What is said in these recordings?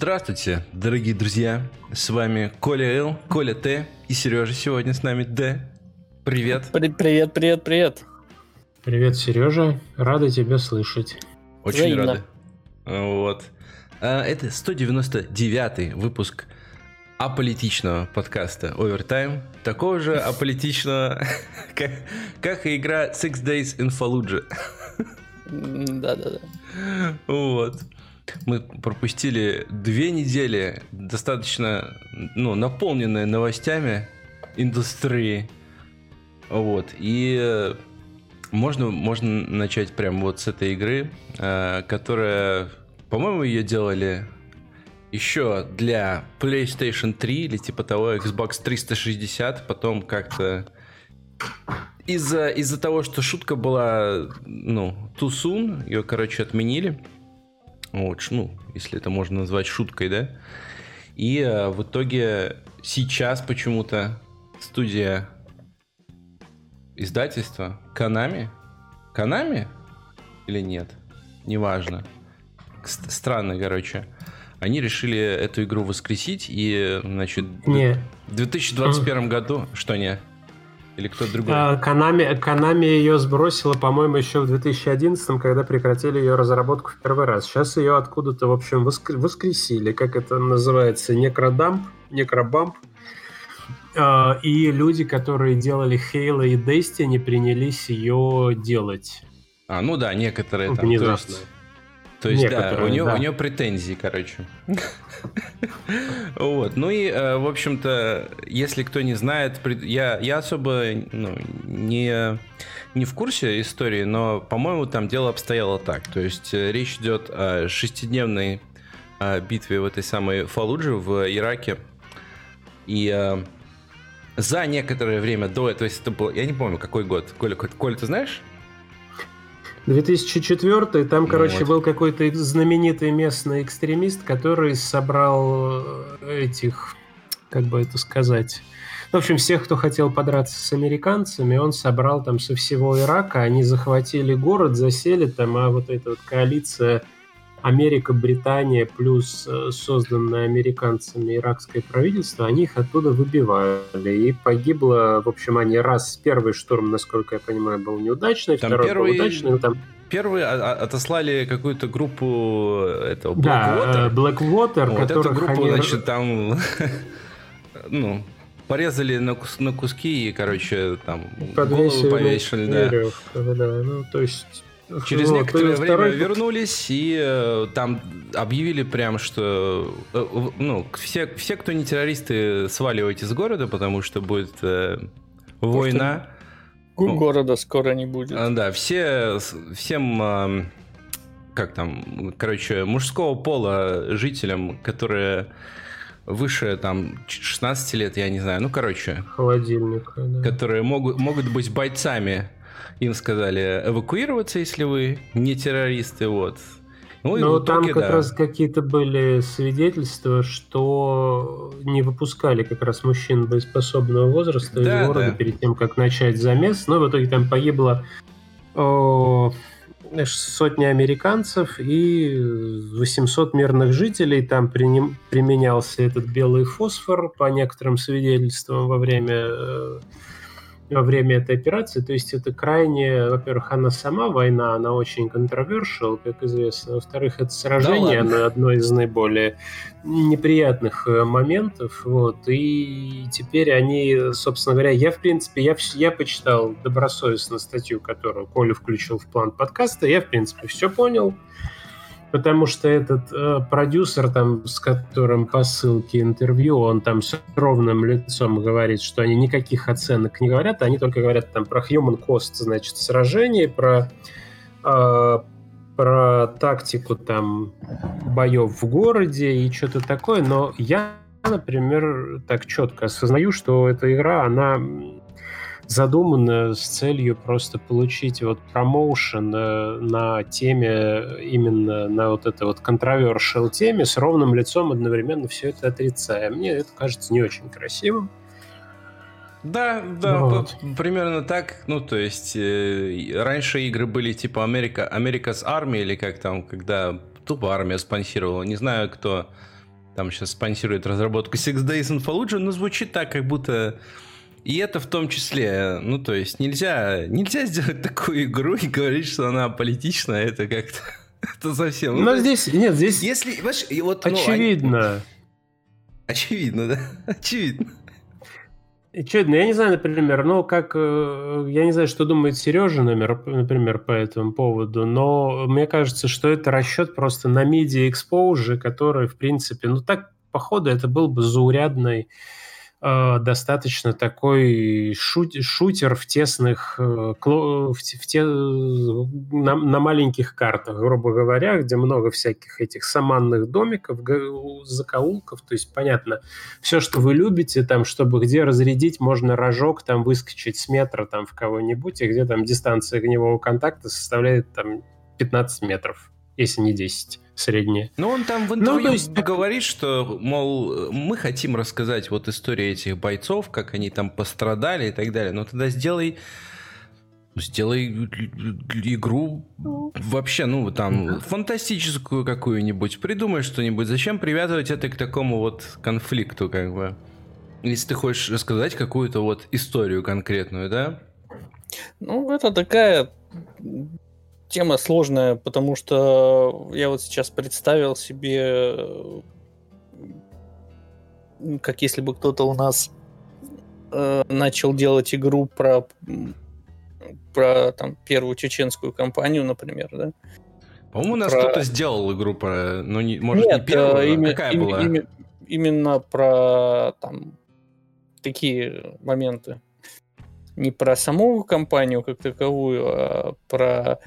Здравствуйте, дорогие друзья. С вами Коля Л, Коля Т и Сережа сегодня с нами Д. Привет. При- Привет, привет, привет. Привет, Сережа. Рада тебя слышать. Очень Взаимно. рады. Вот. А, Это 199 выпуск аполитичного подкаста Overtime. Такого же аполитичного, как, как и игра Six Days in Fallujah. Да-да-да. Вот. Мы пропустили две недели, достаточно ну, наполненные новостями индустрии. Вот. И э, можно, можно начать прямо вот с этой игры, э, которая, по-моему, ее делали еще для PlayStation 3 или типа того Xbox 360, потом как-то из-за из того, что шутка была, ну, soon, ее, короче, отменили. Вот, ну, если это можно назвать шуткой, да? И э, в итоге сейчас почему-то студия издательства Канами, Канами или нет, неважно. Странно, короче. Они решили эту игру воскресить и, значит, Не, в 2021 году, что не? Или кто-то другой? а, Konami, Konami ее сбросила, по-моему, еще в 2011, когда прекратили ее разработку в первый раз. Сейчас ее откуда-то, в общем, воскр- воскресили, как это называется, некродамп, некробамп. А, И люди, которые делали Halo и Destiny, принялись ее делать. А, ну да, некоторые там. То Внезапно. есть, то есть, да, у нее, да. у нее претензии, короче. Вот, ну и, э, в общем-то, если кто не знает, я, я особо ну, не, не в курсе истории, но, по-моему, там дело обстояло так. То есть э, речь идет о шестидневной э, битве в этой самой Фалудже в Ираке. И за некоторое время до этого, то есть это было, я не помню, какой год. Коля, Коля, ты знаешь? 2004 там, Ну короче, вот. был какой-то знаменитый местный экстремист, который собрал э, этих, как бы это сказать, в общем, всех, кто хотел подраться с американцами, он собрал там со всего Ирака, они захватили город, засели там, а вот эта вот коалиция Америка, Британия плюс э, созданное американцами иракское правительство, они их оттуда выбивали. И погибло, в общем, они раз, первый штурм, насколько я понимаю, был неудачный, Там второй первый- был удачный, но там Первые отослали какую-то группу этого Да, Blackwater. э, Blackwater, вот эту группу, они... значит, там, ну, порезали на, кус- на куски и, короче, там подвесили голову повесили, да. веревках, да. Ну, то есть... Через вот, некоторое время второй- вернулись и э, там объявили прям, что э, э, ну все, все, кто не террористы, сваливайте из города, потому что будет э, война. Гу- Ну. Города скоро не будет. А, Да, все, с- всем, эм, как там, короче, мужского пола жителям, которые выше там 16 лет, я не знаю, ну, короче, Холодильник, да. которые могут, могут быть бойцами, им сказали эвакуироваться, если вы не террористы, вот. Ну, и Но в там итоге, как да. раз какие-то были свидетельства, что не выпускали как раз мужчин боеспособного возраста Да, из города да. перед тем, как начать замес. Но в итоге там погибло о, сотни американцев и 800 мирных жителей. Там приним- применялся этот белый фосфор по некоторым свидетельствам во время э, во время этой операции. То есть это крайне, во-первых, она сама война, она очень controversial, как известно. Во-вторых, это сражение, ладно. оно одно из наиболее неприятных э, моментов. Вот. И теперь они, собственно говоря, я, в принципе, я, я почитал добросовестно статью, которую Коля включил в план подкаста, я, в принципе, все понял. Потому что этот э, продюсер, там, с которым по ссылке интервью, он там с ровным лицом говорит, что они никаких оценок не говорят, они только говорят там про human cost, значит, сражений, про, э, про тактику там боев в городе и что-то такое. Но я, например, так четко осознаю, что эта игра, она м, задумана с целью просто получить вот промоушен э, на теме, именно на вот этой вот controversial теме с ровным лицом одновременно все это отрицая. Мне это кажется не очень красивым. Да, да, Вот. п- примерно так. Ну, то есть, э, раньше игры были типа Америка, America's Army, или как там, когда тупо армия спонсировала. Не знаю, кто там сейчас спонсирует разработку Six Days in Fallujah, но звучит так, как будто и это в том числе, ну то есть нельзя, нельзя сделать такую игру и говорить, что она политичная, это как-то, это совсем. Ну, но здесь, нет, здесь если, вот, очевидно. Ну. Очевидно, да, очевидно. Очевидно, я не знаю, например, ну, как, э, я не знаю, что думает Сережа, например, по этому поводу, но мне кажется, что это расчет просто на медиа exposure, который, в принципе, ну, так, походу, это был бы заурядный Э, достаточно такой шут, шутер в тесных, э, в, в те, на, на маленьких картах, грубо говоря, где много всяких этих саманных домиков, закоулков, то есть понятно, все, что вы любите, там, чтобы где разрядить, можно рожок там выскочить с метра там в кого-нибудь, и где там дистанция огневого контакта составляет там 15 метров, если не 10 среднее. Ну, он там в ну, интервью ну, есть... говорит, что, мол, мы хотим рассказать вот историю этих бойцов, как они там пострадали и так далее. Но тогда сделай сделай игру вообще, ну, там, фантастическую какую-нибудь. Придумай что-нибудь. Зачем привязывать это к такому вот конфликту, как бы? Если ты хочешь рассказать какую-то вот историю конкретную, да? Ну, это такая тема сложная, потому что я вот сейчас представил себе, как если бы кто-то у нас э, начал делать игру про про там первую чеченскую компанию, например, да? По-моему, у нас про... кто-то сделал игру про, ну не, может Нет, не первую, э, ими, какая ими, была? Ими, именно про там такие моменты. Не про саму компанию как таковую, а про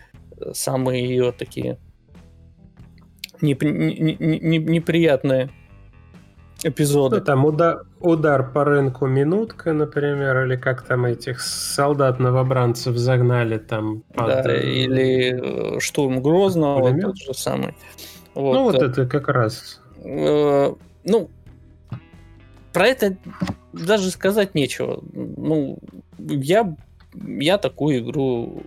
самые ее такие неп- не- не- неприятные эпизоды. Ну, там удар, удар по рынку минутка, например, или как там этих солдат-новобранцев загнали там под... Да, или э, штурм Грозного, вот тот же самый. Вот. Ну, вот это как раз. Э, ну, про это даже сказать нечего. Ну, я, я такую игру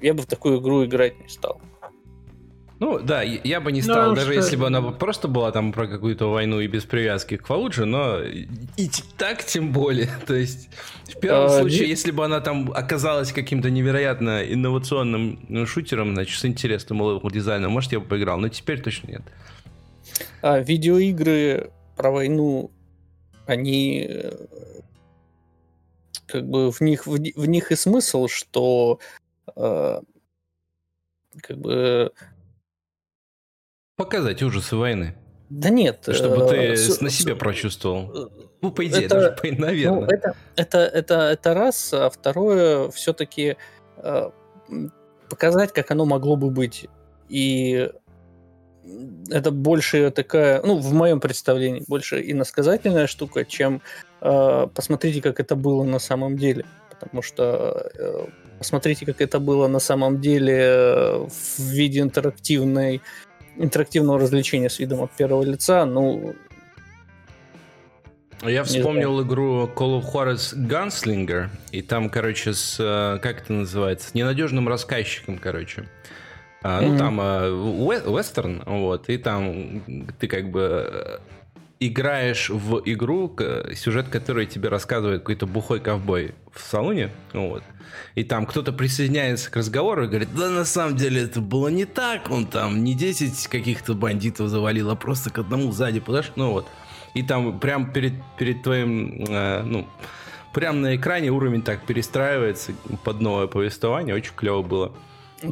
я бы в такую игру играть не стал. Ну да, я бы не ну, стал, ну, даже что... если бы она просто была там про какую-то войну и без привязки к Фаллудже, но и так тем более. То есть в первом а, случае, не... если бы она там оказалась каким-то невероятно инновационным ну, шутером, значит, с интересным level дизайном, может, я бы поиграл, но теперь точно нет. А, видеоигры про войну, они э, как бы в них, в, в них и смысл, что как бы... Показать ужасы войны. Да нет. Чтобы ты э, на себе прочувствовал. Ну, по идее, это, даже, наверное. Ну, это, это, это, это раз, а второе, все-таки э, показать, как оно могло бы быть. И это больше такая, ну, в моем представлении, больше иносказательная штука, чем э, посмотрите, как это было на самом деле. Потому что э, Посмотрите, как это было на самом деле э, в виде интерактивной, интерактивного развлечения с видом от первого лица. Ну, я вспомнил игру Call of Juarez Gunslinger, и там, короче, с, э, как это называется, с ненадежным рассказчиком, короче. А, ну, mm-hmm. там э, вестерн, вот, и там ты как бы играешь в игру, сюжет который тебе рассказывает какой-то бухой ковбой в салоне, вот, и там кто-то присоединяется к разговору и говорит, да на самом деле это было не так, он там не 10 каких-то бандитов завалил, а просто к одному сзади подошел, ну вот. И там прям перед, перед твоим, э, ну, прям на экране уровень так перестраивается под новое повествование, очень клево было.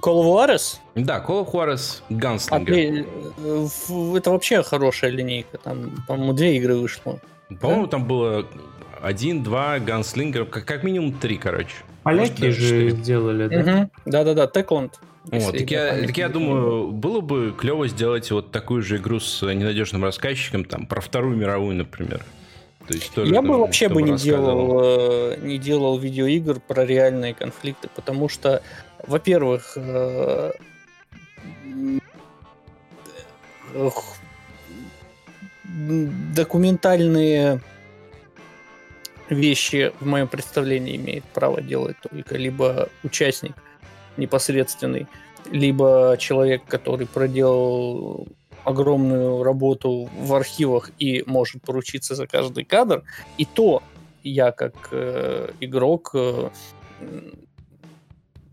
Call of Juarez? Да, Call of Juarez Gunslinger. А, это вообще хорошая линейка. Там, по-моему, две игры вышло. По-моему, да? там было один, два, Ганслингер, как, как минимум три, короче. Поляки Может, же сделали, да? Угу. Да-да-да, Текланд. Вот, так, я, так я думаю, было бы клево сделать вот такую же игру с ненадежным рассказчиком, там, про Вторую мировую, например. То есть тоже, я бы вообще бы не делал, э, не делал видеоигр про реальные конфликты, потому что, во-первых, э, документальные вещи в моем представлении имеет право делать только либо участник непосредственный, либо человек, который проделал огромную работу в архивах и может поручиться за каждый кадр, и то я как э, игрок, э,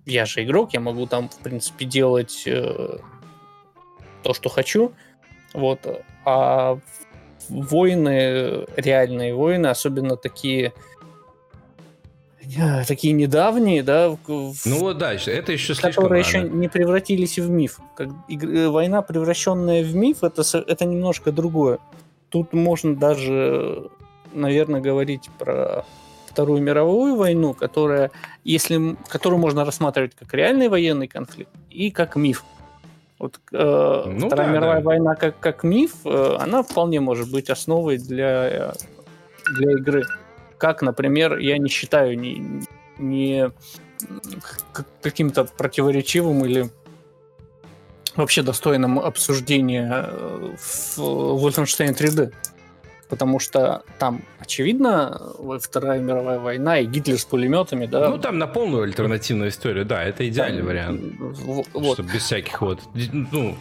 я же игрок, я могу там, в принципе, делать э, то, что хочу, вот, а войны, реальные войны, особенно такие такие недавние, да. В, ну вот да, это еще слишком Которые рано. еще не превратились в миф. Как, э, война, превращенная в миф, это, это немножко другое. Тут можно даже, наверное, говорить про Вторую мировую войну, которая, если, которую можно рассматривать как реальный военный конфликт и как миф. Вот э, ну, Вторая да, мировая да. война как, как миф, э, она вполне может быть основой для, для игры как, например, я не считаю не, не каким-то противоречивым или вообще достойным обсуждения э, в Wolfenstein 3D. Потому что там, очевидно, Вторая мировая война и Гитлер с пулеметами, да. Ну, там на полную альтернативную историю, да, это идеальный да, вариант. Вот. Чтобы без всяких вот. Ну.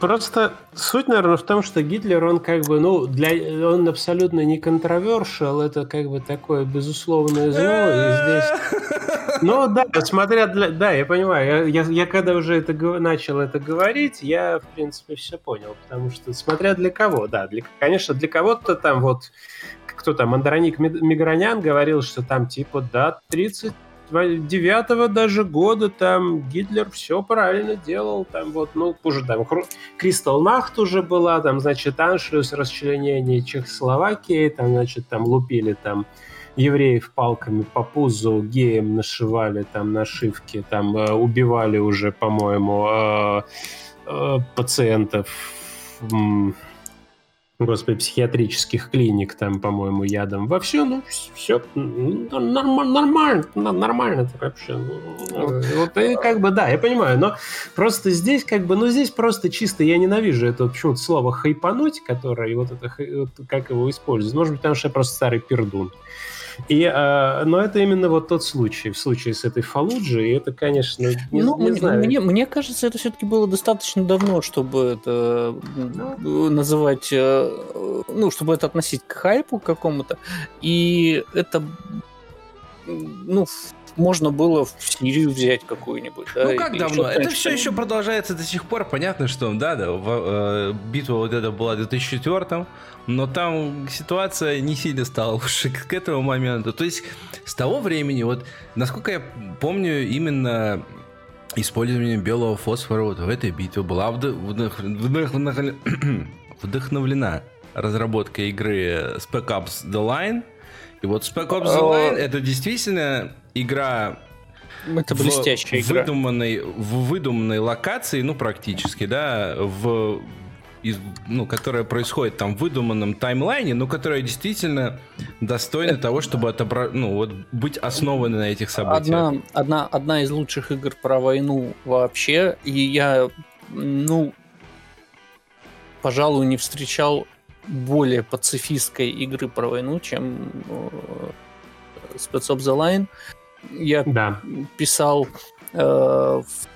Просто суть, наверное, в том, что Гитлер, он как бы, ну, для, он абсолютно не контровершил, это как бы такое безусловное зло, и здесь... Ну, да, смотря для... Да, я понимаю, я, я, я когда уже это начал это говорить, я, в принципе, все понял, потому что смотря для кого, да, для, конечно, для кого-то там вот, кто там, Андроник Мигранян говорил, что там типа, да, 30 девятого даже года там Гитлер все правильно делал, там вот, ну, уже там Кристал Нахт уже была, там, значит, Аншлюс, расчленение Чехословакии, там, значит, там лупили там евреев палками по пузу, геям нашивали там нашивки, там э, убивали уже, по-моему, э, э, пациентов господи, психиатрических клиник, там, по-моему, ядом во все, ну, все нормально, нормально, нормально так вообще. Ну, вот, и как бы, да, я понимаю, но просто здесь, как бы, ну, здесь просто чисто, я ненавижу это почему-то слово хайпануть, которое, вот это, вот, как его использовать, может быть, потому что я просто старый пердун. И, э, но это именно вот тот случай, в случае с этой Фалуджи, и это, конечно, не, ну, не мне, знаю. Мне, мне кажется, это все-таки было достаточно давно, чтобы это ну. называть, э, ну, чтобы это относить к хайпу какому-то, и это, ну, можно было в Сирию взять какую-нибудь. Да, ну как давно? Это все еще продолжается до сих пор. Понятно, что да, да, э, битва вот эта была в 2004 но там ситуация не сильно стала лучше к этому моменту. То есть с того времени, вот насколько я помню, именно использование белого фосфора вот в этой битве была вдохновлена разработка игры Spec Ops The Line. И вот Spec Ops The Line это действительно игра это блестящая в, игра. Выдуманной, в выдуманной локации, ну, практически, да, в из, ну, которая происходит там в выдуманном таймлайне, но которая действительно достойна Это... того, чтобы отобра... ну, вот, быть основанной на этих событиях. Одна, одна, одна из лучших игр про войну вообще, и я, ну, пожалуй, не встречал более пацифистской игры про войну, чем э, Spec Ops The Line. Я да. писал э, в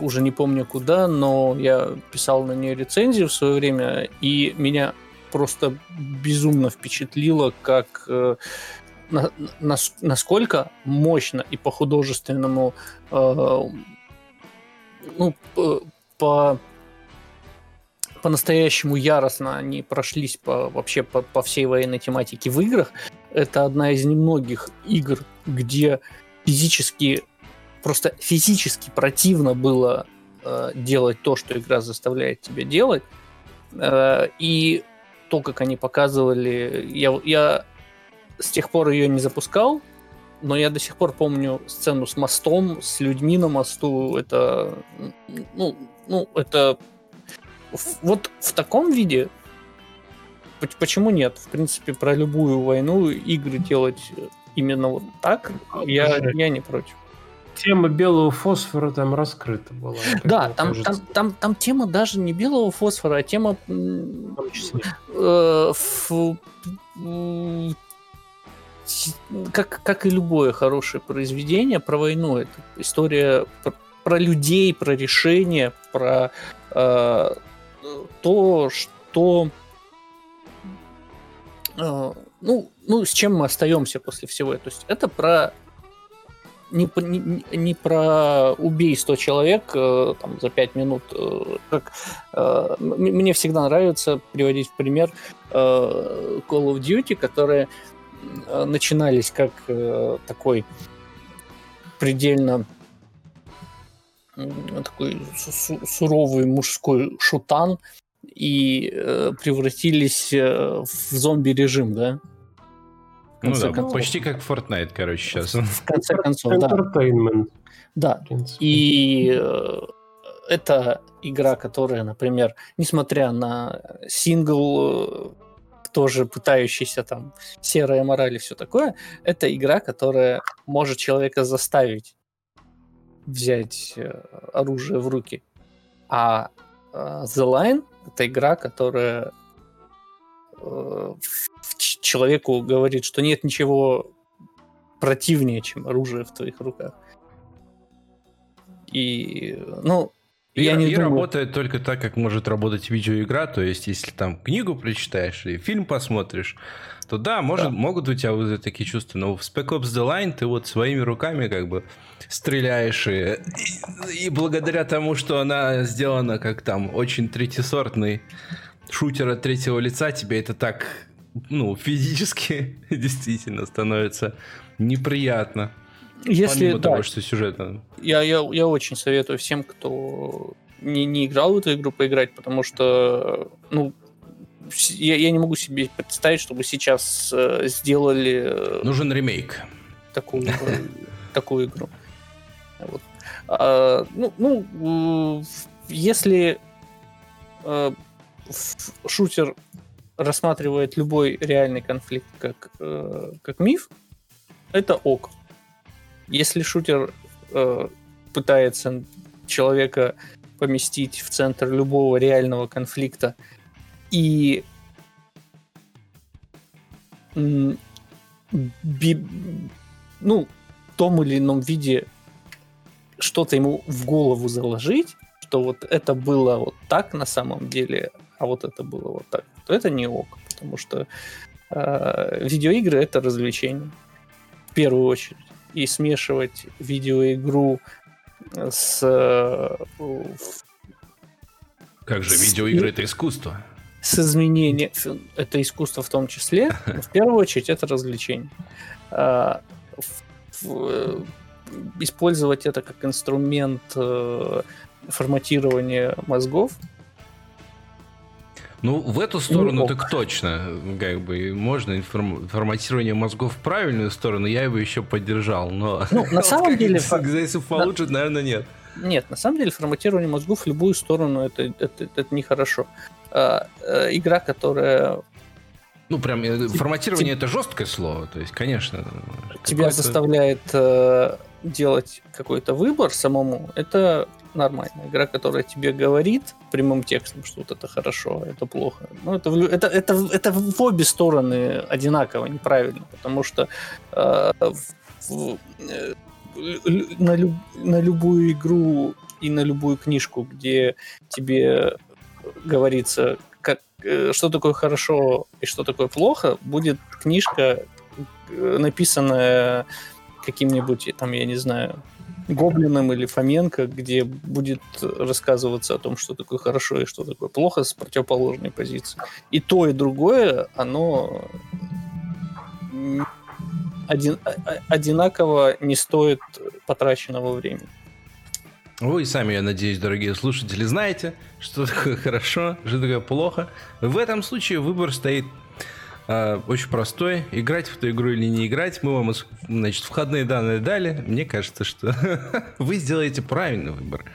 уже не помню куда, но я писал на нее рецензию в свое время, и меня просто безумно впечатлило, как э, на, на, насколько мощно и по художественному, э, ну, по по-настоящему яростно они прошлись по, вообще по, по всей военной тематике в играх. Это одна из немногих игр, где физически просто физически противно было э, делать то, что игра заставляет тебя делать. Э, и то, как они показывали, я, я с тех пор ее не запускал, но я до сих пор помню сцену с мостом, с людьми на мосту. Это, ну, ну, это вот в таком виде почему нет? В принципе, про любую войну игры делать именно вот так, я, я не против. Тема белого фосфора там раскрыта была. Да, там, там, там, там тема даже не белого фосфора, а тема э, как, как и любое хорошее произведение про войну, это история про, про людей, про решения, про э, то, что э, ну, ну, с чем мы остаемся после всего. То есть это про не, не, не про убийство человек э, там, за пять минут. Э, как, э, мне всегда нравится приводить в пример э, Call of Duty, которые э, начинались как э, такой предельно такой су суровый мужской шутан и э, превратились э, в зомби-режим, да? Ну да, концов. почти как Fortnite, короче, сейчас. В конце концов, да. Да. И э, это игра, которая, например, несмотря на сингл, э, тоже пытающийся там серая мораль и все такое, это игра, которая может человека заставить взять э, оружие в руки. А The Line это игра, которая человеку говорит, что нет ничего противнее, чем оружие в твоих руках. И, ну, и, я не и думаю... работает только так, как может работать видеоигра. То есть, если там книгу прочитаешь и фильм посмотришь, то да, может, да. могут у тебя вот такие чувства. Но в Spec Ops The Line ты вот своими руками как бы стреляешь. И, и, и благодаря тому, что она сделана как там очень третьесортный шутер от третьего лица, тебе это так ну, физически действительно становится неприятно. Если Помимо да, того, что сюжетно. Я, я, я очень советую всем, кто не, не играл в эту игру, поиграть, потому что, ну, я, я не могу себе представить, чтобы сейчас э, сделали... Э, Нужен ремейк. Такую, такую игру. Вот. А, ну, ну, если э, шутер рассматривает любой реальный конфликт как, э, как миф, это ок. Если шутер э, пытается человека поместить в центр любого реального конфликта и би, ну, в том или ином виде что-то ему в голову заложить, что вот это было вот так на самом деле, а вот это было вот так, то это не ок, потому что э, видеоигры это развлечение в первую очередь. И смешивать видеоигру с... Э, как же, видеоигры это искусство. С изменением... Это искусство в том числе. в первую очередь это развлечение. Э, в, использовать это как инструмент э, форматирования мозгов ну, в эту сторону ну, так точно, как бы, можно информ... форматирование мозгов в правильную сторону, я его еще поддержал, но... Ну, на самом деле... Если получит, наверное, нет. Нет, на самом деле форматирование мозгов в любую сторону это, это, это нехорошо. А, а, игра, которая ну, прям э, форматирование это жесткое слово, то есть, конечно. Тебя заставляет э, делать какой-то выбор самому, это нормальная игра, которая тебе говорит прямым текстом, что вот это хорошо, а это плохо. Ну, это, это, это, это в обе стороны одинаково неправильно, потому что э, в, э, на, люб, на любую игру и на любую книжку, где тебе говорится, как, э, что такое хорошо и что такое плохо, будет книжка, э, написанная каким-нибудь, там, я не знаю, Гоблином или Фоменко, где будет рассказываться о том, что такое хорошо и что такое плохо с противоположной позиции. И то, и другое, оно один, одинаково не стоит потраченного времени. Вы сами, я надеюсь, дорогие слушатели, знаете, что такое хорошо, что такое плохо. В этом случае выбор стоит Uh, очень простой. Играть в эту игру или не играть. Мы вам, значит, входные данные дали. Мне кажется, что вы сделаете правильный выбор.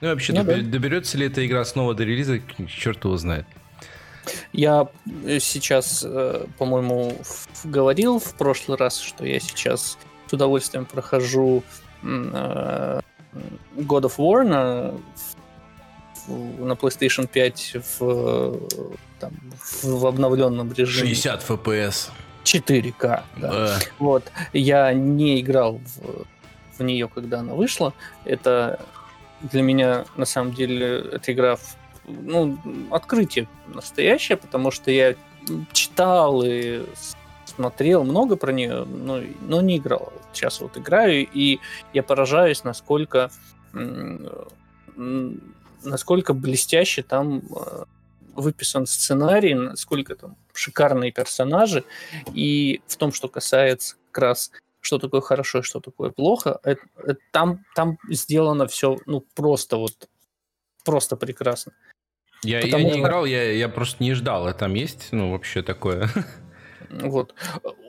Ну, вообще, ну, добер- да. доберется ли эта игра снова до релиза, черт его знает. Я э, сейчас, э, по-моему, говорил в прошлый раз, что я сейчас с удовольствием прохожу э, God of War на на PlayStation 5 в, там, в обновленном режиме. 60 FPS. 4К, да. Вот. Я не играл в, в нее, когда она вышла. Это для меня, на самом деле, эта игра ну, открытие настоящее, потому что я читал и смотрел много про нее, но, но не играл. Сейчас вот играю, и я поражаюсь, насколько насколько блестяще там э, выписан сценарий, насколько там шикарные персонажи. И в том, что касается как раз что такое хорошо и что такое плохо, это, это, там, там сделано все ну, просто вот просто прекрасно. Я, я не играл, я, я просто не ждал. А там есть, ну, вообще такое? Вот.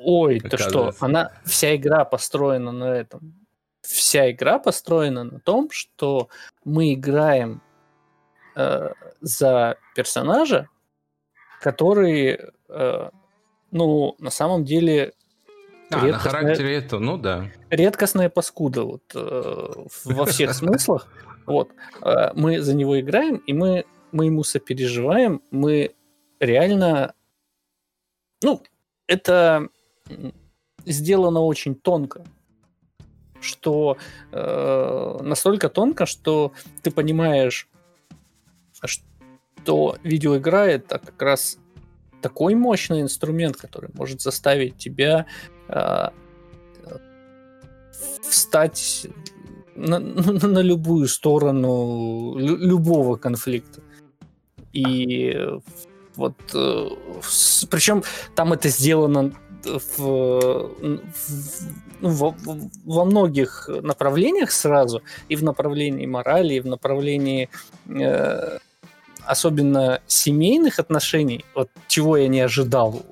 Ой, ты что, она, вся игра построена на этом. Вся игра построена на том, что мы играем э, за персонажа, который, э, ну, на самом деле... А, редкостная, на характере это, ну да. Редкостная паскуда вот, э, во всех смыслах. Вот. Э, мы за него играем, и мы, мы ему сопереживаем, мы реально... Ну, это сделано очень тонко что э, настолько тонко, что ты понимаешь, что видеоигра это как раз такой мощный инструмент, который может заставить тебя э, встать на, на, на любую сторону любого конфликта. И вот э, причем там это сделано в, в, ну, во, во многих направлениях сразу, и в направлении морали, и в направлении э, особенно семейных отношений, вот чего я не ожидал,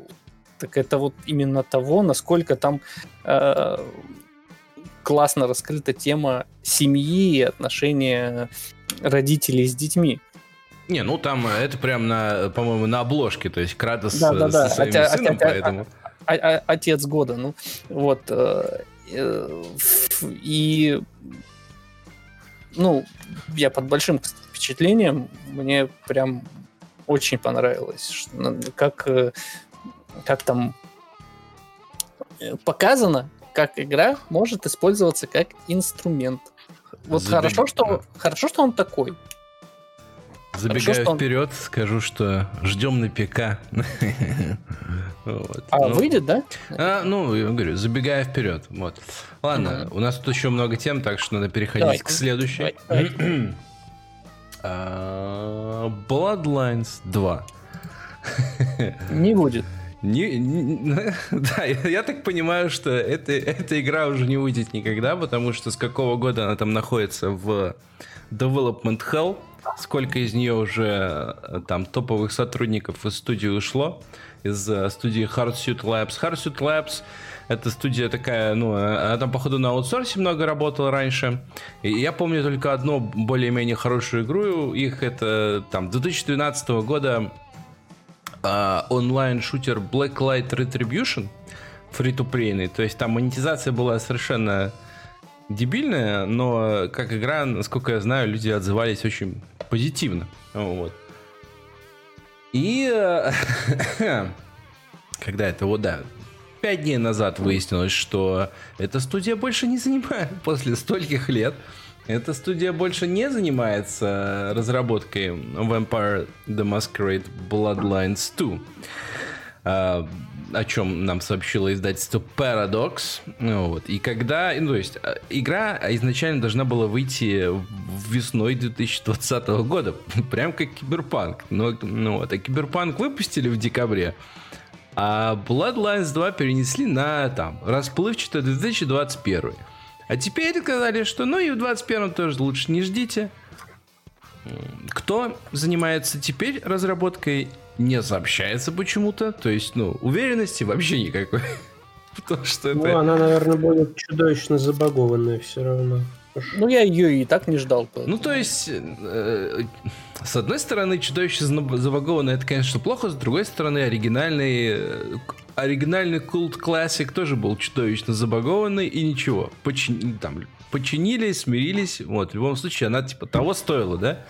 так это вот именно того, насколько там э, классно раскрыта тема семьи и отношения родителей с детьми. Не, ну там это прям на, по-моему, на обложке, то есть Кратос да, да, да. со своим Отя- сыном, отя- поэтому... А, а, отец года, ну вот. Э, э, и ну, я под большим впечатлением. Мне прям очень понравилось, как, э, как там э, показано, как игра может использоваться как инструмент. Вот Забег... хорошо, что хорошо, что он такой. Забегая Хорошо, вперед, он... скажу, что ждем на ПК. вот. А ну, выйдет, да? А, ну, я говорю, забегая вперед. Вот. Ладно, угу. у нас тут еще много тем, так что надо переходить давай, к следующей. А, Bloodlines 2. Не будет. Не, не, да, я, я так понимаю, что это, эта игра уже не выйдет никогда, потому что с какого года она там находится в Development Hell сколько из нее уже э, там топовых сотрудников из студии ушло, из э, студии Hardsuit Labs. Hardsuit Labs это студия такая, ну, э, она там, походу, на аутсорсе много работала раньше. И я помню только одну более-менее хорошую игру. Их это там 2012 года э, онлайн-шутер Blacklight Retribution фри-то-плейный. То есть там монетизация была совершенно дебильная, но как игра, насколько я знаю, люди отзывались очень позитивно. Вот. И э, когда это, вот да, пять дней назад выяснилось, что эта студия больше не занимает после стольких лет. Эта студия больше не занимается разработкой Vampire The Masquerade Bloodlines 2 о чем нам сообщило издательство Paradox. Вот. И когда, ну, то есть, э, игра изначально должна была выйти весной 2020 года, прям как Киберпанк. Но, ну, вот, а Киберпанк выпустили в декабре, а Bloodlines 2 перенесли на там расплывчато 2021. А теперь сказали, что ну и в 2021 тоже лучше не ждите. Кто занимается теперь разработкой не сообщается почему-то. То есть, ну, уверенности вообще никакой. Потому что ну, это... Ну, она, наверное, будет чудовищно забагованная все равно. Ну, я ее и так не ждал. Поэтому. Ну, то есть, э, с одной стороны, чудовищно забагованное, это, конечно, плохо, с другой стороны, оригинальный, э, оригинальный культ классик тоже был чудовищно забагованный, и ничего. Почин, там, починили, смирились, вот, в любом случае, она, типа, того стоила, да?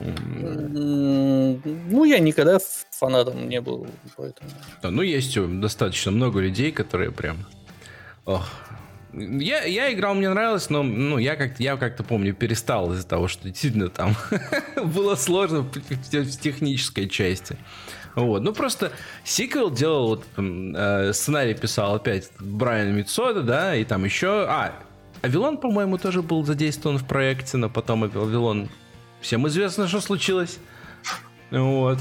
Ну, я никогда фанатом не был, поэтому... Да, ну, есть достаточно много людей, которые прям... Ох, Я, я играл, мне нравилось, но ну, я как-то я как помню, перестал из-за того, что действительно там было сложно в, в технической части. Вот. Ну, просто сиквел делал, вот, э, сценарий писал опять Брайан Митсода, да, и там еще... А, Авилон, по-моему, тоже был задействован в проекте, но потом Авилон... Всем известно, что случилось. Вот.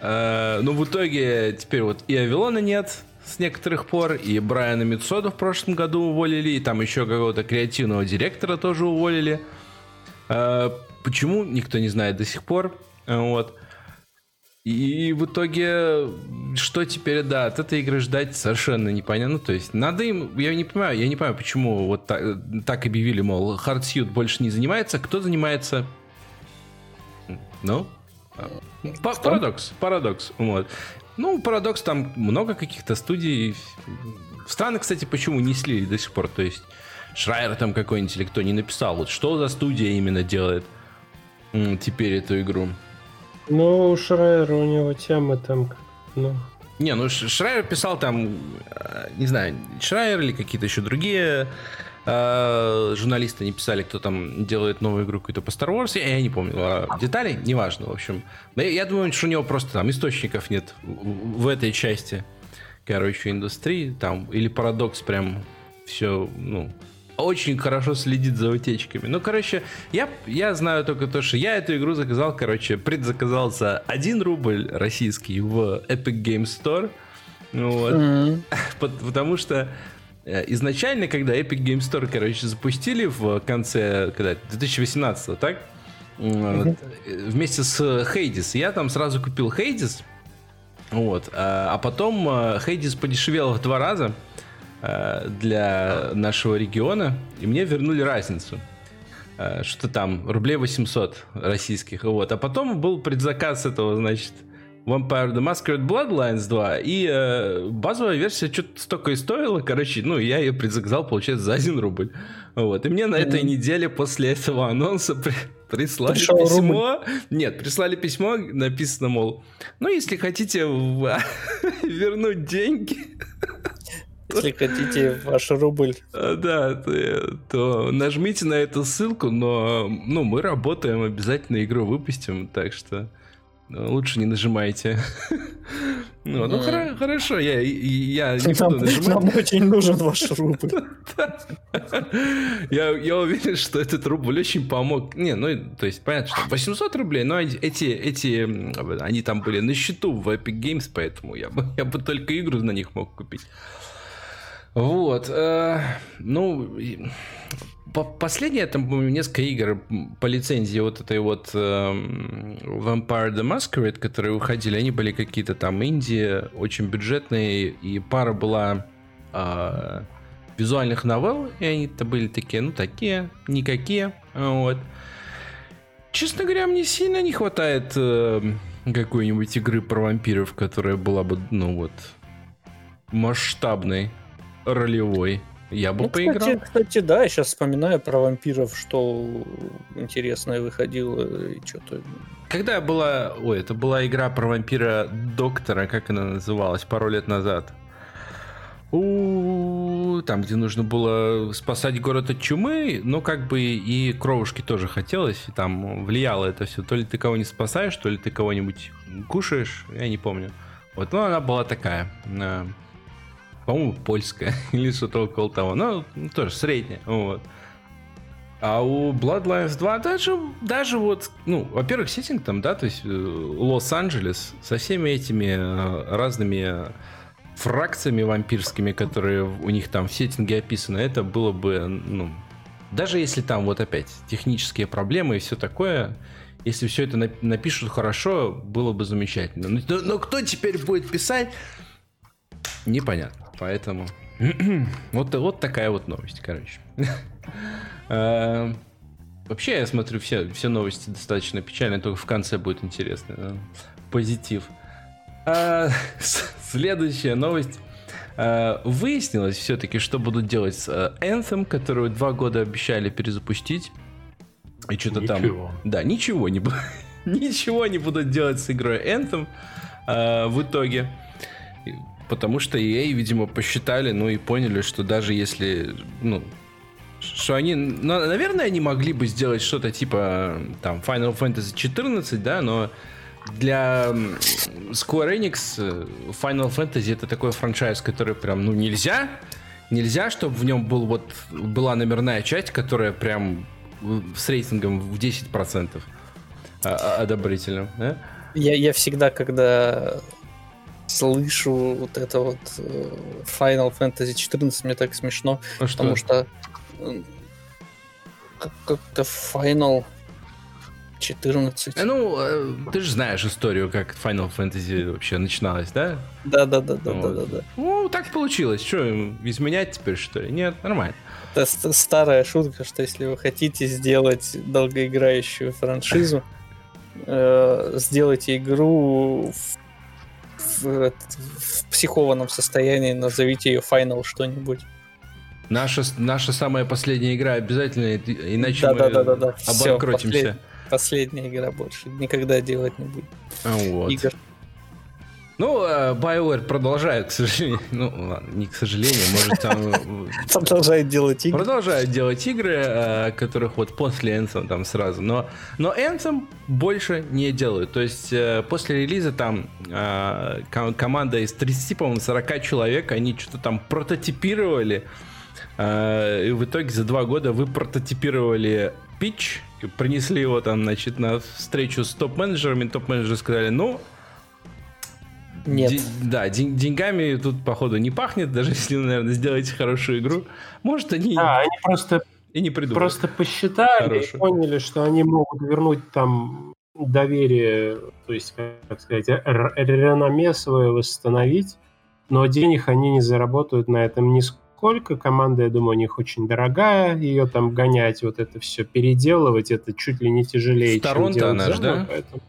Э, ну, в итоге теперь вот и Авилона нет с некоторых пор, и Брайана Митсода в прошлом году уволили, и там еще какого-то креативного директора тоже уволили. Э, почему, никто не знает до сих пор. Вот. И в итоге, что теперь, да, от этой игры ждать совершенно непонятно. Ну, то есть, надо им, я не понимаю, я не понимаю, почему вот так, так объявили, мол, Hardsuit больше не занимается, кто занимается? Ну, Парадокс, парадокс, вот. Ну, парадокс, там много каких-то студий. Странно, кстати, почему не слили до сих пор, то есть Шрайер там какой-нибудь или кто не написал, вот что за студия именно делает теперь эту игру. Ну, у Шрайера у него темы там, ну... Не, ну Шрайер писал там, э, не знаю, Шрайер или какие-то еще другие журналисты не писали, кто там делает новую игру какую-то по Star Wars, я, не помню. А деталей, неважно, в общем. Я, думаю, что у него просто там источников нет в, этой части, короче, индустрии, там, или парадокс прям все, ну, очень хорошо следит за утечками. Ну, короче, я, я знаю только то, что я эту игру заказал, короче, предзаказал за 1 рубль российский в Epic Game Store. Вот. Mm-hmm. Потому что изначально, когда Epic Game Store, короче, запустили в конце, когда, 2018, так? Mm-hmm. Вместе с Hades. Я там сразу купил Hades. Вот. А, потом э, Hades подешевел в два раза. Э, для нашего региона, и мне вернули разницу. Э, что там, рублей 800 российских. Вот. А потом был предзаказ этого, значит, Vampire the Masquerade Bloodlines 2, и э, базовая версия что-то столько и стоила, короче, ну, я ее предзаказал, получается, за 1 рубль. Вот. И мне на этой неделе после этого анонса при, прислали Пришел письмо. Рубль. Нет, прислали письмо, написано, мол, ну, если хотите вернуть деньги, если хотите ваш рубль. А, да, то, то нажмите на эту ссылку, но ну, мы работаем, обязательно игру выпустим, так что лучше не нажимайте. Ну, ну хор- хорошо, я, я не буду нажимать. Нам очень нужен ваш рубль. я, я уверен, что этот рубль очень помог. Не, ну, то есть, понятно, что 800 рублей, но эти, эти, они там были на счету в Epic Games, поэтому я бы, я бы только игру на них мог купить. Вот. Э, ну, по последнее, там, несколько игр по лицензии вот этой вот э, Vampire the Masquerade, которые уходили, они были какие-то там Индии, очень бюджетные, и пара была э, визуальных новелл, и они-то были такие, ну, такие, никакие, вот. Честно говоря, мне сильно не хватает э, какой-нибудь игры про вампиров, которая была бы, ну, вот, масштабной ролевой. Я бы ну, поиграл. Кстати, кстати, да, я сейчас вспоминаю про вампиров, что интересное выходило и что-то. Когда была... Ой, это была игра про вампира доктора, как она называлась, пару лет назад. У там, где нужно было спасать город от чумы, но как бы и кровушки тоже хотелось, и там влияло это все. То ли ты кого-нибудь спасаешь, то ли ты кого-нибудь кушаешь, я не помню. Вот, ну она была такая по-моему, польская или что-то около того. Ну, тоже средняя. Вот. А у Bloodlines 2 даже, даже вот, ну, во-первых, сеттинг там, да, то есть э, Лос-Анджелес со всеми этими э, разными фракциями вампирскими, которые у них там в сеттинге описаны, это было бы, ну, даже если там вот опять технические проблемы и все такое, если все это напишут хорошо, было бы замечательно. Но, но кто теперь будет писать, непонятно. Поэтому вот, вот такая вот новость, короче. А, вообще, я смотрю, все, все новости достаточно печальные, только в конце будет интересно. Позитив. А, следующая новость. А, выяснилось все-таки, что будут делать с Anthem, которую два года обещали перезапустить. И что-то там... Да, ничего не, ничего не будут делать с игрой Anthem в итоге потому что EA, видимо, посчитали, ну и поняли, что даже если, ну, что они, ну, наверное, они могли бы сделать что-то типа там Final Fantasy 14, да, но для Square Enix э, Final Fantasy это такой франчайз, который прям, ну, нельзя, нельзя, чтобы в нем был вот, была номерная часть, которая прям с рейтингом в 10% а, а, одобрительным, да? Я, я всегда, когда слышу вот это вот э, Final Fantasy 14, мне так смешно, а потому что, что как-то Final 14. Э, ну, э, ты же знаешь историю, как Final Fantasy вообще начиналась, да? Да, да, да, да, вот. да, да, да. Ну, так получилось. Что, изменять теперь, что ли? Нет, нормально. Это старая шутка, что если вы хотите сделать долгоиграющую франшизу, э, сделайте игру в, в, в психованном состоянии, назовите ее Final что-нибудь. Наша, наша самая последняя игра обязательно, иначе да, мы да, да, да, да. обанкротимся. Все, послед... Последняя игра больше никогда делать не будет. А вот. Игр. Ну, э, BioWare продолжает, к сожалению, ну ладно, не к сожалению, может там... Продолжает делать игры. Продолжает делать игры, э, которых вот после Anthem там сразу, но, но Anthem больше не делают. То есть э, после релиза там команда из 30, по-моему, 40 человек, они что-то там прототипировали, и в итоге за два года вы прототипировали питч, принесли его там, значит, на встречу с топ-менеджерами, топ-менеджеры сказали, ну, нет. Д- да, день- деньгами тут, походу, не пахнет, даже если, наверное, сделаете хорошую игру. Может, они... Да, они просто, и не придумали. просто посчитали хорошую. и поняли, что они могут вернуть там доверие, то есть, как сказать, реноме свое восстановить, но денег они не заработают на этом нисколько. Команда, я думаю, у них очень дорогая, ее там гонять, вот это все переделывать, это чуть ли не тяжелее, В Торонто она же, да? Поэтому...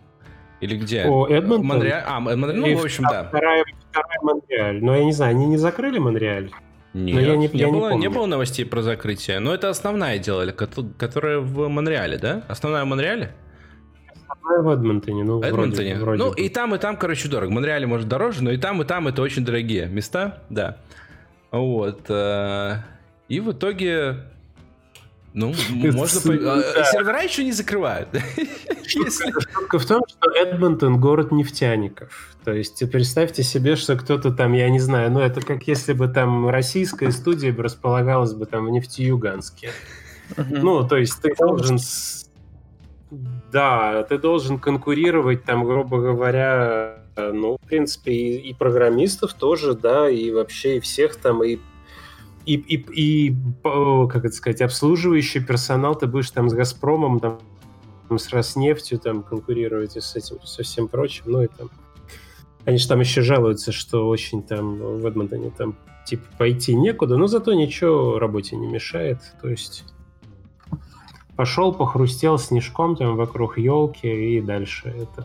Или где? О, Эдмонтон. Монреаль. А, Монреаль, ну, в общем, да. Вторая, вторая Монреаль. Но я не знаю, они не закрыли Монреаль? Нет, но я не, не, я было, не, не было новостей про закрытие. Но это основная делали, которая в Монреале, да? Основная в Монреале? Основная в Эдмонтоне, ну, Эдмонтоне. Вроде, вроде. Ну, и там, и там, короче, дорого. В Монреале, может, дороже, но и там, и там это очень дорогие места, да. Вот. Э, и в итоге ну, можно... А, сервера еще не закрывают. Шутка в том, что Эдмонтон город нефтяников. То есть представьте себе, что кто-то там, я не знаю, ну это как если бы там российская студия бы располагалась бы там в Нефтеюганске. Ну, то есть ты должен... Да, ты должен конкурировать там, грубо говоря, ну, в принципе, и, и программистов тоже, да, и вообще и всех там, и и, и, и как это сказать, обслуживающий персонал ты будешь там с Газпромом, там, с Роснефтью там конкурировать и с этим, со всем прочим, ну и там они же там еще жалуются, что очень там в Эдмонтоне там типа пойти некуда, но зато ничего работе не мешает, то есть пошел, похрустел снежком там вокруг елки и дальше это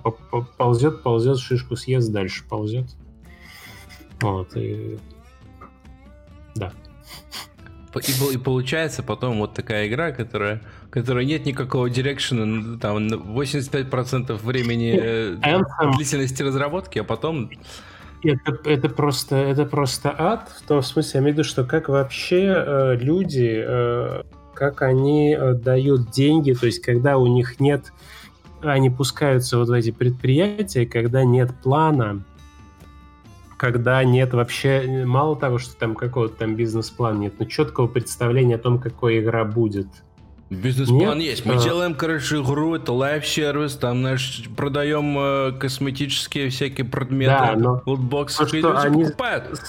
ползет, ползет, шишку съест, дальше ползет. Вот, и да. И, и получается потом вот такая игра, которая, которая нет никакого дирекшена, там 85% времени э, Anthem. длительности разработки, а потом... Это, это, просто, это просто ад, в том смысле, я имею в виду, что как вообще э, люди, э, как они э, дают деньги, то есть когда у них нет, они пускаются вот в эти предприятия, когда нет плана, когда нет вообще, мало того, что там какого-то там бизнес-плана нет, но четкого представления о том, какой игра будет. Бизнес-план Нет? есть. Мы а... делаем, короче, игру, это live service, там, знаешь, продаем э, косметические всякие предметы, да, но... лутбоксы, и люди они... покупают.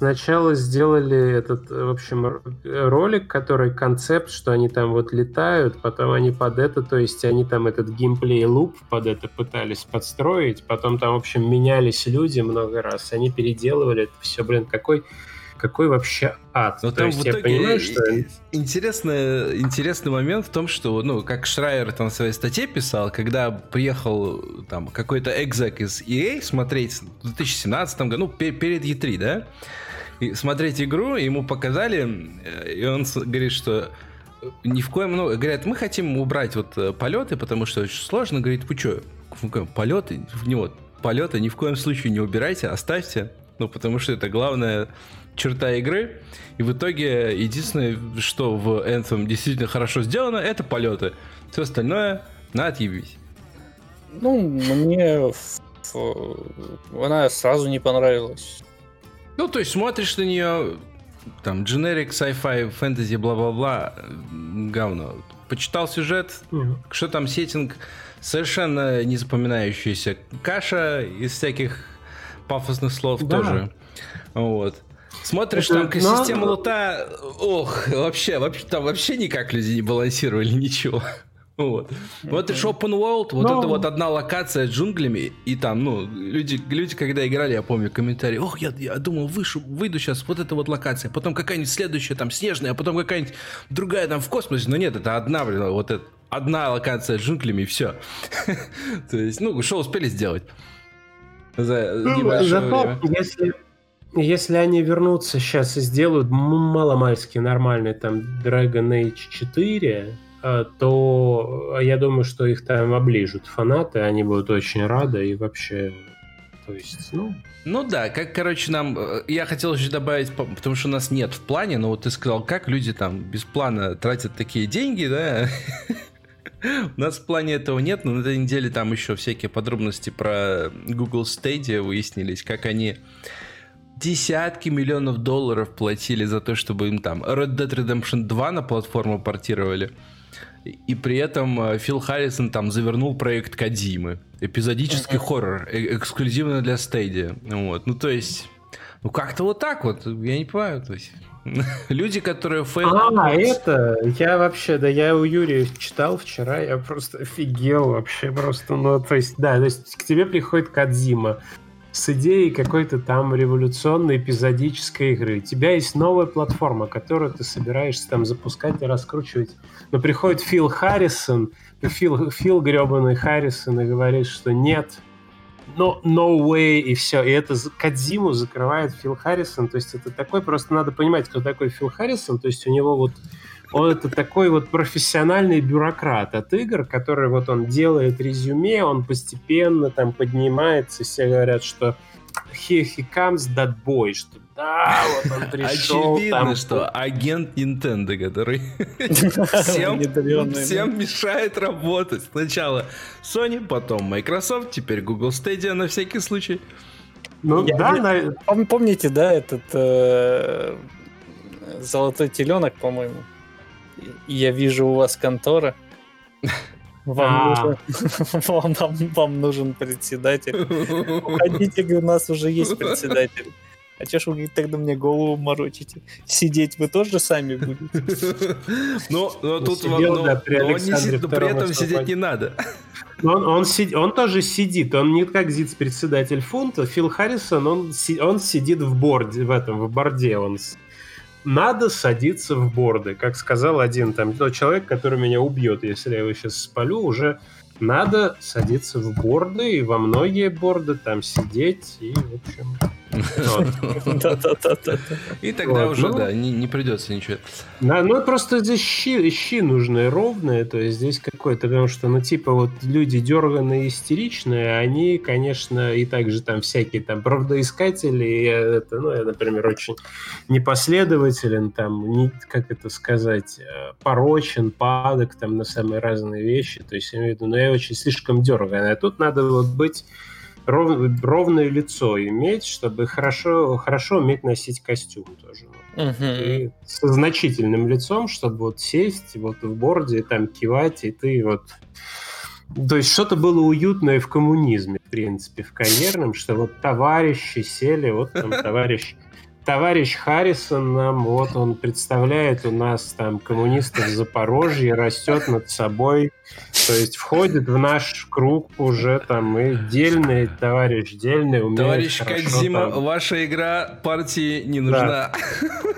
Сначала сделали этот, в общем, ролик, который концепт, что они там вот летают, потом они под это, то есть они там этот геймплей луп под это пытались подстроить, потом там, в общем, менялись люди много раз, они переделывали это все, блин, какой какой вообще ад. Но То там есть в итоге я понимаю, что... интересный, интересный момент в том, что, ну, как Шрайер там в своей статье писал, когда приехал там какой-то экзек из EA смотреть в 2017 году, ну, перед E3, да, смотреть игру, ему показали, и он говорит, что ни в коем, ну, говорят, мы хотим убрать вот э, полеты, потому что очень сложно. Говорит, вы что, полеты, в него полеты ни в коем случае не убирайте, оставьте. ну, потому что это главная черта игры. И в итоге единственное, что в Anthem действительно хорошо сделано, это полеты. Все остальное на отъебись. Ну, мне она сразу не понравилась. Ну, то есть смотришь на нее, там, generic, sci-fi, фэнтези, бла-бла-бла, говно. Почитал сюжет, mm-hmm. что там сеттинг, совершенно незапоминающаяся каша из всяких пафосных слов да. тоже. Вот. Смотришь, Это, там но... система лута, ох, вообще, вообще, там вообще никак люди не балансировали, ничего. Вот. Вот это open world, вот Но... это вот одна локация с джунглями, и там, ну, люди, люди когда играли, я помню комментарии, ох, я, я думал, вышу, выйду сейчас, вот эта вот локация, потом какая-нибудь следующая там снежная, а потом какая-нибудь другая там в космосе, но нет, это одна, блин, вот это, одна локация с джунглями, и все. То есть, ну, что успели сделать? За ну, Зато, если, если они вернутся сейчас и сделают маломальски нормальный там Dragon Age 4, э, то я думаю, что их там оближут фанаты, они будут очень рады и вообще, то есть, ну... Ну да, как, короче, нам... Э, я хотел еще добавить, потому что у нас нет в плане, но вот ты сказал, как люди там без плана тратят такие деньги, да? У нас в плане этого нет, но на этой неделе там еще всякие подробности про Google Stadia выяснились, как они десятки миллионов долларов платили за то, чтобы им там Red Dead Redemption 2 на платформу портировали. И при этом э, Фил Харрисон там завернул проект Кодзимы. Эпизодический хоррор, э эксклюзивно для Stadia. Вот. Ну, то есть, ну как-то вот так вот, я не понимаю. То есть, Люди, которые фейл... А, это, я вообще, да, я у Юрия читал вчера, я просто офигел вообще просто, ну, то есть, да, то есть к тебе приходит Кодзима с идеей какой-то там революционной эпизодической игры. У тебя есть новая платформа, которую ты собираешься там запускать и раскручивать. Но приходит Фил Харрисон, Фил, Фил гребаный Харрисон и говорит, что нет, но no way, и все. И это Кадзиму закрывает Фил Харрисон. То есть это такой, просто надо понимать, кто такой Фил Харрисон. То есть у него вот он это такой вот профессиональный бюрократ от игр, который вот он делает резюме, он постепенно там поднимается, все говорят, что here he comes that boy, что да, вот он пришел. Очевидно, там... что агент Nintendo, который всем, всем мешает работать. Сначала Sony, потом Microsoft, теперь Google Stadia на всякий случай. Ну Я, да, на... помните, да, этот э, золотой теленок, по-моему. Я вижу у вас контора. Вам, а. нужен, вам, вам, вам нужен председатель. Уходите, у нас уже есть председатель. А че ж вы тогда мне голову морочите? Сидеть вы тоже сами будете? Ну, но тут но, но при этом сидеть не надо. Он, он, сид, он тоже сидит, он не как ЗИЦ-председатель фунта. Фил Харрисон, он, он сидит в борде, в этом, в борде. Он надо садиться в борды. Как сказал один там ну, человек, который меня убьет, если я его сейчас спалю, уже надо садиться в борды и во многие борды там сидеть и, в общем, и тогда уже, ну, да, не придется ничего. Ну, просто здесь щи нужные, ровные, то есть здесь какой-то, потому что, ну, типа, вот люди дерганные, истеричные, они, конечно, и также там всякие там правдоискатели, это, ну, я, например, очень непоследователен, там, не, как это сказать, э, порочен, падок там на самые разные вещи, то есть, я имею в виду, ну, я очень слишком дерганый, а тут надо вот быть ров, ровное лицо иметь, чтобы хорошо, хорошо уметь носить костюм тоже. Угу. И со значительным лицом, чтобы вот сесть вот в борде, и там кивать, и ты вот... То есть что-то было уютное в коммунизме, в принципе, в карьерном, что вот товарищи сели, вот там товарищ товарищ Харрисон нам, вот он представляет у нас там коммунистов Запорожье, растет над собой, то есть входит в наш круг уже там и дельный товарищ, дельный, умеет Товарищ Кадзима, там... ваша игра партии не нужна. Да.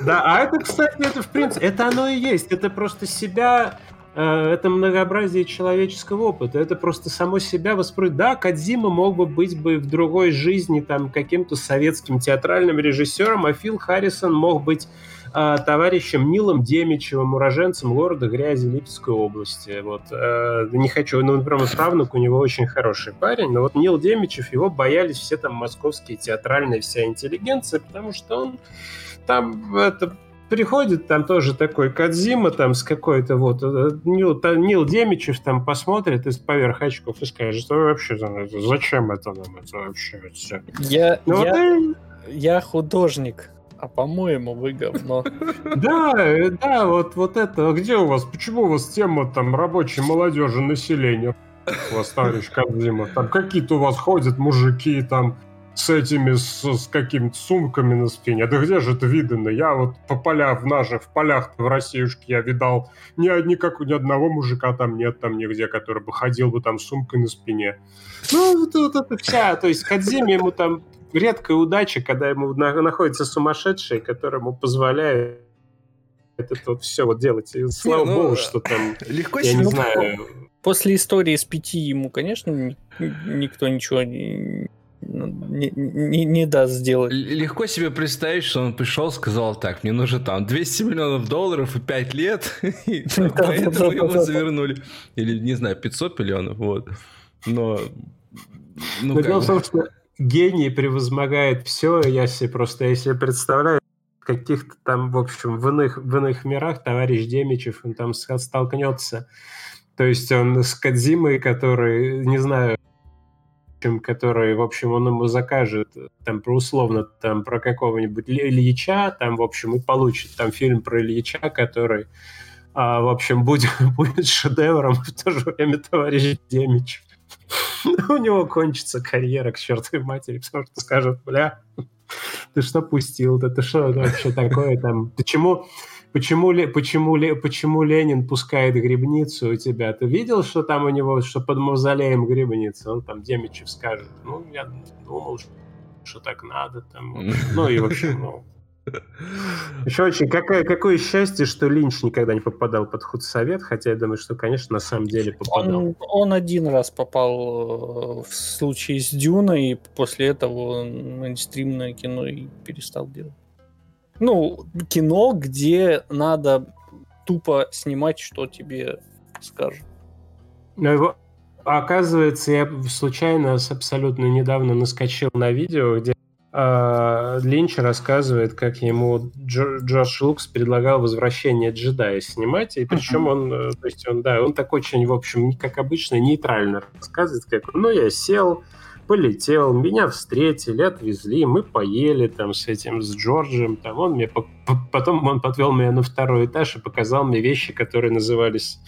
да, а это, кстати, это в принципе, это оно и есть, это просто себя это многообразие человеческого опыта. Это просто само себя воспринимает. Да, Кадзима мог бы быть бы в другой жизни там каким-то советским театральным режиссером, а Фил Харрисон мог быть а, товарищем Нилом Демичевым, уроженцем города Грязи Липецкой области. Вот. А, не хочу, ну, например, правнук у него очень хороший парень, но вот Нил Демичев, его боялись все там московские театральные, вся интеллигенция, потому что он там это приходит там тоже такой Кадзима там с какой-то вот э, Нил, Нил Демичев там посмотрит из поверх очков и скажет, что вообще зачем это нам это вообще все. Я, ну, я, вот, я художник. А по-моему, вы говно. Да, э, да, вот, вот это. А где у вас? Почему у вас тема там рабочей молодежи населения? У вас, товарищ Кадзима, там какие-то у вас ходят мужики там с этими, с, с какими-то сумками на спине. Да где же это видно? Я вот по полям, в наших, в полях в Россиюшке я видал ни, никак, ни одного мужика там нет там нигде, который бы ходил бы там с сумкой на спине. Ну, вот, вот это вся, то есть Кадзиме ему там редкая удача, когда ему находится сумасшедший, которому позволяет это вот все вот делать. И слава не, ну, богу, что там, легко я не знаю... После истории с пяти ему, конечно, никто ничего не, не, не, не даст сделать. Легко себе представить, что он пришел, сказал так, мне нужно там 200 миллионов долларов и 5 лет, и поэтому его завернули. Или, не знаю, 500 миллионов, вот. Но... Ну, дело в том, что гений превозмогает все, я себе просто, я себе представляю, каких-то там, в общем, в иных, в иных мирах товарищ Демичев, он там столкнется, то есть он с Кадзимой, который, не знаю, который, в общем, он ему закажет там про условно там про какого-нибудь Ильича, там, в общем, и получит там фильм про Ильича, который, а, в общем, будет, будет шедевром в то же время товарищ Демич. У него кончится карьера к чертовой матери, потому что скажет, бля, ты что пустил? Да ты что вообще такое там? Почему, почему, почему, почему Ленин пускает грибницу у тебя? Ты видел, что там у него, что под мавзолеем грибница? Он там Демичев скажет, ну, я думал, что так надо. Там. Ну и в общем, ну, еще очень какое, какое счастье, что Линч никогда не попадал под худсовет, хотя я думаю, что, конечно, на самом деле попадал. Он, он один раз попал э, в случае с Дюной, и после этого мейнстримное кино и перестал делать. Ну, кино, где надо тупо снимать, что тебе скажут. Но его, оказывается, я случайно абсолютно недавно наскочил на видео, где а, Линч рассказывает, как ему Джордж Лукс предлагал возвращение джедая снимать, и причем он, э, то есть он, да, он так очень, в общем, как обычно, нейтрально рассказывает, как, ну, я сел, полетел, меня встретили, отвезли, мы поели там с этим, с Джорджем, там он мне, потом он подвел меня на второй этаж и показал мне вещи, которые назывались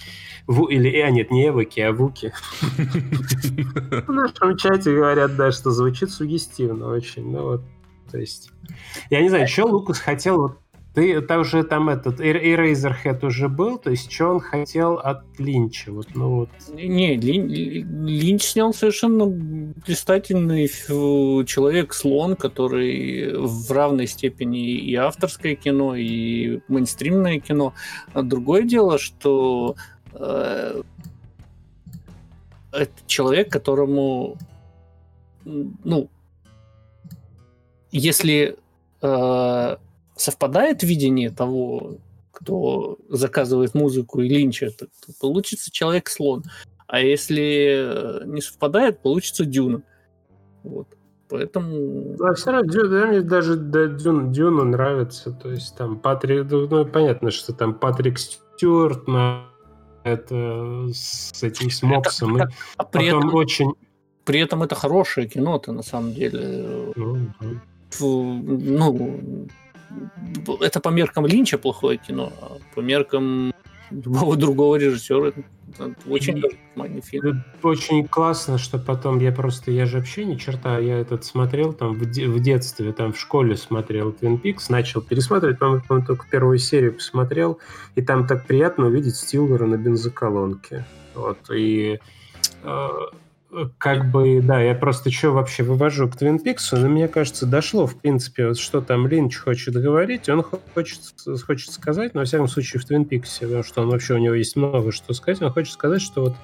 Ву, или, а нет, не Эвоки, а Вуки. В нашем чате говорят, да, что звучит сугестивно очень. Ну вот, то есть... Я не знаю, что Лукас хотел вот ты там уже там этот Eraserhead уже был, то есть что он хотел от Линча? Вот, ну вот. Не, Лин, Линч снял совершенно блистательный человек-слон, который в равной степени и авторское кино, и мейнстримное кино. А другое дело, что Э, это человек, которому, ну, если э, совпадает видение того, кто заказывает музыку и Линча, то, то получится человек-слон. А если э, не совпадает, получится Дюна. Вот. Поэтому... А все равно Дюна, мне даже да, Дюна, Дюна нравится. То есть там Патрик... Ну, понятно, что там Патрик Стюарт на это с этим с Мопсом. Это, а при этом очень... При этом это хорошее кино-то на самом деле. Ну, ну, это по меркам Линча плохое кино, а по меркам любого другого режиссера очень нормальный фильм. Очень классно, что потом я просто, я же вообще ни черта, я этот смотрел там в, де, в детстве, там в школе смотрел Twin Peaks, начал пересматривать, по-моему, только первую серию посмотрел, и там так приятно увидеть Стилвера на бензоколонке. Вот, и э, как бы, да, я просто что вообще вывожу к Твин Пиксу, но мне кажется, дошло, в принципе, вот что там Линч хочет говорить, он хочет, хочет сказать, но, во всяком случае, в Твин Пиксе, потому что он вообще, у него есть много что сказать, он хочет сказать, что вот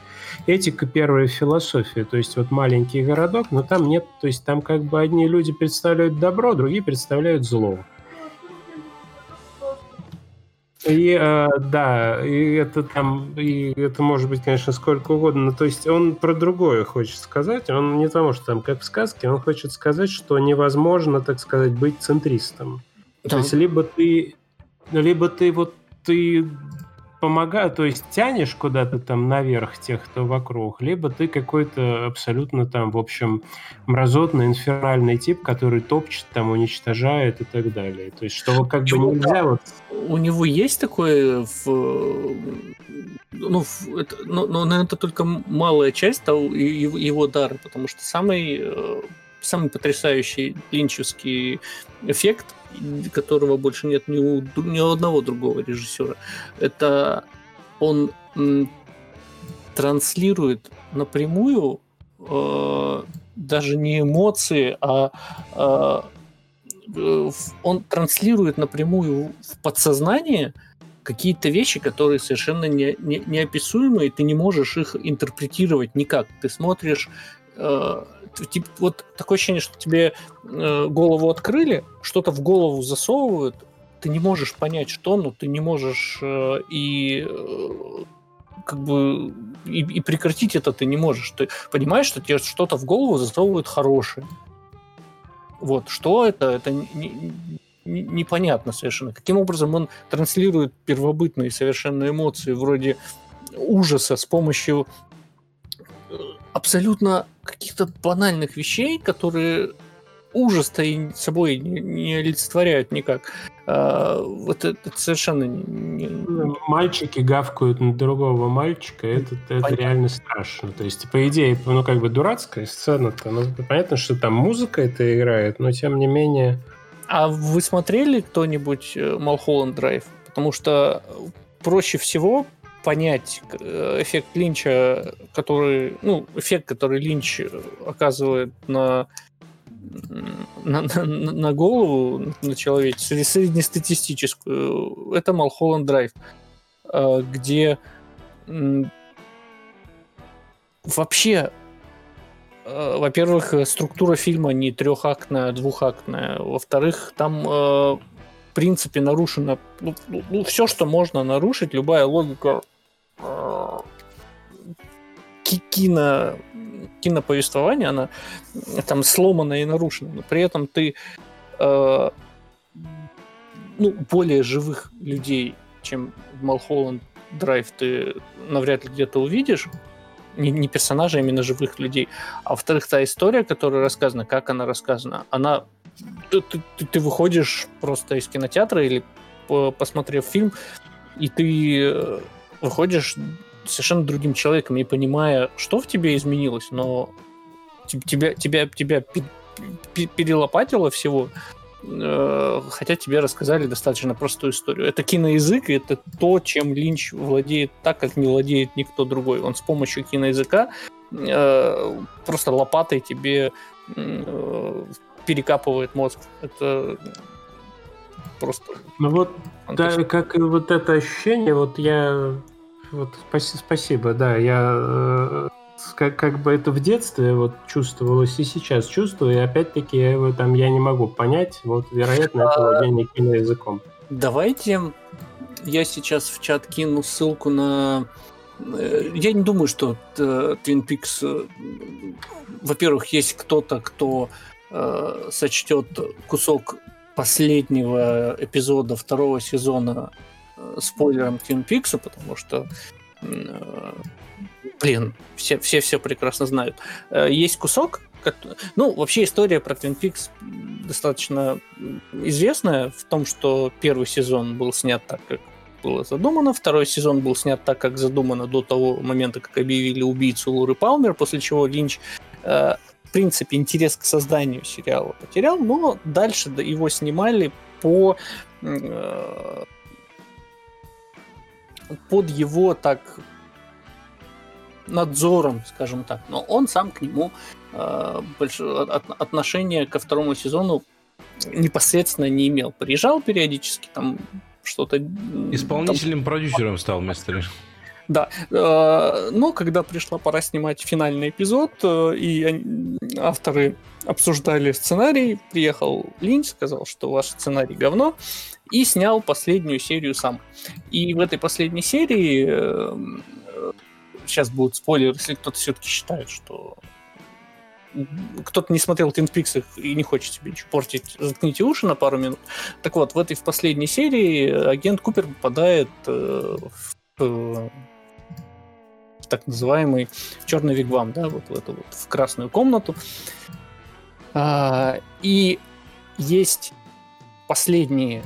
этика первая философия, то есть вот маленький городок, но там нет, то есть там как бы одни люди представляют добро, другие представляют зло. И э, да, и это там, и это может быть, конечно, сколько угодно. Но, то есть он про другое хочет сказать. Он не потому, что там как в сказке, он хочет сказать, что невозможно, так сказать, быть центристом. Да. То есть либо ты, либо ты вот ты помогаю, то есть тянешь куда-то там наверх тех, кто вокруг, либо ты какой-то абсолютно там, в общем, мразотный, инфернальный тип, который топчет, там, уничтожает и так далее. То есть, что как бы нельзя вот... У него есть такое в... Ну, это, ну, но, но это только малая часть того, его, его дара, потому что самый, э, самый потрясающий линчевский эффект которого больше нет ни у, ни у одного другого режиссера. Это он м, транслирует напрямую э, даже не эмоции, а э, он транслирует напрямую в подсознание какие-то вещи, которые совершенно не, не, неописуемые, ты не можешь их интерпретировать никак. Ты смотришь э, типа, вот такое ощущение, что тебе э, голову открыли, что-то в голову засовывают, ты не можешь понять, что, но ты не можешь э, и э, как бы и, и прекратить это ты не можешь. Ты понимаешь, что тебе что-то в голову засовывают хорошее. Вот, что это, это не, не, непонятно совершенно. Каким образом он транслирует первобытные совершенно эмоции вроде ужаса с помощью абсолютно каких-то банальных вещей, которые ужас-то и собой не, не олицетворяют никак. А, вот это, это совершенно не... Мальчики гавкают на другого мальчика, это, это реально страшно. То есть, по идее, ну, как бы дурацкая сцена-то. Ну, понятно, что там музыка это играет, но тем не менее... А вы смотрели кто-нибудь Малхолланд э, Драйв? Потому что проще всего понять э, эффект Линча, который, ну, эффект, который Линч оказывает на на, на, на голову, на человечество, среднестатистическую, это Малхолланд Драйв, э, где вообще, э, во-первых, структура фильма не трехактная, а двухактная, во-вторых, там в принципе нарушено ну, ну, ну, все, что можно нарушить, любая логика кино, киноповествования, она там сломана и нарушена, но при этом ты э, ну, более живых людей, чем в Малхолланд Драйв, ты навряд ли где-то увидишь. Не, не персонажа, а именно живых людей. А во-вторых, та история, которая рассказана, как она рассказана, она ты, ты, ты выходишь просто из кинотеатра или посмотрев фильм, и ты э, выходишь совершенно другим человеком, не понимая, что в тебе изменилось, но тебя, тебя, тебя перелопатило всего, э, хотя тебе рассказали достаточно простую историю. Это киноязык, и это то, чем Линч владеет так, как не владеет никто другой. Он с помощью киноязыка э, просто лопатой тебе перекапывает мозг. Это просто... Ну вот, да, как и вот это ощущение, вот я... Вот спаси, спасибо, да, я э, как, как бы это в детстве вот чувствовалось и сейчас чувствую, и опять-таки я его там я не могу понять, вот вероятно это владение киноязыком. Давайте я сейчас в чат кину ссылку на э, я не думаю, что э, Twin Peaks, во-первых, есть кто-то, кто сочтет кусок последнего эпизода второго сезона спойлером Twin Peaks, потому что э, блин, все, все все прекрасно знают. Э, есть кусок, ну, вообще история про Twin Peaks достаточно известная в том, что первый сезон был снят так, как было задумано, второй сезон был снят так, как задумано до того момента, как объявили убийцу Луры Палмер, после чего Линч э, в принципе, интерес к созданию сериала потерял, но дальше его снимали по э, под его так надзором, скажем так. Но он сам к нему э, больш... от, отношения ко второму сезону непосредственно не имел. Приезжал периодически, там что-то... Исполнительным там... продюсером стал мистер. Да. Э, но когда пришла пора снимать финальный эпизод, э, и авторы обсуждали сценарий, приехал Линч, сказал, что ваш сценарий говно, и снял последнюю серию сам. И в этой последней серии сейчас э, будут спойлеры, если кто-то все-таки считает, что кто-то не смотрел Twin Peaks и не хочет себе ничего портить, заткните уши на пару минут. Так вот, в этой в последней серии агент Купер попадает э, в, в так называемый черный вигвам, да, вот в эту вот в красную комнату. А, и есть последние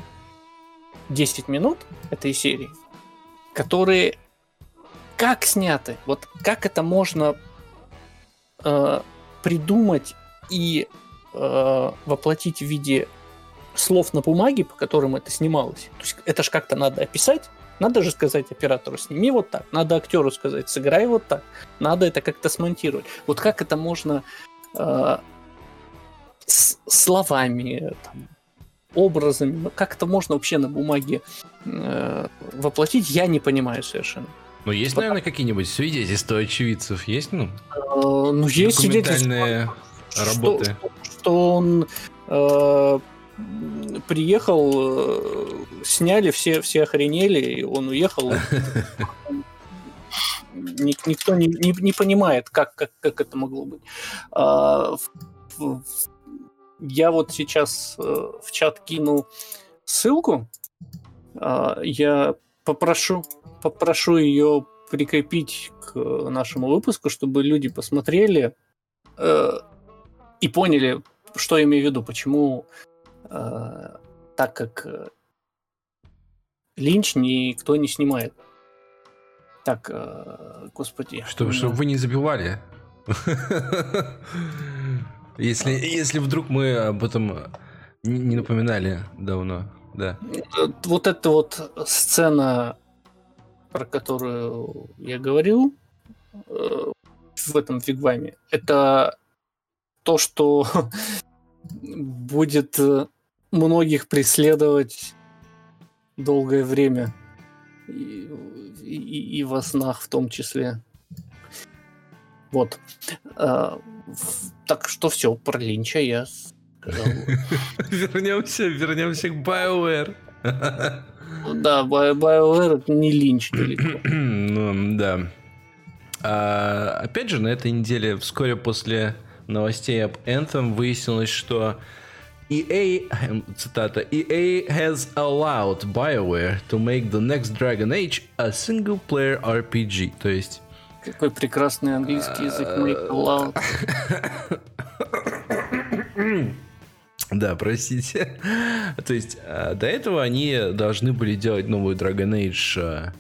10 минут этой серии, которые как сняты, вот как это можно э, придумать и э, воплотить в виде слов на бумаге, по которым это снималось. То есть это же как-то надо описать. Надо же сказать оператору, сними вот так. Надо актеру сказать, сыграй вот так. Надо это как-то смонтировать. Вот как это можно э, с словами, там, образами, ну, как это можно вообще на бумаге э, воплотить, я не понимаю совершенно. Ну, есть, Потому... наверное, какие-нибудь свидетельства очевидцев? Есть, ну? Э, ну, есть свидетельства. работы. Что, что он э, приехал, э, сняли, все, все охренели, и он уехал. Никто не, не, не понимает, как, как, как это могло быть. А, я вот сейчас э, в чат кину ссылку. А, я попрошу, попрошу ее прикрепить к нашему выпуску, чтобы люди посмотрели э, и поняли, что я имею в виду, почему э, так как э, Линч никто не снимает. Так, э, господи. Чтобы, чтобы вы не забивали. Если, если вдруг мы об этом не напоминали давно, да. Вот эта вот сцена, про которую я говорил э, в этом фигваме, это то, что будет э, многих преследовать долгое время. И, и, и во снах в том числе. Вот. А, так что все, про Линча я сказал. Вернемся, вернемся к BioWare. Да, BioWare это не Линч далеко. ну, да. А, опять же, на этой неделе, вскоре после новостей об Anthem, выяснилось, что EA, цитата, EA has allowed BioWare to make the next Dragon Age a single-player RPG. То есть какой прекрасный английский язык allowed. Да, простите. То есть, а, до этого они должны были делать новую Dragon Age, а,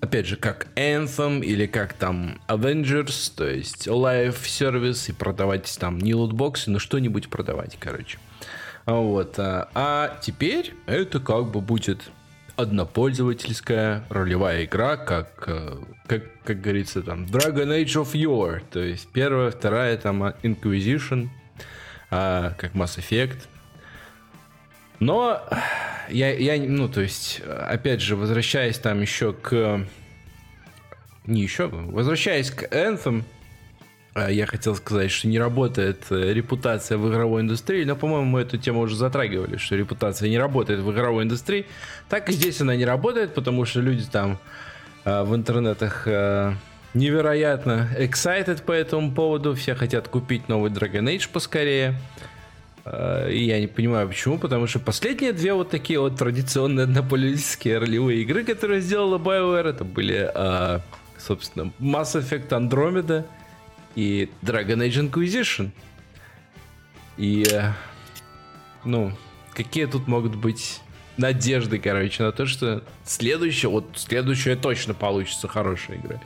опять же, как Anthem или как там Avengers, то есть live сервис и продавать там не лутбоксы, но что-нибудь продавать, короче. Вот. А, а теперь это как бы будет однопользовательская ролевая игра, как, э, как, как говорится, там, Dragon Age of Yore, то есть первая, вторая, там, Inquisition, а, как Mass Effect. Но я, я, ну, то есть, опять же, возвращаясь там еще к... Не еще, возвращаясь к Anthem, я хотел сказать, что не работает э, репутация в игровой индустрии, но, по-моему, мы эту тему уже затрагивали, что репутация не работает в игровой индустрии. Так и здесь она не работает, потому что люди там э, в интернетах э, невероятно excited по этому поводу, все хотят купить новый Dragon Age поскорее. И я не понимаю почему, потому что последние две вот такие вот традиционные однополитические ролевые игры, которые сделала BioWare, это были, собственно, Mass Effect Andromeda и Dragon Age Inquisition. И, э, ну, какие тут могут быть надежды, короче, на то, что следующая, вот следующая точно получится хорошая игра.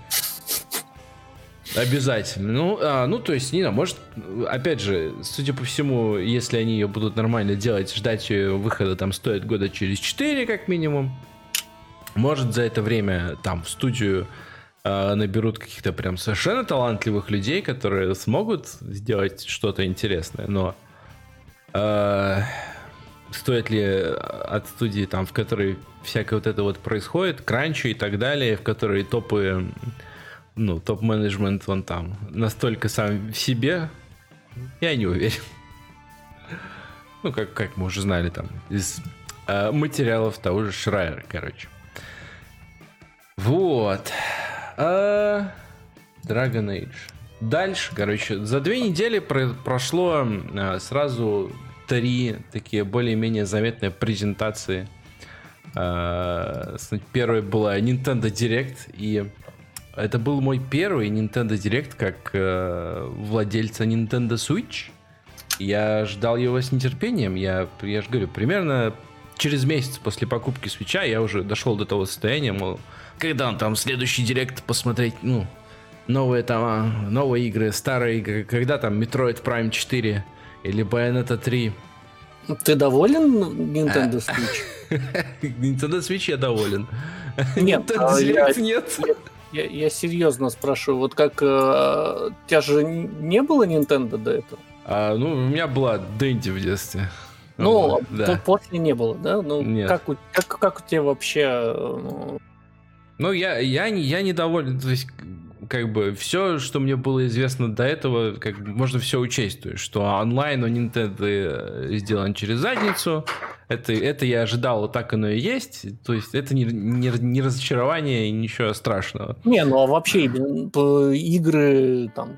Обязательно. Ну, а, ну, то есть, не может, опять же, судя по всему, если они ее будут нормально делать, ждать ее выхода там стоит года через 4, как минимум. Может, за это время там в студию наберут каких-то прям совершенно талантливых людей, которые смогут сделать что-то интересное, но э, стоит ли от студии, там, в которой всякое вот это вот происходит, кранчи и так далее, в которой топы, ну, топ-менеджмент, он там настолько сам в себе, я не уверен. Ну, как, как мы уже знали там из э, материалов того же Шрайера, короче. Вот. А... Dragon Age. Дальше, короче, за две недели про- прошло а, сразу три такие более-менее заметные презентации. А, первая была Nintendo Direct, и это был мой первый Nintendo Direct как а, владельца Nintendo Switch. Я ждал его с нетерпением. Я, я же говорю, примерно через месяц после покупки свеча я уже дошел до того состояния, мол, когда там следующий директ посмотреть, ну, новые там, а, новые игры, старые игры, когда там Metroid Prime 4 или Bayonetta 3. Ты доволен Nintendo Switch? Nintendo Switch я доволен. Нет, Nintendo Direct нет. Я, я серьезно спрашиваю, вот как... Э, у тебя же не было Nintendo до этого? А, ну, у меня была Дэнди в детстве. Ну, вот, да. после не было, да? Ну, Нет. Как, у, как, как у тебя вообще... Ну, я, я, я недоволен. То есть, как бы все, что мне было известно до этого, как бы можно все учесть. То есть, что онлайн у Nintendo э, сделан через задницу. Это, это я ожидал, так оно и есть. То есть это не, не, не разочарование и ничего страшного. Не, ну а вообще игры там...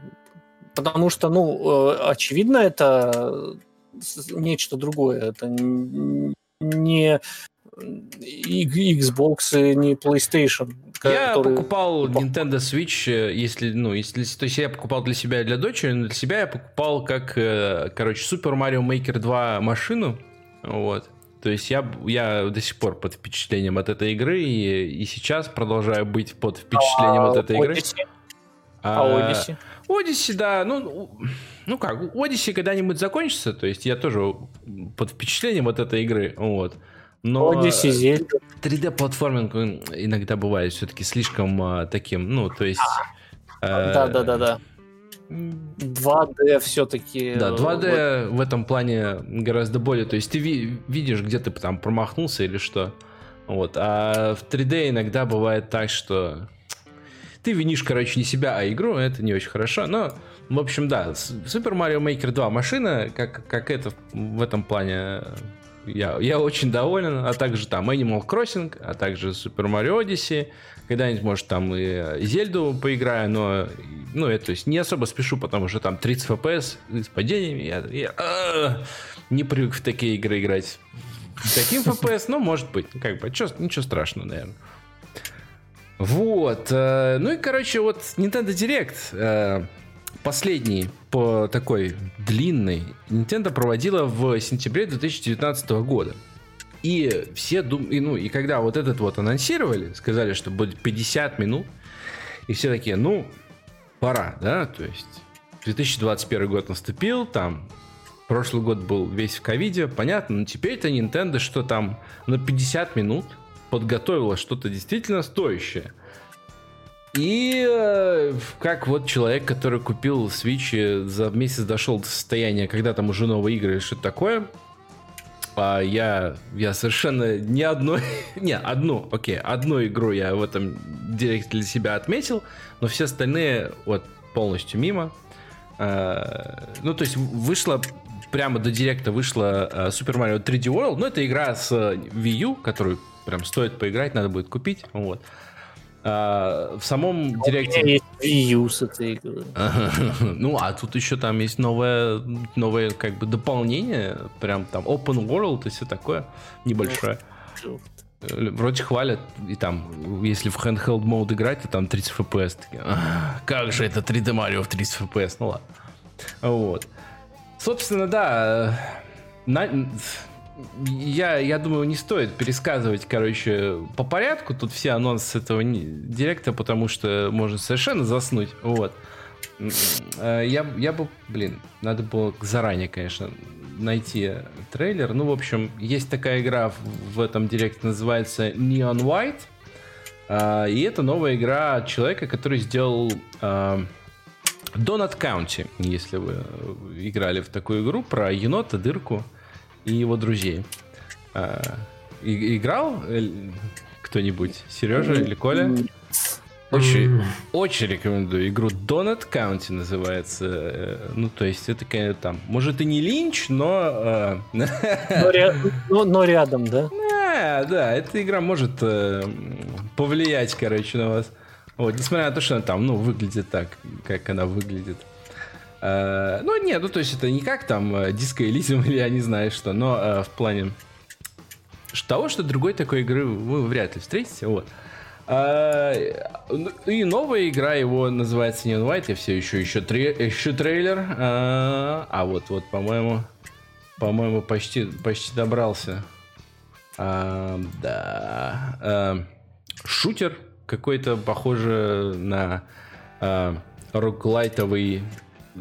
Потому что, ну, э, очевидно, это нечто другое. Это не Xbox, не PlayStation. Я который... покупал Nintendo Switch, э, если, ну, если, то есть я покупал для себя и для дочери, но для себя я покупал как, э, короче, Super Mario Maker 2 машину, вот. То есть я, я до сих пор под впечатлением от этой игры и, и сейчас продолжаю быть под впечатлением а, от этой игры. А, а Odyssey? Odyssey, да, ну, ну как, Odyssey когда-нибудь закончится, то есть я тоже под впечатлением от этой игры, вот. Но 3D-платформинг иногда бывает все-таки слишком а, таким, ну, то есть... Да, да, да, да. 2D все-таки. Да, 2D вот. в этом плане гораздо более. То есть ты ви- видишь, где ты там промахнулся или что. Вот. А в 3D иногда бывает так, что ты винишь, короче, не себя, а игру. Это не очень хорошо. Но, в общем, да, Super Mario Maker 2 машина, как, как это в этом плане я, я очень доволен, а также там Animal Crossing, а также Super Mario Odyssey. Когда-нибудь, может, там и Зельду поиграю, но ну, я, то есть, не особо спешу, потому что там 30 FPS с падениями. Я, я а, не привык в такие игры играть. Таким FPS, ну, может быть, как бы, чё, ничего страшного, наверное. Вот. Э, ну и, короче, вот Nintendo Direct э, последний по такой длинной Nintendo проводила в сентябре 2019 года. И все думали, ну и когда вот этот вот анонсировали, сказали, что будет 50 минут, и все такие, ну, пора, да, то есть 2021 год наступил, там прошлый год был весь в ковиде, понятно, но теперь-то Nintendo что там на 50 минут подготовила что-то действительно стоящее – и э, как вот человек, который купил Switch, за месяц дошел до состояния, когда там уже новые игры или что-то такое, а я, я совершенно ни одной, не, одну, окей, одну игру я в этом директе для себя отметил, но все остальные вот полностью мимо. А, ну, то есть вышло прямо до директа вышла uh, Super Mario 3D World, ну, это игра с Wii U, которую прям стоит поиграть, надо будет купить, вот. А, в самом директе... Wii с этой игрой. ну, а тут еще там есть новое, новое как бы дополнение, прям там Open World и все такое небольшое. Вроде хвалят, и там, если в handheld мод играть, то там 30 FPS. Как же это 3D Mario в 30 FPS? Ну ладно. Вот. Собственно, да, на, я, я думаю, не стоит пересказывать, короче, по порядку тут все анонсы этого директа, потому что можно совершенно заснуть. Вот. Э, я, я бы, блин, надо было заранее, конечно, найти трейлер. Ну, в общем, есть такая игра в этом директе, называется Neon White. Э, и это новая игра человека, который сделал э, Donut County, если вы играли в такую игру про енота, дырку и его друзей. А, и, играл кто-нибудь? Сережа или Коля? Очень, очень рекомендую. Игру Donut County называется. Э, ну, то есть, это, конечно, там, может, и не линч, но... Э, но, ря... но, но рядом, да? Да, да, эта игра может э, повлиять, короче, на вас. Вот, несмотря на то, что она там, ну, выглядит так, как она выглядит. Ну, нет, ну, то есть это не как там Disco Elysium или я не знаю что, но uh, в плане того, что другой такой игры вы вряд ли встретите, вот. Uh, и новая игра его называется Neon White, я все еще еще, тре, еще трейлер, а вот вот по-моему, по-моему почти почти добрался. Uh, да, шутер какой-то похоже на э, роглайтовый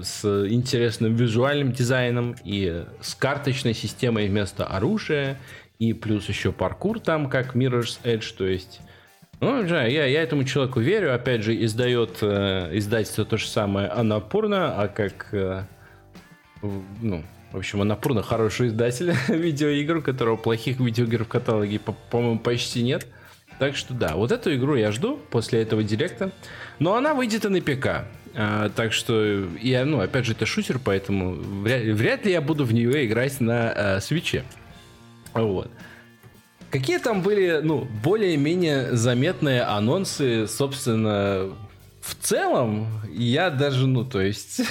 с интересным визуальным дизайном и с карточной системой вместо оружия, и плюс еще паркур там, как Mirror's Edge, то есть... Ну, да, я, я этому человеку верю. Опять же, издает э, издательство то же самое Анапурна, а как... Э, ну, в общем, Анапурна хороший издатель видеоигр, у которого плохих видеоигр в каталоге, по-моему, почти нет. Так что да, вот эту игру я жду после этого директа. Но она выйдет и на ПК. А, так что, я, ну, опять же, это шутер, поэтому вряд, вряд ли я буду в нее играть на а, свече. Вот. Какие там были, ну, более-менее заметные анонсы, собственно, в целом, я даже, ну, то есть...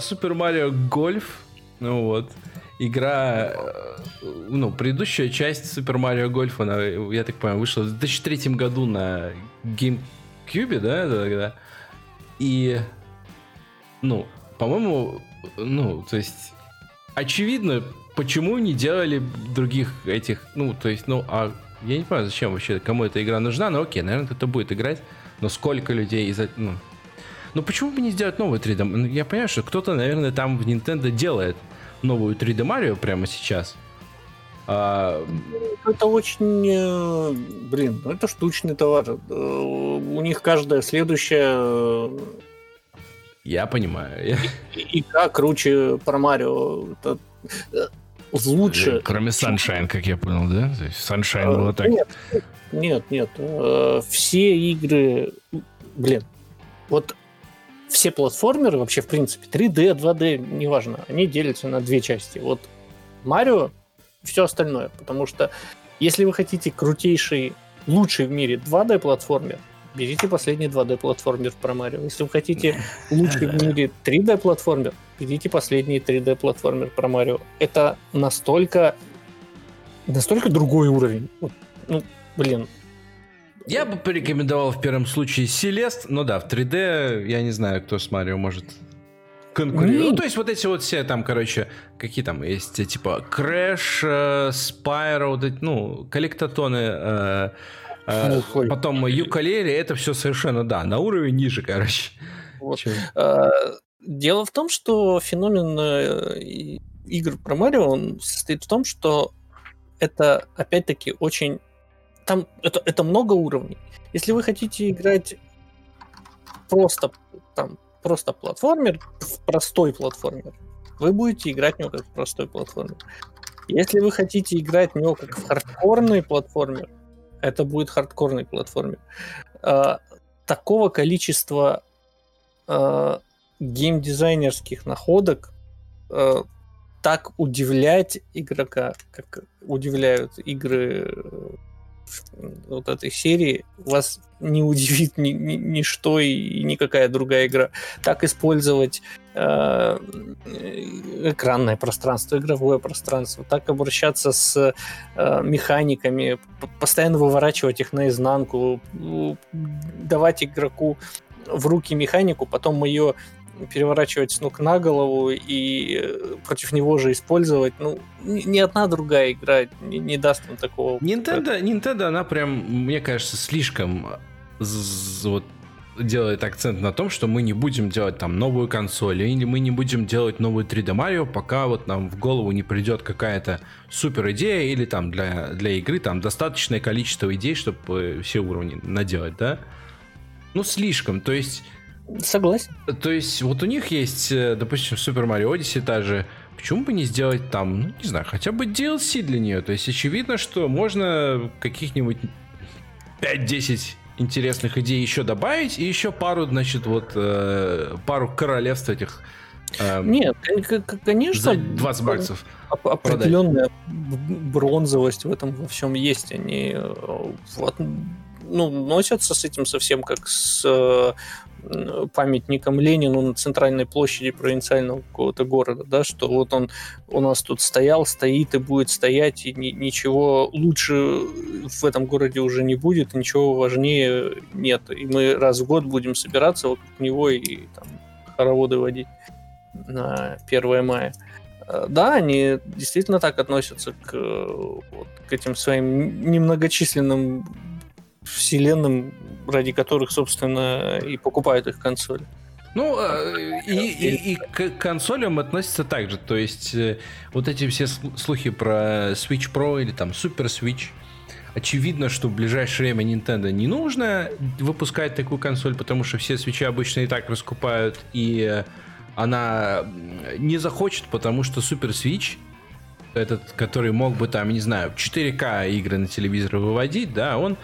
Супер Марио Гольф, ну вот, игра, э, ну, предыдущая часть Super Mario Golf, она, я так понимаю, вышла в 2003 году на GameCube, да, тогда. И, ну, по-моему, ну, то есть, очевидно, почему не делали других этих, ну, то есть, ну, а я не понимаю, зачем вообще, кому эта игра нужна, но окей, наверное, кто-то будет играть, но сколько людей из ну, ну почему бы не сделать новый 3D? Ну, я понимаю, что кто-то, наверное, там в Nintendo делает новую 3D Mario прямо сейчас. А... Это очень, э, блин, ну это штучный товар. Э, у них каждая следующая э, я понимаю. Игра круче про Марио. Это лучше. Кроме Sunshine, как я понял, да? То есть Sunshine а, было так. Нет, нет, нет. Все игры, блин, вот все платформеры вообще, в принципе, 3D, 2D, неважно, они делятся на две части. Вот Марио, все остальное. Потому что если вы хотите крутейший, лучший в мире 2D платформер, берите последний 2D платформер про Марио. Если вы хотите лучший в мире 3D платформер, берите последний 3D платформер про Марио. Это настолько настолько другой уровень. Вот, ну, блин, я бы порекомендовал в первом случае Селест, но да, в 3D я не знаю, кто с Марио может конкурировать. Ну, то есть вот эти вот все там, короче, какие там есть, типа Crash, Spyro, вот эти, ну, коллектотоны, э, э, ну, потом Юкалери, это все совершенно, да, на уровень ниже, короче. Вот. А, дело в том, что феномен э, игр про Марио, он состоит в том, что это, опять-таки, очень там это, это много уровней. Если вы хотите играть просто там просто платформер, простой платформер, вы будете играть в него как в простой платформер. Если вы хотите играть в него как в хардкорный платформер, это будет хардкорный платформер. А, такого количества а, геймдизайнерских находок а, так удивлять игрока, как удивляют игры вот этой серии вас не удивит ни, ни, ничто и никакая другая игра. Так использовать э, экранное пространство, игровое пространство, так обращаться с э, механиками, постоянно выворачивать их наизнанку, давать игроку в руки механику, потом ее переворачивать с ног на голову и э, против него же использовать. Ну, ни одна другая игра не, не даст вам такого. Nintendo, Nintendo, она прям, мне кажется, слишком вот делает акцент на том, что мы не будем делать там новую консоль, или мы не будем делать новую 3D Mario, пока вот нам в голову не придет какая-то супер идея, или там для, для игры там достаточное количество идей, чтобы все уровни наделать, да? Ну, слишком. То есть Согласен. То есть вот у них есть, э, допустим, Super Mario Odyssey та же. почему бы не сделать там, ну, не знаю, хотя бы DLC для нее. То есть очевидно, что можно каких-нибудь 5-10 интересных идей еще добавить, и еще пару, значит, вот э, пару королевств этих. Э, Нет, конечно. За 20 баксов. Определенная бронзовость в этом во всем есть. Они э, вот, ну, носятся с этим совсем как с памятником Ленину на центральной площади провинциального какого-то города, да, что вот он у нас тут стоял, стоит и будет стоять, и ни, ничего лучше в этом городе уже не будет, ничего важнее нет. И мы раз в год будем собираться вокруг него и там хороводы водить на 1 мая. Э, да, они действительно так относятся к, вот, к этим своим немногочисленным вселенным, ради которых, собственно, и покупают их консоли. Ну, э, и, и, и к консолям относятся также. То есть, э, вот эти все слухи про Switch Pro или там Super Switch, очевидно, что в ближайшее время Nintendo не нужно выпускать такую консоль, потому что все свечи обычно и так раскупают, и она не захочет, потому что Super Switch этот, который мог бы там, не знаю, 4К игры на телевизор выводить, да, он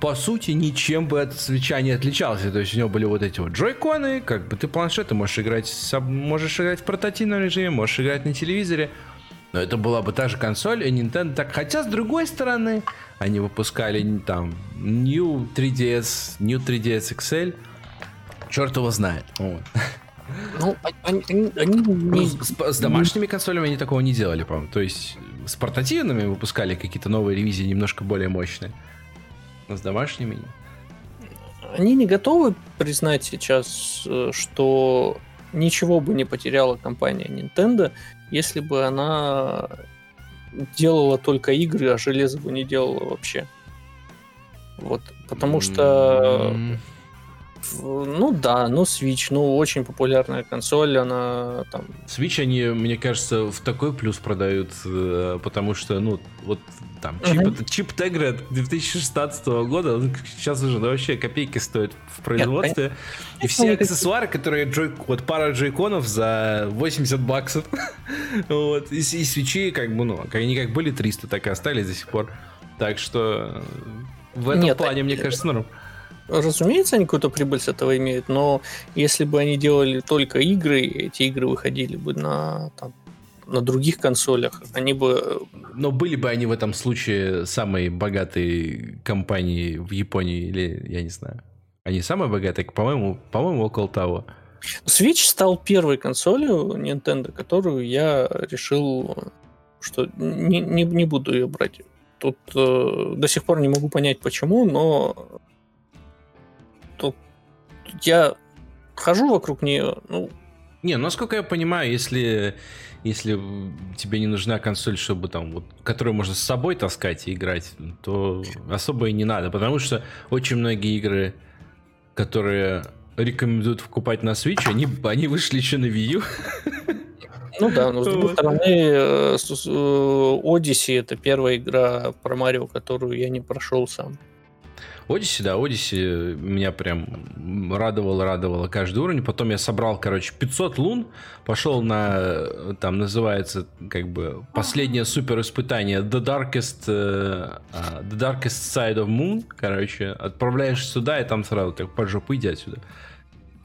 по сути, ничем бы от свеча не отличался. То есть у него были вот эти вот джойконы, как бы ты планшеты можешь играть, можешь играть в портативном режиме, можешь играть на телевизоре. Но это была бы та же консоль, и Nintendo так. Хотя, с другой стороны, они выпускали там New 3DS, New 3DS XL. Черт его знает. Вот. Ну, они, они, они не... с, с домашними консолями они такого не делали, по-моему. То есть с портативными выпускали какие-то новые ревизии немножко более мощные. С домашними Они не готовы признать сейчас, э, что ничего бы не потеряла компания Nintendo, если бы она делала только игры, а железо бы не делала вообще. Вот, потому что mm-hmm. Ну да, ну Switch, ну очень популярная консоль, она там... Switch они, мне кажется, в такой плюс продают, э, потому что, ну, вот там чип, uh-huh. чип Tegra 2016 года, он сейчас уже ну, вообще копейки стоит в производстве. Нет, и все аксессуары, которые джой, вот пара джойконов за 80 баксов. вот, и, и свечи, как бы, ну, они как были 300, так и остались до сих пор. Так что в этом Нет, плане, мне кажется, норм. Разумеется, они какую-то прибыль с этого имеют, но если бы они делали только игры, эти игры выходили бы на, там, на других консолях, они бы... Но были бы они в этом случае самой богатой компанией в Японии, или я не знаю. Они самые богатые, по-моему, по-моему, около того. Switch стал первой консолью Nintendo, которую я решил, что не, не, не буду ее брать. Тут э, до сих пор не могу понять почему, но то я хожу вокруг нее, ну... Не, ну, насколько я понимаю, если, если тебе не нужна консоль, чтобы там, вот, которую можно с собой таскать и играть, то особо и не надо, потому что очень многие игры, которые рекомендуют покупать на Switch, они, они вышли еще на Wii U. Ну да, но с другой стороны, э, Odyssey это первая игра про Марио, которую я не прошел сам. Odyssey, да, Odyssey меня прям радовало, радовало каждый уровень. Потом я собрал, короче, 500 лун, пошел на, там называется, как бы, последнее супер испытание The Darkest, uh, The Darkest Side of Moon, короче, отправляешь сюда, и там сразу так под жопу иди отсюда.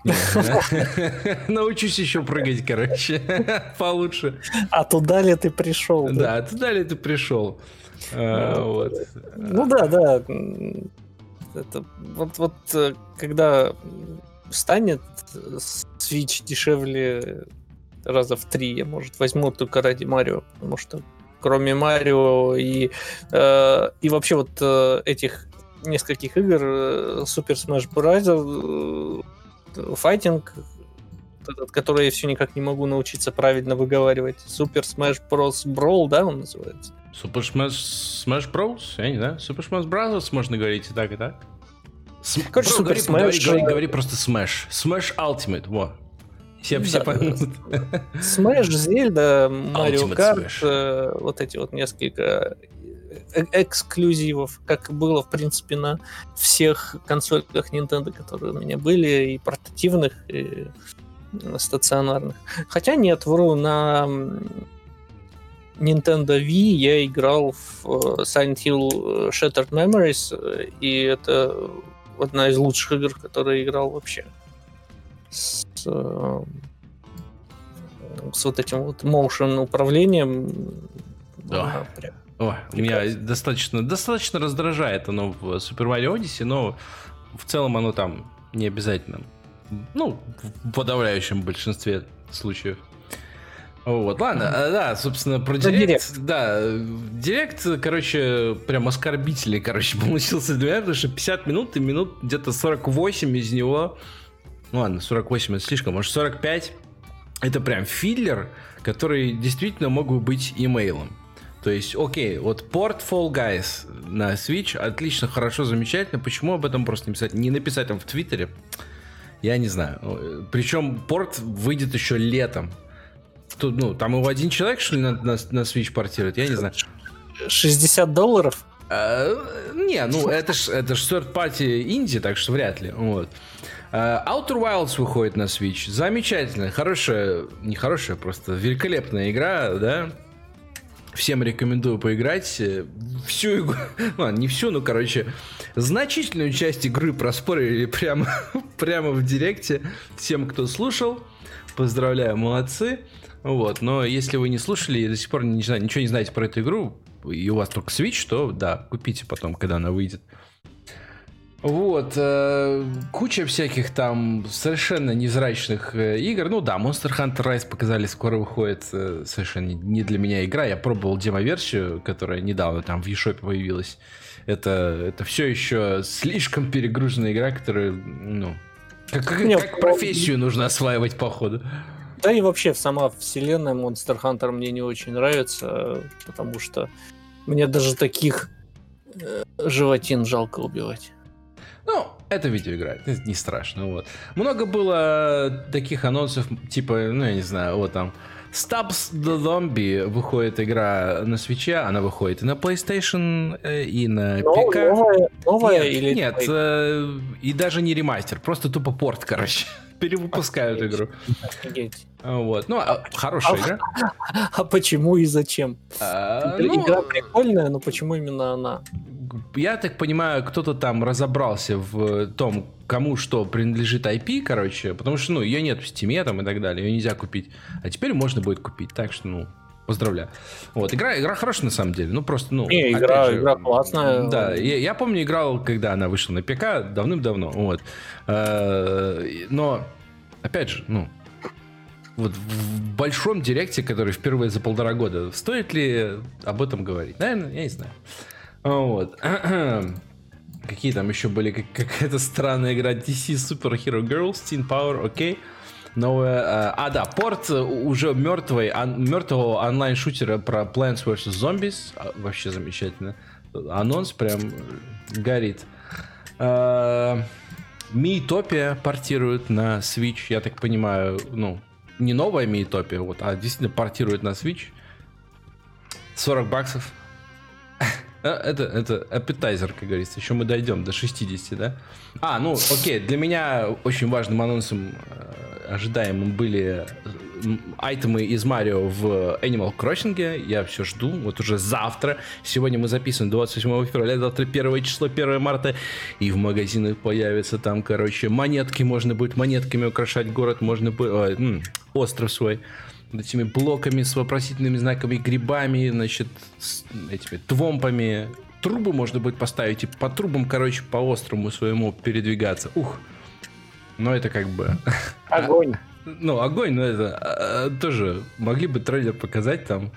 Научусь еще прыгать, короче, получше. А туда ли ты пришел? Да, туда ли ты пришел? А, ну да, да. Это вот, вот э, когда станет Switch дешевле раза в три, я, может, возьму только ради Марио, потому что кроме Марио и, э, и вообще вот э, этих нескольких игр э, Super Smash Bros. Э, Fighting, этот, который я все никак не могу научиться правильно выговаривать. Super Smash Bros. Brawl, да, он называется? Super Smash, Smash Bros? Я не знаю. Super Smash Bros. можно говорить и так, и так. С... Короче, Bro, Super говори, Smash... Говори, говори, говори просто Smash. Smash Ultimate, во. Все, все да. поймут. Smash, Зельда, Марио Карт, э, вот эти вот несколько э, эксклюзивов, как было, в принципе, на всех консолях Nintendo, которые у меня были, и портативных, и стационарных. Хотя нет, вру, на Nintendo Wii я играл в э, Silent Hill Shattered Memories, и это одна из лучших игр, которые я играл вообще. С, э, с вот этим вот motion управлением. Да. Прям Ой, меня достаточно, достаточно раздражает оно в Super Mario Odyssey, но в целом оно там не обязательно. Ну, в подавляющем большинстве случаев. Вот, ладно, mm-hmm. да, собственно, про директ, Да, директ, короче, прям оскорбительный, короче, получился для меня, потому что 50 минут и минут где-то 48 из него, ну ладно, 48 это слишком, может 45, это прям филлер, который действительно мог бы быть имейлом. То есть, окей, вот порт Fall Guys на Switch отлично, хорошо, замечательно. Почему об этом просто не писать? Не написать там в Твиттере? Я не знаю. Причем порт выйдет еще летом. Тут, ну, там его один человек, что ли, на, на, на Switch портирует? Я не знаю. 60 долларов? А, не, ну это ж, это ж third party инди, так что вряд ли. Вот. Uh, Outer Wilds выходит на Switch. Замечательная, хорошая, не хорошая, просто великолепная игра, да? Всем рекомендую поиграть. Всю игру, ну, не всю, но, короче, значительную часть игры проспорили прямо, прямо в директе. Всем, кто слушал, поздравляю, молодцы. Вот, но если вы не слушали и до сих пор не, знаю, ничего не знаете про эту игру, и у вас только Switch, то да, купите потом, когда она выйдет. Вот, э, куча всяких там совершенно невзрачных э, игр. Ну да, Monster Hunter Rise показали, скоро выходит э, совершенно не для меня игра. Я пробовал демо-версию, которая недавно там в eShop появилась. Это, это все еще слишком перегруженная игра, которая, ну, как, как, Нет, как профессию нужно осваивать, походу. Да и вообще сама вселенная Monster Hunter мне не очень нравится, потому что мне даже таких э, животин жалко убивать. Ну, это видеоигра, это не страшно, вот. Много было таких анонсов, типа, ну, я не знаю, вот там, Stubbs the Zombie выходит игра на свече, она выходит и на PlayStation, э, и на ПК. Новая, новая нет, или... Нет, э, и даже не ремастер, просто тупо порт, короче. Перевыпускают игру. Офигеть. Вот, ну, а, хорошая а, игра. А почему и зачем? А, ну, игра прикольная, но почему именно она? я так понимаю, кто-то там разобрался в том, кому что принадлежит IP, короче, потому что, ну, ее нет в Steam там и так далее, ее нельзя купить. А теперь можно будет купить, так что, ну, поздравляю. Вот, игра, игра хорошая на самом деле, ну, просто, ну... Не, игра, же, игра классная. Да, я, я помню, играл, когда она вышла на ПК, давным-давно, вот. Э, но, опять же, ну, вот в большом директе, который впервые за полтора года, стоит ли об этом говорить? Наверное, я не знаю. Вот. Какие там еще были? Какая-то странная игра DC Super Hero Girls, Teen Power, окей. Okay. Новая... А, да, порт уже мертвой, мертвого онлайн-шутера про Plants vs. Zombies. А, вообще замечательно. Анонс прям горит. Миитопия портирует на Switch, я так понимаю, ну, не новая Миитопия, вот, а действительно портирует на Switch. 40 баксов. А, это, это аппетайзер, как говорится. Еще мы дойдем до 60, да? А, ну, окей. Для меня очень важным анонсом э, ожидаемым были айтемы из Марио в Animal Crossing. Я все жду. Вот уже завтра. Сегодня мы записываем 28 февраля, завтра 1 число, 1 марта. И в магазинах появятся там, короче, монетки. Можно будет монетками украшать город. Можно будет... Э, остров свой этими блоками с вопросительными знаками, грибами, значит, с этими твомпами. Трубы можно будет поставить и по трубам, короче, по острому своему передвигаться. Ух. Но это как бы... Огонь. Ну, огонь, но это а, тоже могли бы трейлер показать там.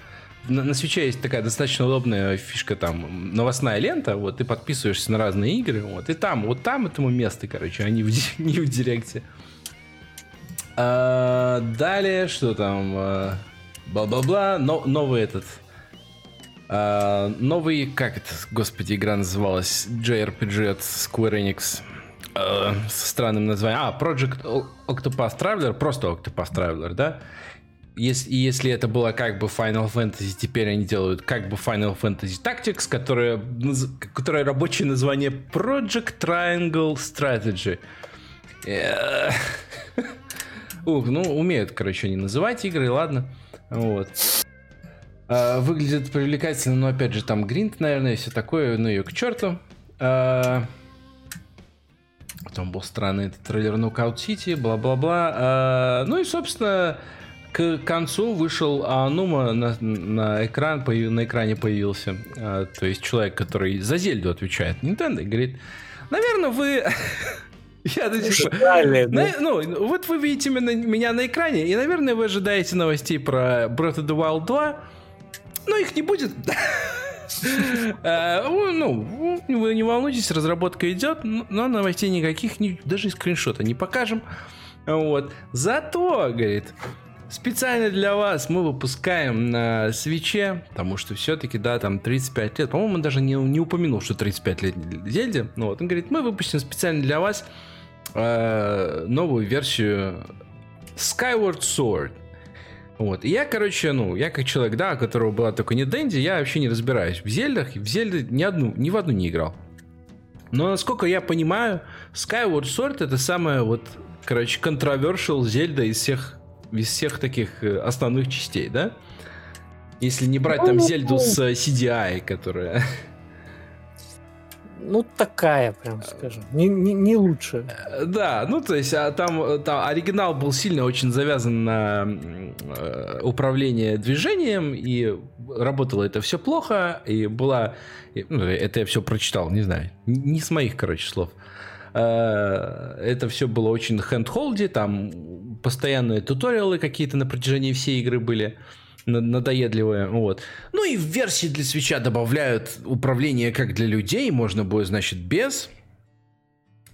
На, на свече есть такая достаточно удобная фишка, там, новостная лента, вот, ты подписываешься на разные игры, вот, и там, вот там этому место, короче, а не в, не в директе. А, далее, что там? А, бла-бла-бла. Но, новый этот. А, новый, как это, господи, игра называлась? JRPG от Square Enix. А, со странным названием. А, Project Octopath Traveler. Просто Octopath Traveler, да? Если, если это было как бы Final Fantasy, теперь они делают как бы Final Fantasy Tactics, которое, которое рабочее название Project Triangle Strategy. Ух, ну, умеют, короче, они называть игры, ладно. Вот. А, выглядит привлекательно, но опять же там гринт, наверное, все такое, ну ее к черту. А, потом был странный этот трейлер Knockout City, бла-бла-бла. А, ну и, собственно, к концу вышел Анума на, на, экран, на экране появился. То есть человек, который за Зельду отвечает Nintendo, говорит, наверное, вы... Я сих пор... На, ну, вот вы видите меня, меня на экране, и, наверное, вы ожидаете новостей про Breath of the Wild 2, но их не будет. А, ну, вы не волнуйтесь, разработка идет, но новостей никаких, даже скриншота не покажем. Вот. Зато, говорит, специально для вас мы выпускаем на свече, потому что все-таки, да, там 35 лет. По-моему, он даже не, не упомянул, что 35 лет Зельде. Ну, вот, он говорит, мы выпустим специально для вас э, новую версию Skyward Sword. Вот. И я, короче, ну, я как человек, да, у которого была только не Дэнди, я вообще не разбираюсь в Зельдах, в Зельде ни одну, ни в одну не играл. Но насколько я понимаю, Skyward Sword это самая вот, короче, controversial Зельда из всех, из всех таких э, основных частей, да? Если не брать там Зельду с CDI, которая ну, такая, прям скажем. Не, не, не лучше. Э, да, ну, то есть, а там, там оригинал был сильно очень завязан на э, управление движением, и работало это все плохо, и была... Ну, это я все прочитал, не знаю, не с моих, короче, слов. Э, это все было очень хэндхолди, там постоянные туториалы какие-то на протяжении всей игры были надоедливые. Вот. Ну и в версии для свеча добавляют управление как для людей. Можно будет, значит, без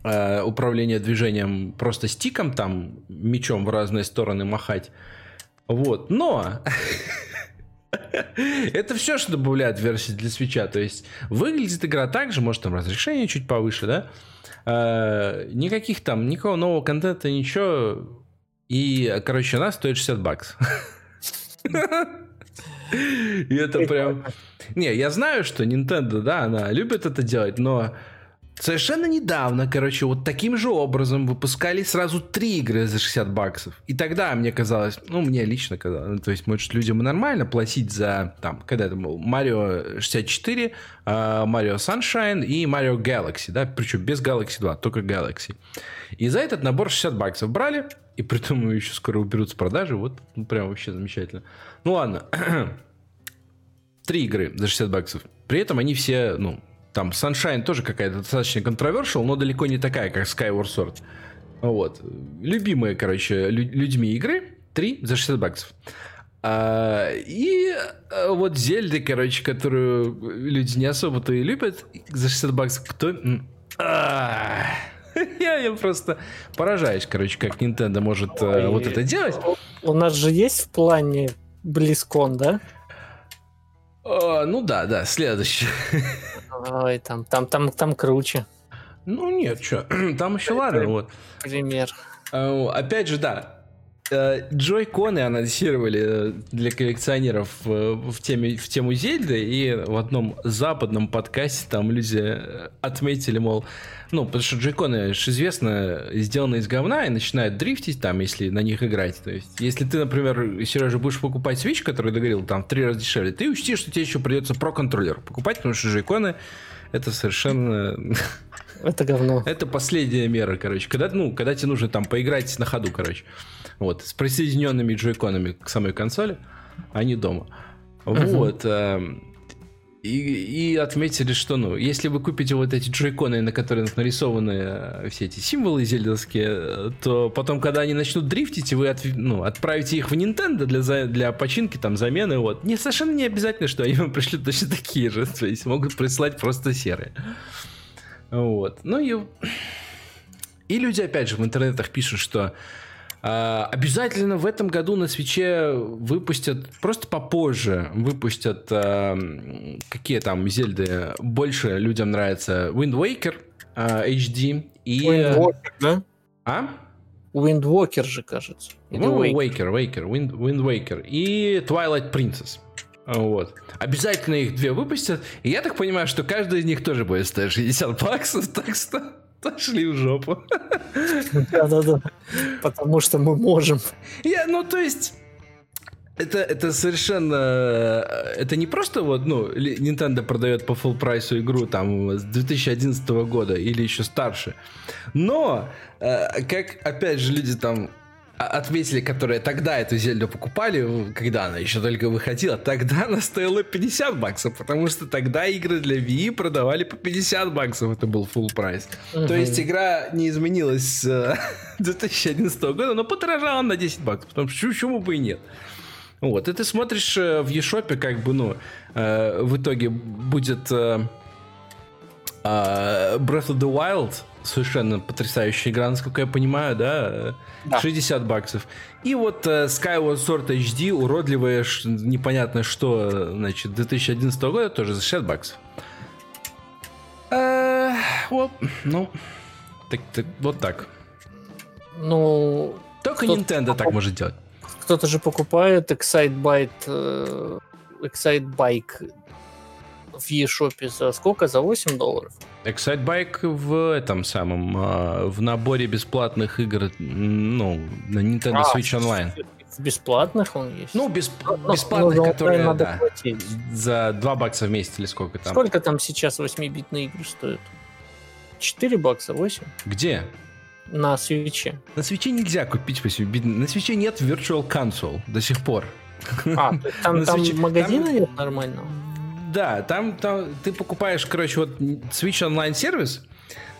э, управления движением просто стиком, там, мечом в разные стороны махать. Вот. Но... Это все, что добавляют версии для свеча. То есть выглядит игра так же, может там разрешение чуть повыше, да? Э, никаких там, никакого нового контента, ничего. И, короче, она стоит 60 баксов. И это прям... Не, я знаю, что Nintendo, да, она любит это делать, но совершенно недавно, короче, вот таким же образом выпускали сразу три игры за 60 баксов. И тогда мне казалось, ну, мне лично казалось, ну, то есть, может, людям нормально платить за, там, когда это был, Mario 64, uh, Mario Sunshine и Mario Galaxy, да, причем без Galaxy 2, только Galaxy. И за этот набор 60 баксов брали, и при том еще скоро уберут с продажи. Вот, ну, прям вообще замечательно. Ну ладно. Три игры за 60 баксов. При этом они все, ну, там Sunshine тоже какая-то достаточно controversial, но далеко не такая, как Skyward Sword. Вот. Любимые, короче, лю- людьми игры. Три за 60 баксов. А, и а, вот Зельды, короче, которую люди не особо-то и любят, за 60 баксов. Кто... А, Я, я просто поражаюсь, короче, как Nintendo может э, вот это делать. У нас же есть в плане Близкон, да? О, ну да, да, следующий. Ой, там, там, там, там круче. Ну нет, что, там еще ладно, вот. Пример. А, опять же, да, Джой-коны анонсировали э, для коллекционеров э, в, теме, в тему Зельды, и в одном западном подкасте там люди э, отметили, мол, ну, потому что джойконы, же известно, сделаны из говна и начинают дрифтить там, если на них играть. То есть, если ты, например, Сережа, будешь покупать Switch, который договорил там в три раза дешевле, ты учти, что тебе еще придется про контроллер покупать, потому что джойконы это совершенно... Это говно. Это последняя мера, короче. Когда, ну, когда тебе нужно там поиграть на ходу, короче. Вот, с присоединенными джойконами к самой консоли, а не дома. Uh-huh. Вот. Э, и, и отметили, что, ну, если вы купите вот эти джойконы, на которых нарисованы э, все эти символы зельдовские, то потом, когда они начнут дрифтить, вы от, ну, отправите их в Nintendo для, для починки, там, замены, вот. Не, совершенно не обязательно, что они вам пришлют точно такие же, то есть могут прислать просто серые. Вот. Ну и... И люди, опять же, в интернетах пишут, что обязательно в этом году на свече выпустят, просто попозже выпустят а, какие там Зельды больше людям нравятся. Wind Waker а, HD и... Wind Waker, да? А? Wind Waker же, кажется. Ну, Waker, Waker, Wind, Wind Waker. И Twilight Princess. Вот. Обязательно их две выпустят. И я так понимаю, что каждый из них тоже будет стоить 60 баксов, так что... Пошли в жопу. Да-да-да. Потому что мы можем. Я, ну, то есть... Это, это совершенно... Это не просто вот, ну, Nintendo продает по full прайсу игру там с 2011 года или еще старше. Но, э, как, опять же, люди там отметили, которые тогда эту Зельду покупали, когда она еще только выходила, тогда она стоила 50 баксов, потому что тогда игры для Wii продавали по 50 баксов, это был full прайс. Угу. То есть игра не изменилась с 2011 года, но подорожала на 10 баксов, потому что почему бы и нет. Вот, и ты смотришь э, в eShop, как бы, ну, э, в итоге будет э, Breath of the Wild, совершенно потрясающая игра, насколько я понимаю, да? да. 60 баксов. И вот э, Skyward Sword HD, уродливое, непонятно что, значит, 2011 года, тоже за 60 баксов. Э, вот, ну, так, так, вот так. Ну... Только Nintendo так может делать. Кто-то же покупает Excitebike, э, Excitebike в eShop за сколько? За 8 долларов? Excitebike в этом самом, а, в наборе бесплатных игр, ну, на Nintendo а, Switch Online. В бесплатных он есть? Ну, бесп... ну бесплатных, ну, которые, надо да, платить. за 2 бакса в месяц или сколько там. Сколько там сейчас 8-битные игры стоят? 4 бакса, 8? Где? На свече. На свече нельзя купить 8 битные. На свече нет Virtual Console до сих пор. А, там, там магазина нет нормального? Да, там, там ты покупаешь, короче, вот Switch Online сервис,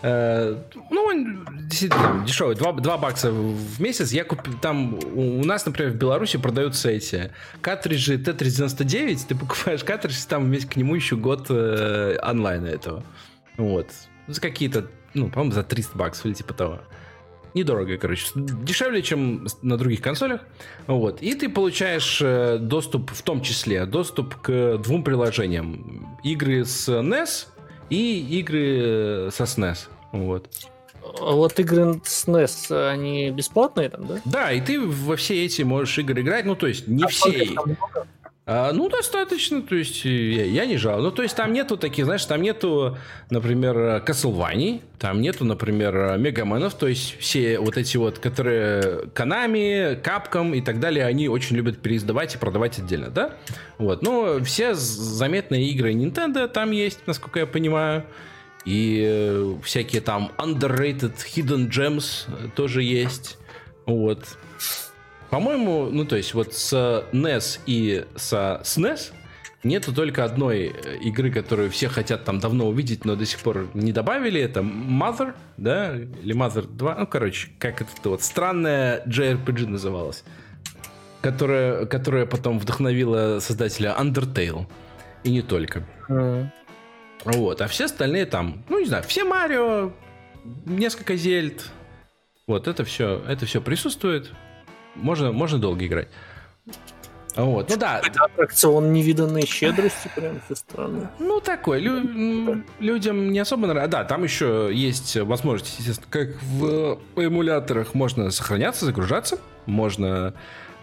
э, ну, он действительно дешевый, 2, 2 бакса в месяц. Я купил, там у, нас, например, в Беларуси продаются эти картриджи T399, ты покупаешь картридж, там вместе к нему еще год э, онлайна этого. Вот. За какие-то, ну, по-моему, за 300 баксов или типа того недорого, короче, дешевле, чем на других консолях. Вот. И ты получаешь э, доступ, в том числе, доступ к двум приложениям. Игры с NES и игры э, со SNES. Вот. А вот игры с NES, они бесплатные там, да? Да, и ты во все эти можешь игры играть, ну, то есть не а все. А, ну, достаточно, то есть я, я не жал. Ну, то есть там нету таких, знаешь, там нету, например, Castlevania, там нету, например, Мегаменов, то есть все вот эти вот, которые Konami, Capcom и так далее, они очень любят переиздавать и продавать отдельно, да? Вот, но все заметные игры Nintendo там есть, насколько я понимаю. И всякие там underrated hidden gems тоже есть. Вот. По-моему, ну то есть вот с NES и со SNES нету только одной э, игры, которую все хотят там давно увидеть, но до сих пор не добавили. Это Mother, да, или Mother 2. Ну, короче, как это вот странная JRPG называлась. Которая, которая потом вдохновила создателя Undertale. И не только. Mm. Вот, а все остальные там, ну не знаю, все Марио, несколько Зельд. Вот, это все, это все присутствует можно, можно долго играть. Вот, ну да. Это аттракцион невиданной щедрости прям со стороны. Ну, такой. Лю- людям не особо нравится. Да, там еще есть возможность, естественно, как в эмуляторах можно сохраняться, загружаться. Можно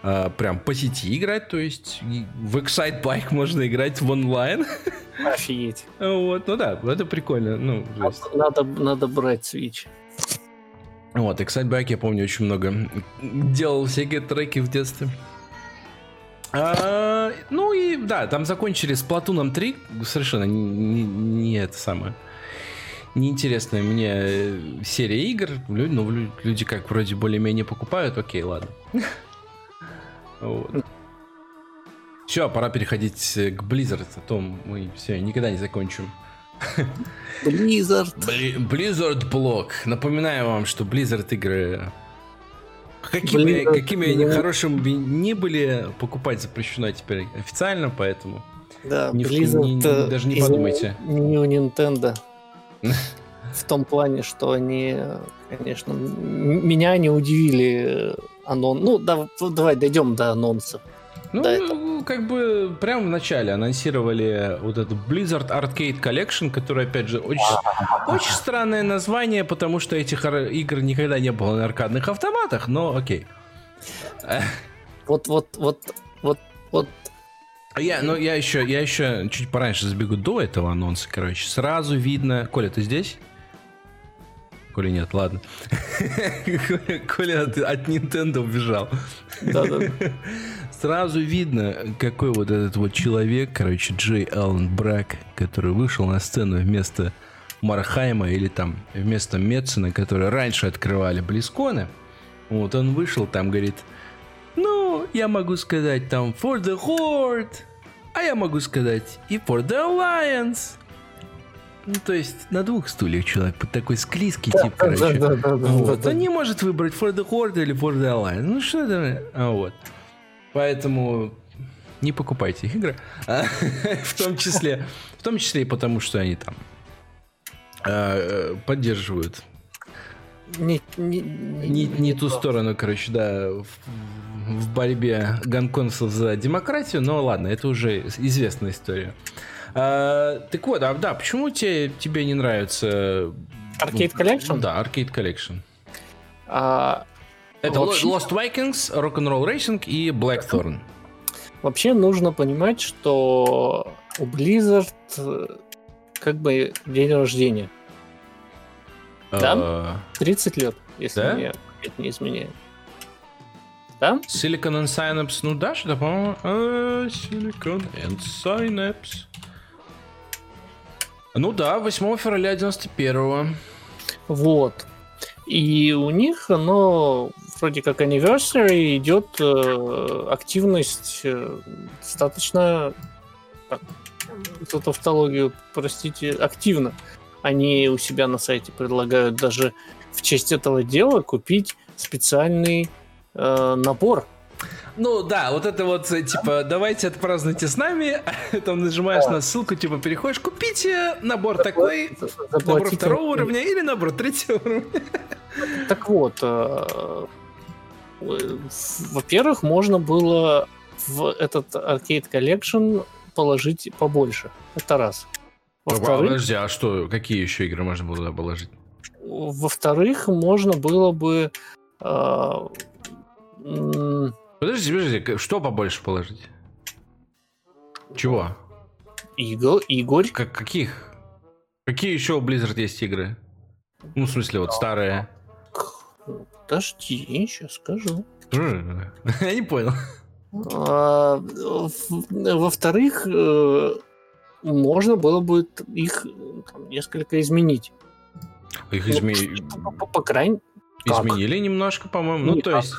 э, прям по сети играть, то есть в Excite Bike можно играть в онлайн. Офигеть. Вот, ну да, это прикольно. Ну, есть... надо, надо брать Switch. Вот, и, кстати, Байк, я помню, очень много делал всякие треки в детстве. А, ну и да, там закончили с Платуном 3. Совершенно не, не, не это самое. Неинтересная мне серия игр. Люди, ну, люди как вроде более-менее покупают. Окей, ладно. Вот. Все, пора переходить к Blizzard, а то мы все никогда не закончим. Blizzard. Blizzard блок. Напоминаю вам, что Blizzard игры Какими, Blizzard, какими они хорошими ни были, покупать запрещено теперь официально, поэтому да, ни, Blizzard, ни, ни, даже не подумайте. Не у Nintendo. В том плане, что они, конечно, меня не удивили анон. Ну, да, давай дойдем до анонсов. Ну, да, как бы прямо в начале анонсировали вот эту Blizzard Arcade Collection, которая, опять же, очень, очень странное название, потому что этих игр никогда не было на аркадных автоматах, но окей. Вот, вот, вот, вот, вот. Я, ну, я еще, я еще чуть пораньше забегу до этого анонса, короче. Сразу видно... Коля, ты здесь? Коли нет, ладно. Коля от, от Nintendo убежал. Да-да. Сразу видно, какой вот этот вот человек, короче, Джей Аллен Брак, который вышел на сцену вместо Мархайма или там вместо Метсона, которые раньше открывали Близконы. Вот он вышел там, говорит, ну, я могу сказать там for the Horde, а я могу сказать и for the Alliance. Ну, то есть на двух стульях человек, такой склизкий да, тип, короче. Да, да, да, вот. да, Он не может выбрать For the Horde или For the Alliance. Ну, что это? А, вот. Поэтому не покупайте их игры. А, в том числе, в том числе и потому, что они там а, поддерживают не, не, не, не, не ту сторону, короче, да, в, в борьбе гонконгцев за демократию, но ладно, это уже известная история. А, так вот, а да, почему тебе, тебе не нравится... Arcade Collection? Да, Arcade Collection. А, это вообще... Lost Vikings, Rock'n'Roll Racing и Blackthorn. Вообще нужно понимать, что у Blizzard э, как бы день рождения. Да? 30 лет, если да? мне это не изменяет. Да? Silicon and Synapse, ну да, что-то, по-моему... Uh, Silicon and Synapse. Ну да, 8 февраля 91-го. Вот. И у них оно вроде как anniversary идет э, активность э, достаточно так, за тавтологию, простите, активно. Они у себя на сайте предлагают даже в честь этого дела купить специальный э, набор ну да, вот это вот, э, типа, давайте отпразднуйте с нами, там нажимаешь на ссылку, типа, переходишь, купите набор такой, набор второго уровня или набор третьего уровня. Так вот, э, во-первых, можно было в этот Arcade Collection положить побольше. Это раз. Во-вторых, Подожди, а что, какие еще игры можно было положить? Во-вторых, можно было бы э, Подожди, подожди, что побольше положить? Чего? Игр, Игорь. Как, каких? Какие еще у Blizzard есть игры? Ну, в смысле, вот старые. Подожди, сейчас скажу. Я не понял. А, во-вторых, э, можно было бы их несколько изменить. Их изменили? Ну, по, по крайней Изменили немножко, по-моему. Ну, то есть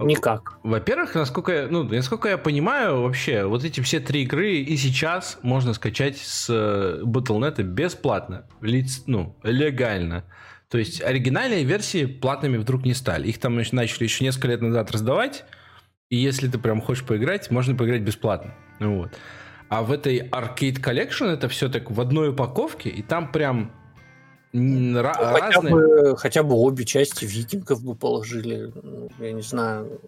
Никак. Во-первых, насколько я, ну, насколько я понимаю, вообще, вот эти все три игры и сейчас можно скачать с э, Battle.net бесплатно, лиц, ну, легально. То есть оригинальные версии платными вдруг не стали. Их там начали еще несколько лет назад раздавать, и если ты прям хочешь поиграть, можно поиграть бесплатно. Вот. А в этой Arcade Collection это все так в одной упаковке, и там прям ну, хотя, бы, хотя бы обе части викингов бы положили. Ну, я не знаю.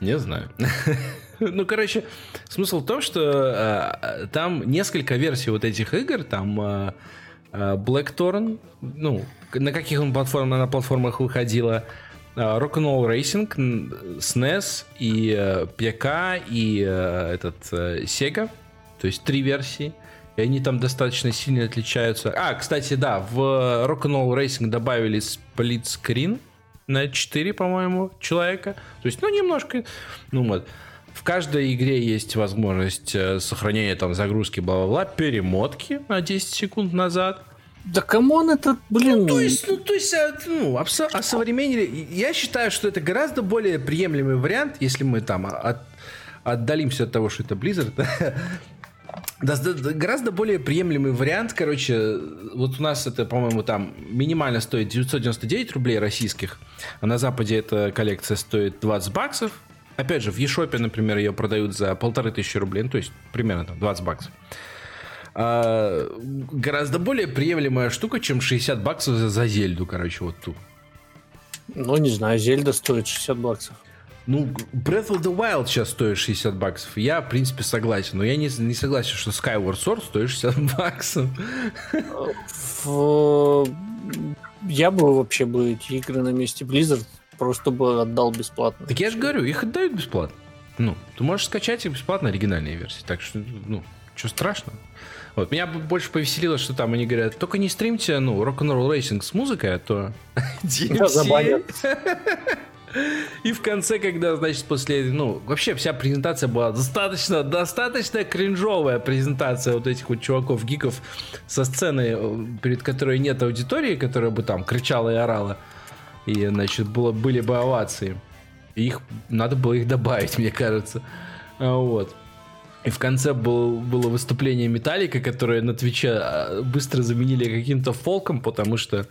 Не знаю. ну, короче, смысл в том, что э, там несколько версий вот этих игр. Там э, Blackthorn, ну, на каких он платформах, на платформах выходила. Rock'n'Roll Racing, SNES и э, PK и э, этот э, Sega. То есть три версии и они там достаточно сильно отличаются. А, кстати, да, в Rock'n'Roll Racing добавили split-screen на 4, по-моему, человека. То есть, ну, немножко, ну вот. В каждой игре есть возможность э, сохранения там загрузки, бла-бла-бла, перемотки на 10 секунд назад. Да come on это, блин... Ну, то есть, ну, то есть, а, ну, осовременили... Я считаю, что это гораздо более приемлемый вариант, если мы там от, отдалимся от того, что это Blizzard, Да, да, гораздо более приемлемый вариант, короче, вот у нас это, по-моему, там минимально стоит 999 рублей российских, а на Западе эта коллекция стоит 20 баксов. Опять же, в Ешопе, например, ее продают за полторы тысячи рублей, ну, то есть примерно там 20 баксов. А, гораздо более приемлемая штука, чем 60 баксов за, за Зельду, короче, вот ту. Ну, не знаю, Зельда стоит 60 баксов. Ну, Breath of the Wild сейчас стоит 60 баксов. Я, в принципе, согласен. Но я не, не согласен, что Skyward Sword стоит 60 баксов. Я бы вообще бы эти игры на месте Blizzard просто бы отдал бесплатно. Так я же говорю, их отдают бесплатно. Ну, ты можешь скачать их бесплатно оригинальные версии. Так что, ну, что страшно? Вот. Меня больше повеселило, что там они говорят, только не стримьте, ну, Rock'n'Roll Racing с музыкой, а то DMC... И в конце, когда, значит, после, ну, вообще вся презентация была достаточно, достаточно кринжовая презентация вот этих вот чуваков, гиков со сцены, э, перед которой нет аудитории, которая бы там кричала и орала. И, значит, было, были бы овации. Их, надо было их добавить, мне кажется. А, вот. И в конце был, было выступление Металлика, которое на Твиче а, быстро заменили каким-то фолком, потому что...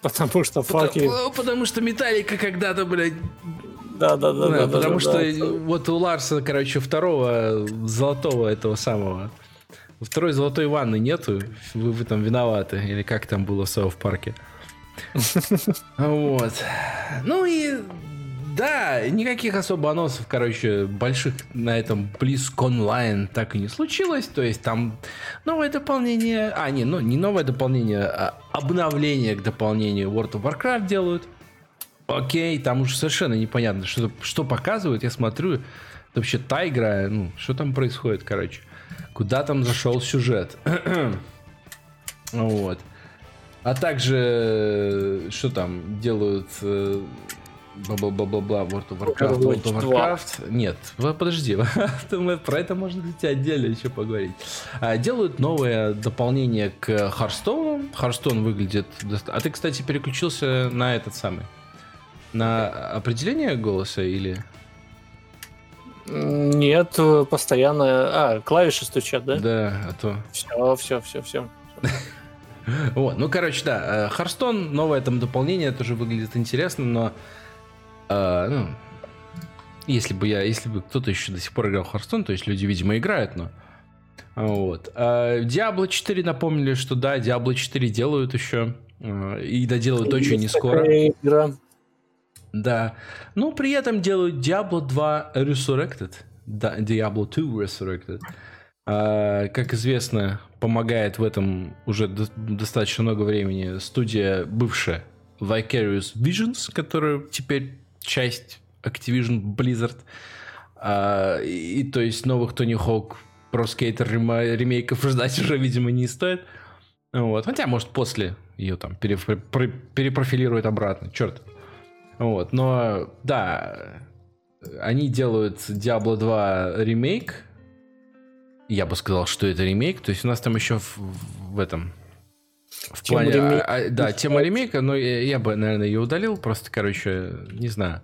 Потому что факи... Потому, потому что Металлика когда-то, блядь... Да, да, да, да. Потому да, что да, вот у Ларса, короче, второго золотого этого самого. Второй золотой ванны нету. Вы, вы там виноваты. Или как там было в Саус парке. Вот. Ну и да, никаких особо анонсов, короче, больших на этом BlizzCon Online так и не случилось. То есть там новое дополнение... А, не, ну не новое дополнение, а обновление к дополнению World of Warcraft делают. Окей, там уже совершенно непонятно, что, что показывают. Я смотрю, вообще та игра, ну, что там происходит, короче. Куда там зашел сюжет. вот. А также, что там делают э, бла-бла-бла-бла, World of Warcraft, World of Warcraft. Нет, подожди, мы про это можно, кстати, отдельно еще поговорить. А, делают новое дополнение к Харстоуну. Харстон выглядит... А ты, кстати, переключился на этот самый? На определение голоса или... Нет, постоянно... А, клавиши стучат, да? Да, а то... Все, все, все, все. Вот, ну, короче, да, Харстон, новое там дополнение, тоже выглядит интересно, но а, ну, если бы я, если бы кто-то еще до сих пор играл в Hearthstone, то есть люди, видимо, играют, но вот. А, Diablo 4 напомнили, что да, Diablo 4 делают еще а, и доделают очень не скоро. Игра. Да. Ну, при этом делают Diablo 2 Resurrected. Да, Diablo 2 Resurrected. А, как известно, помогает в этом уже до- достаточно много времени студия бывшая Vicarious Visions, которая теперь часть Activision Blizzard. А, и, то есть новых Тони Хоук про скейтер ремейков ждать уже, видимо, не стоит. Вот. Хотя, может, после ее там перепрофилируют обратно. Черт. Вот. Но, да, они делают Diablo 2 ремейк. Я бы сказал, что это ремейк. То есть у нас там еще в, в этом в тема плане, ремейка. А, а, да, тема ремейка, но я, я бы, наверное, ее удалил, просто, короче, не знаю.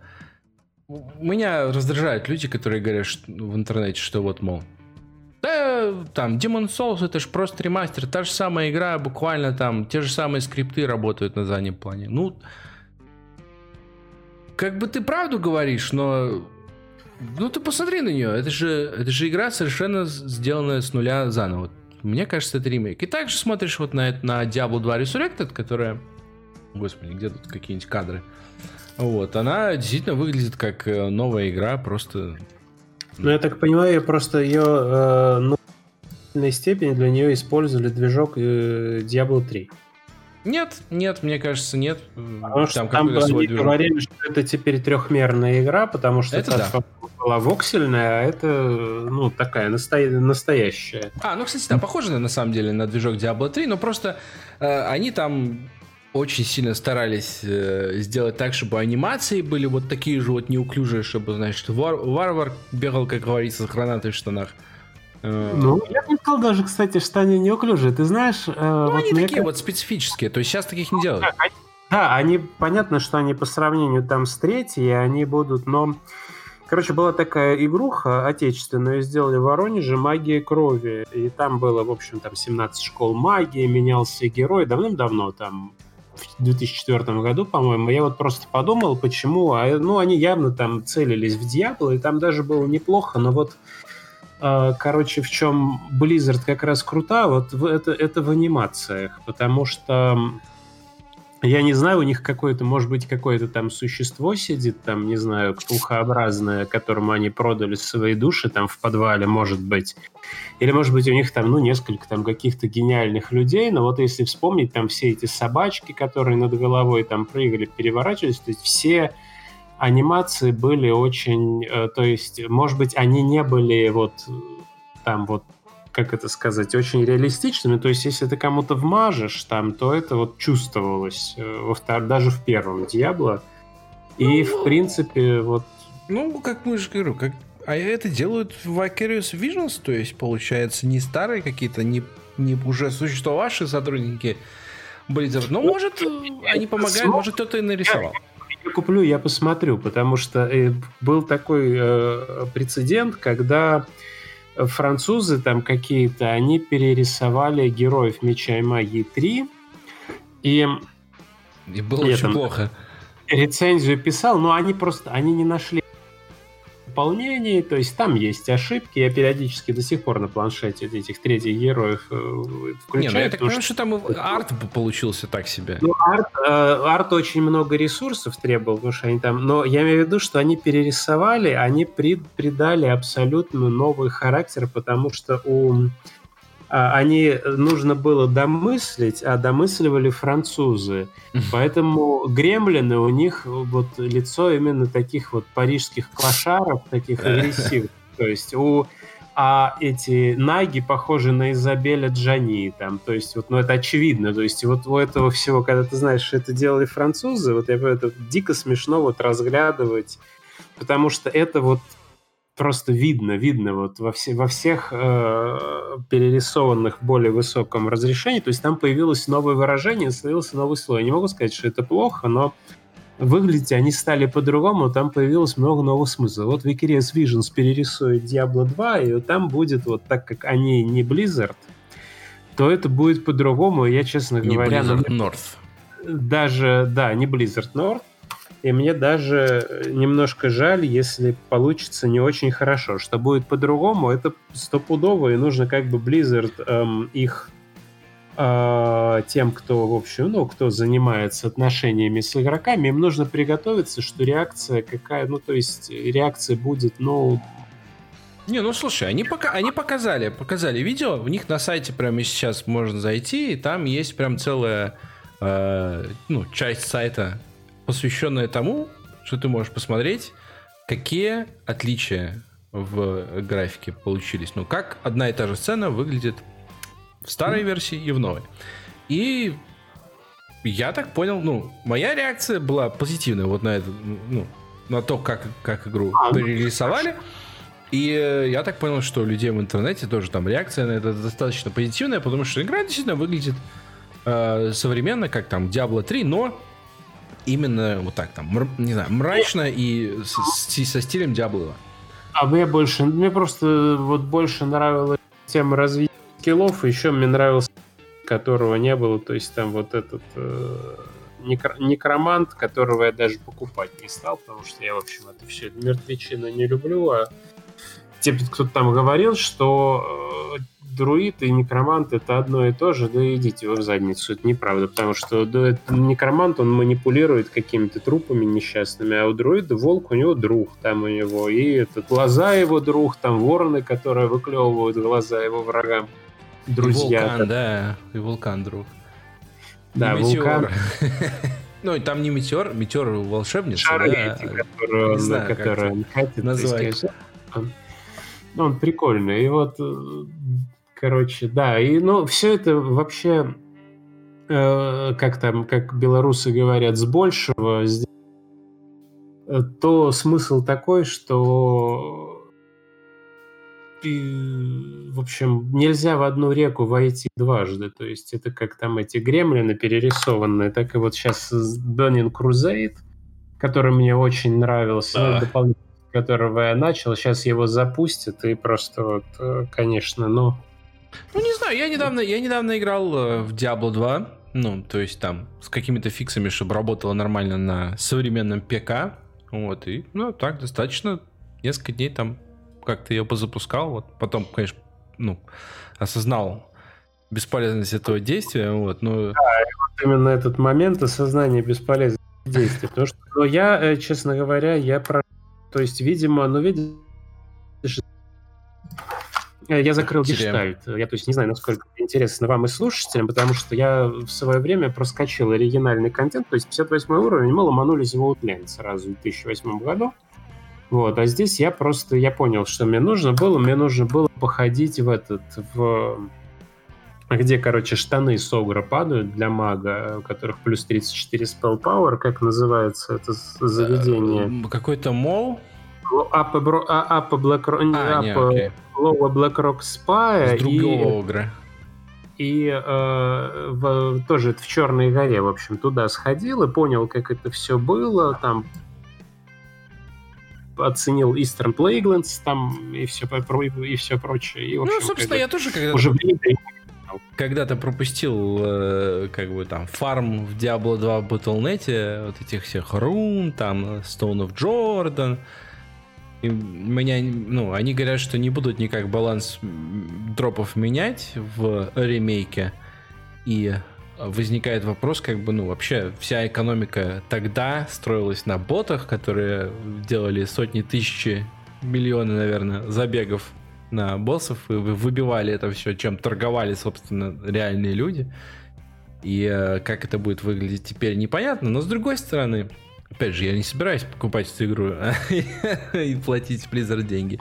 Меня раздражают люди, которые говорят что, в интернете, что вот, мол, да, там, Demon Souls это же просто ремастер, та же самая игра, буквально там, те же самые скрипты работают на заднем плане. Ну, как бы ты правду говоришь, но ну ты посмотри на нее, это же, это же игра совершенно сделанная с нуля заново. Мне кажется, это ремейк. И также смотришь вот на, на Diablo 2 Resurrected, которая... Господи, где тут какие-нибудь кадры? Вот, она действительно выглядит как э, новая игра, просто... Ну, я так понимаю, просто ее э, ну, в степени для нее использовали движок э, Diablo 3. Нет, нет, мне кажется, нет. Потому что там, там они говорили, что это теперь трехмерная игра, потому что это да. была воксельная, а это ну такая настоя... настоящая. А, ну, кстати, да, похоже на самом деле на движок Diablo 3, но просто э, они там очень сильно старались э, сделать так, чтобы анимации были вот такие же вот неуклюжие, чтобы, значит, вар варвар бегал, как говорится, с гранатой в штанах. Э, ну, я бы сказал даже, кстати, что они неуклюжие. Ты знаешь... Э, ну, вот они такие кажется... вот специфические, то есть сейчас таких не делают. Да, они, понятно, что они по сравнению там с третьей, они будут, но... Короче, была такая игруха отечественную, сделали в Воронеже «Магия крови». И там было, в общем, там 17 школ магии, менялся герой давным-давно, там в 2004 году, по-моему. Я вот просто подумал, почему. А, ну, они явно там целились в Диабло, и там даже было неплохо, но вот короче, в чем Blizzard как раз крута, вот это, это в анимациях, потому что я не знаю, у них какое-то, может быть, какое-то там существо сидит, там, не знаю, ктулхообразное, которому они продали свои души там в подвале, может быть. Или, может быть, у них там, ну, несколько там каких-то гениальных людей, но вот если вспомнить там все эти собачки, которые над головой там прыгали, переворачивались, то есть все анимации были очень, э, то есть, может быть, они не были вот там вот как это сказать, очень реалистичными. То есть, если ты кому-то вмажешь там, то это вот чувствовалось э, во втор... даже в первом Диабло. И, ну, в принципе, вот... Ну, как мы же говорю, как... а это делают в Vicarious Visions, то есть, получается, не старые какие-то, не, не уже существовавшие сотрудники Blizzard. Но, ну, может, они помогают, может, кто-то и нарисовал. Я куплю, я посмотрю, потому что э, был такой э, прецедент, когда французы там какие-то, они перерисовали героев Меча и Магии 3, и... И было очень плохо. Рецензию писал, но они просто, они не нашли выполнении, то есть там есть ошибки, я периодически до сих пор на планшете этих третьих героев э, включаю. Не, ну я так понимаю, что... что там арт получился так себе. Ну, арт, э, арт очень много ресурсов требовал, потому что они там... Но я имею в виду, что они перерисовали, они при, придали абсолютно новый характер, потому что у а, они нужно было домыслить, а домысливали французы. Поэтому гремлины у них вот лицо именно таких вот парижских клошаров, таких агрессивных. То есть у а эти наги похожи на Изабеля Джани, там, то есть вот, ну это очевидно, то есть вот у этого всего, когда ты знаешь, что это делали французы, вот я это дико смешно вот разглядывать, потому что это вот просто видно, видно вот во, все, во всех э, перерисованных в более высоком разрешении, то есть там появилось новое выражение, появился новый слой. Я не могу сказать, что это плохо, но выглядеть они стали по-другому, там появилось много новых смыслов. Вот Vicarious Visions перерисует Diablo 2, и там будет вот так, как они не Blizzard, то это будет по-другому. Я, честно не говоря... Blizzard North. Даже, да, не Blizzard North, и мне даже э, немножко жаль, если получится не очень хорошо. Что будет по-другому, это стопудово, и нужно как бы Blizzard эм, их э, тем, кто, в общем, ну, кто занимается отношениями с игроками, им нужно приготовиться, что реакция какая, ну, то есть реакция будет, ну, не, ну слушай, они, пока, они показали, показали видео, у них на сайте прямо сейчас можно зайти, и там есть прям целая э, ну, часть сайта, посвященная тому, что ты можешь посмотреть, какие отличия в графике получились. Ну, как одна и та же сцена выглядит в старой версии и в новой. И я так понял, ну, моя реакция была позитивная вот на это, ну, на то, как, как игру а, ну, перерисовали. И я так понял, что у людей в интернете тоже там реакция на это достаточно позитивная, потому что игра действительно выглядит э, современно, как там Diablo 3, но именно вот так там, не знаю, мрачно и с, со стилем Diablo. А мне больше, мне просто вот больше нравилась тема развития скиллов, еще мне нравился, которого не было, то есть там вот этот э, некр, некромант, которого я даже покупать не стал, потому что я, в общем, это все мертвечину не люблю, а типа кто-то там говорил, что э, друид и некромант это одно и то же, да идите вы в задницу, это неправда, потому что да, некромант, он манипулирует какими-то трупами несчастными, а у друида волк, у него друг там у него, и этот глаза его друг, там вороны, которые выклевывают глаза его врагам, друзья. И вулкан, да, и вулкан друг. Да, и вулкан. Ну, там не метеор, метеор волшебница, Шары да. эти, которые, знаю, на которые он катит. Назвать. Он прикольный. И вот э, Короче, да, и ну все это вообще, э, как там, как белорусы говорят, с большего, э, то смысл такой, что и, в общем, нельзя в одну реку войти дважды. То есть это как там эти гремлины перерисованные, так и вот сейчас Burning Crusade, который мне очень нравился, да. дополнительно которого я начал, сейчас его запустят, и просто вот, э, конечно, ну, ну, не знаю, я недавно, я недавно играл э, в Diablo 2. Ну, то есть там с какими-то фиксами, чтобы работало нормально на современном ПК. Вот, и, ну, так, достаточно. Несколько дней там как-то я позапускал. Вот, потом, конечно, ну, осознал бесполезность этого действия. Вот, но... Да, вот именно этот момент осознания бесполезности действия. Потому что ну, я, э, честно говоря, я про... То есть, видимо, ну, видишь, я закрыл гештальт. Я, то есть, не знаю, насколько интересно вам и слушателям, потому что я в свое время проскочил оригинальный контент, то есть 58 уровень, мы ломанулись в Outland сразу в 2008 году. Вот, а здесь я просто, я понял, что мне нужно было, мне нужно было походить в этот, в где, короче, штаны с Огра падают для мага, у которых плюс 34 spell power, как называется это заведение? Э, какой-то мол? Upper, Upper Black Rock, а, Upper, Lower Black Rock Spa. С другого и, Огра. И э, в, тоже в Черной горе, в общем, туда сходил и понял, как это все было. Там оценил Eastern Plaguelands там и все, и все прочее. И, в общем, ну, собственно, я тоже когда-то... Уже когда-то пропустил э, как бы там фарм в Diablo 2 в Battle.net, вот этих всех рун, там Stone of Jordan. И меня, ну, они говорят, что не будут никак баланс дропов менять в ремейке. И возникает вопрос, как бы, ну, вообще вся экономика тогда строилась на ботах, которые делали сотни тысяч, миллионы, наверное, забегов на боссов и выбивали это все, чем торговали, собственно, реальные люди. И э, как это будет выглядеть теперь, непонятно. Но с другой стороны, опять же, я не собираюсь покупать эту игру и платить Blizzard деньги.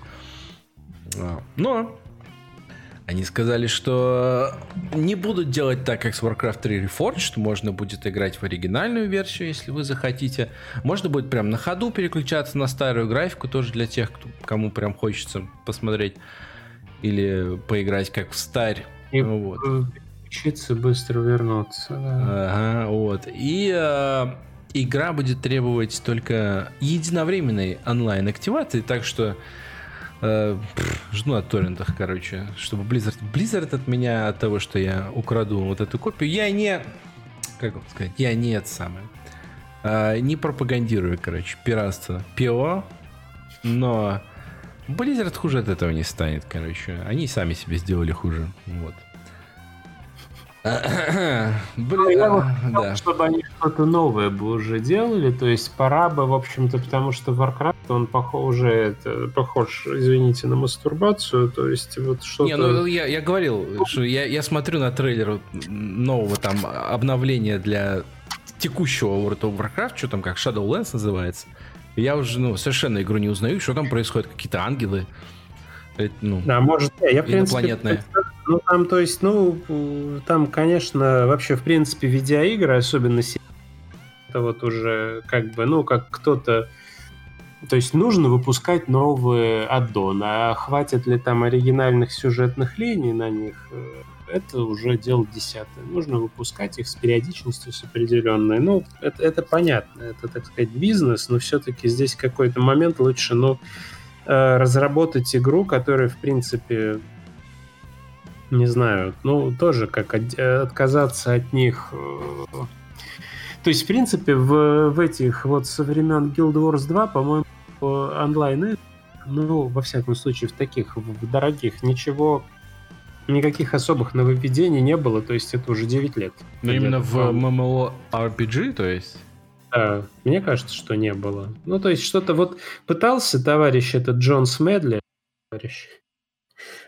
Но они сказали, что не будут делать так, как с Warcraft 3 Reforged, что можно будет играть в оригинальную версию, если вы захотите. Можно будет прям на ходу переключаться на старую графику, тоже для тех, кто, кому прям хочется посмотреть или поиграть как в старь. И вот. учиться быстро вернуться. Да. Ага, вот. И э, игра будет требовать только единовременной онлайн-активации, так что Э, жду на торрентах, короче, чтобы Blizzard... Blizzard от меня, от того, что я украду вот эту копию, я не... Как вам сказать? Я не это самое. Э, не пропагандирую, короче, пиратство. ПО, но Blizzard хуже от этого не станет, короче. Они сами себе сделали хуже. Вот. Блин, я да. чтобы они что-то новое бы уже делали, то есть пора бы, в общем-то, потому что Warcraft, он похож уже это, похож, извините, на мастурбацию, то есть вот что-то... Не, ну я, я говорил, что я, я смотрю на трейлер нового там обновления для текущего World of Warcraft, что там как Shadowlands называется, я уже ну, совершенно игру не узнаю, что там происходит, какие-то ангелы, ну, да, может, я, в принципе, ну, там, то есть, ну, там, конечно, вообще, в принципе, видеоигры, особенно это вот уже как бы, ну, как кто-то... То есть нужно выпускать новые аддоны, а хватит ли там оригинальных сюжетных линий на них, э, это уже дело десятое. Нужно выпускать их с периодичностью с определенной. Ну, это, это понятно, это, так сказать, бизнес, но все-таки здесь какой-то момент лучше, ну, э, разработать игру, которая, в принципе, не знаю, ну, тоже как отказаться от них. Э, то есть, в принципе, в, в этих вот со времен Guild Wars 2, по-моему, онлайн, ну, во всяком случае, в таких в дорогих ничего никаких особых нововведений не было, то есть это уже 9 лет. Но именно в MMORPG, то есть? Да, мне кажется, что не было. Ну, то есть что-то вот пытался товарищ этот Джон Смедли, товарищ,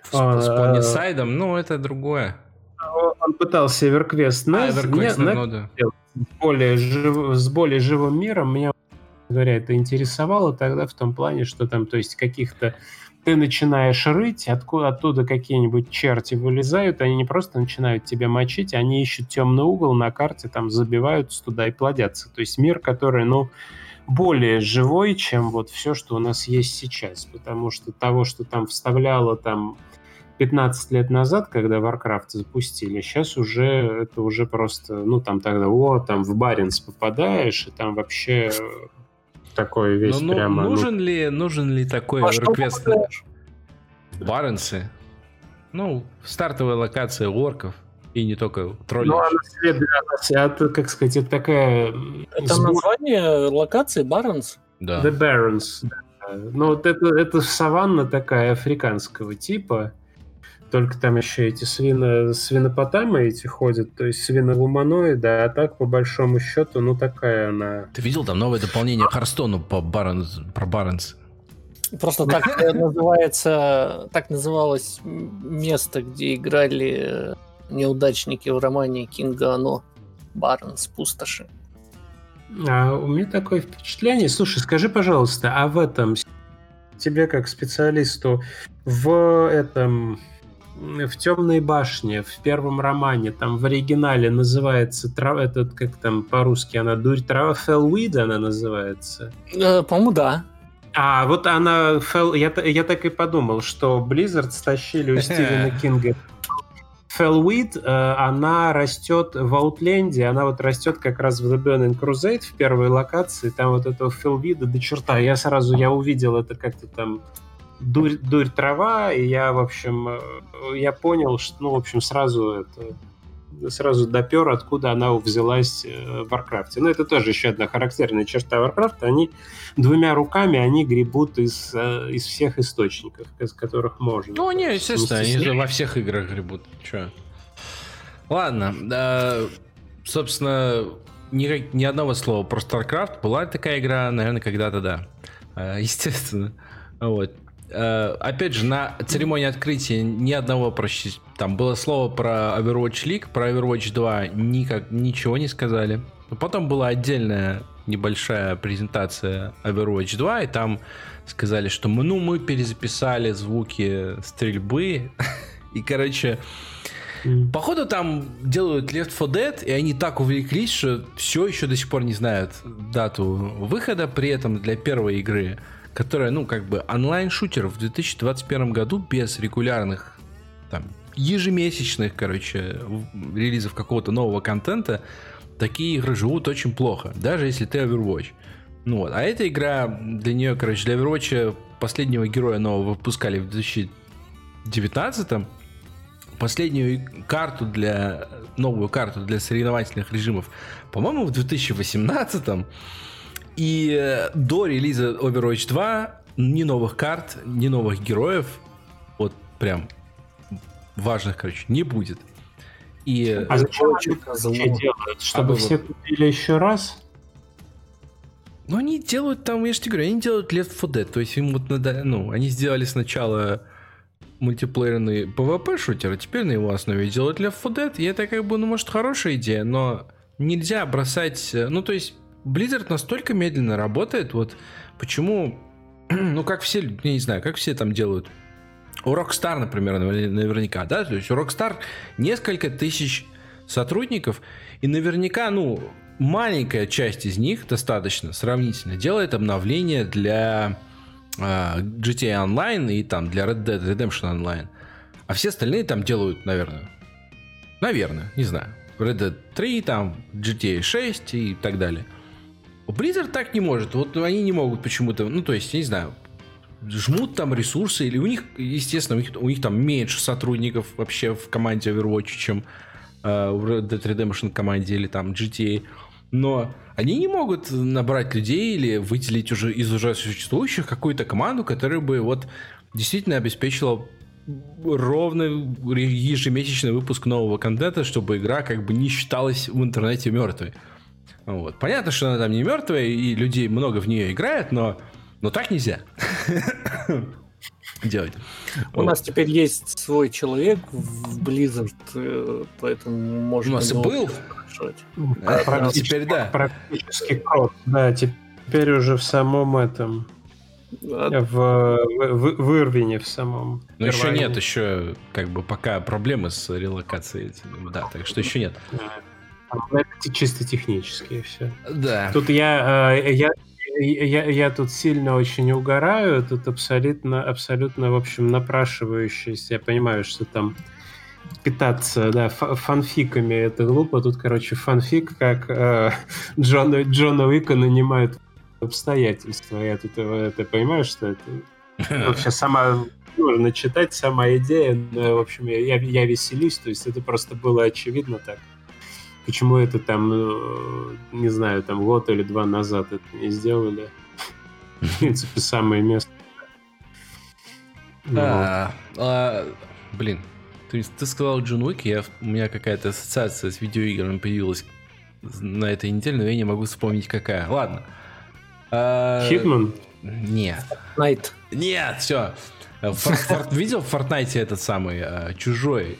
с, с Планисайдом, ну, это другое. Он пытался EverQuest а, ну, да. более жив, с более живым миром. Меня, говоря, это интересовало тогда в том плане, что там, то есть, каких-то ты начинаешь рыть, откуда, оттуда какие-нибудь черти вылезают, они не просто начинают тебя мочить, они ищут темный угол на карте, там забиваются туда и плодятся. То есть мир, который, ну, более живой, чем вот все, что у нас есть сейчас. Потому что того, что там вставляло там 15 лет назад, когда Warcraft запустили, сейчас уже это уже просто, ну там тогда, о, там в Баренц попадаешь, и там вообще такой весь ну, прямо... Ну, нужен, ну... Ли, нужен ли такой а реквест? Баренцы? Ну, стартовая локация орков. И не только тролли. Ну, она следует, это, как сказать, это такая... Это сбор... название локации Баренц? Да. The Barons. Ну, вот это, это саванна такая африканского типа. Только там еще эти свино, свинопотамы эти ходят, то есть свиногуманоиды, а так, по большому счету, ну, такая она... Ты видел там новое дополнение Hearthstone у по Barrens, про Barrens? Просто так называется, так называлось место, где играли неудачники в романе Кинга Оно. Barrens, пустоши. А у меня такое впечатление. Слушай, скажи, пожалуйста, а в этом тебе как специалисту в этом в темной башне в первом романе там в оригинале называется трава этот как там по-русски она дурь трава Felweed она называется. Э, по-моему, да. А вот она, я, я так и подумал, что Blizzard стащили у Стивена Кинга Felweed, э, она растет в Outland е, она вот растет как раз в The Burning Crusade в первой локации, там вот этого Felweed до черта. Я сразу, я увидел это как-то там дурь, дурь трава, и я, в общем, э, я понял, что, ну, в общем, сразу это сразу допер, откуда она взялась э, в Warcraft е. Но это тоже еще одна характерная черта Warcraft а. Они двумя руками они гребут из, э, из всех источников, из которых можно. Ну, не, естественно, они же во всех играх гребут. Че? Ладно, да, собственно, ни, ни одного слова про StarCraft. Была такая игра, наверное, когда-то, да. Естественно. Вот. Опять же, на церемонии открытия ни одного про там было слово про Overwatch League, про Overwatch 2 никак, ничего не сказали. Потом была отдельная небольшая презентация Overwatch 2, и там сказали, что мы, ну, мы перезаписали звуки стрельбы. и, короче, походу там делают Left 4 Dead, и они так увлеклись, что все еще до сих пор не знают дату выхода, при этом для первой игры, которая, ну, как бы онлайн-шутер в 2021 году без регулярных там ежемесячных, короче, релизов какого-то нового контента, такие игры живут очень плохо, даже если ты Overwatch. Ну вот, а эта игра для нее, короче, для Overwatch последнего героя нового выпускали в 2019 последнюю карту для новую карту для соревновательных режимов, по-моему, в 2018 и э, до релиза Overwatch 2 ни новых карт, ни новых героев, вот прям важных, короче, не будет. И... А зачем они делают? Чтобы а все купили еще раз? Ну, они делают там, я же тебе говорю, они делают Left 4 Dead. То есть им вот надо, ну, они сделали сначала мультиплеерный PvP-шутер, а теперь на его основе делают Left 4 Dead. И это как бы, ну, может, хорошая идея, но нельзя бросать... Ну, то есть Blizzard настолько медленно работает, вот почему... Ну, как все, не знаю, как все там делают у Rockstar, например, наверняка, да, то есть у Rockstar несколько тысяч сотрудников, и наверняка, ну, маленькая часть из них достаточно сравнительно делает обновления для э, GTA Online и там для Red Dead Redemption Online. А все остальные там делают, наверное, наверное, не знаю, Red Dead 3, там GTA 6 и так далее. Blizzard так не может. Вот они не могут почему-то, ну, то есть, я не знаю, жмут там ресурсы, или у них, естественно, у них, у них там меньше сотрудников вообще в команде Overwatch, чем э, в Red Dead Redemption команде или там GTA. Но они не могут набрать людей или выделить уже из уже существующих какую-то команду, которая бы вот действительно обеспечила ровный ежемесячный выпуск нового контента, чтобы игра как бы не считалась в интернете мертвой. Вот. Понятно, что она там не мертвая, и людей много в нее играет, но но так нельзя делать. У нас теперь есть свой человек в Blizzard, э, поэтому можно... У нас и был. А теперь да. Практически крот. Да, теперь уже в самом этом... В, в, в Ирвине в самом. Но еще нет, еще как бы пока проблемы с релокацией. Да, так что еще нет. Это чисто технические все. Да. Тут я, э, я я, я тут сильно очень угораю, тут абсолютно, абсолютно, в общем, напрашивающийся. Я понимаю, что там питаться, да, фанфиками это глупо. Тут, короче, фанфик, как э, Джона, Джона Уика нанимают обстоятельства. Я тут это понимаю, что это вообще сама нужно читать, сама идея. Но, в общем, я, я веселюсь, то есть это просто было очевидно так. Почему это там, ну, не знаю, там год или два назад это не сделали? В принципе, самое место. А, а, блин, ты, ты сказал Джон Уик, я, у меня какая-то ассоциация с видеоиграми появилась на этой неделе, но я не могу вспомнить какая. Ладно. А, Хитман? Нет. Найт. Нет, все. Видел в Фортнайте этот самый а, чужой?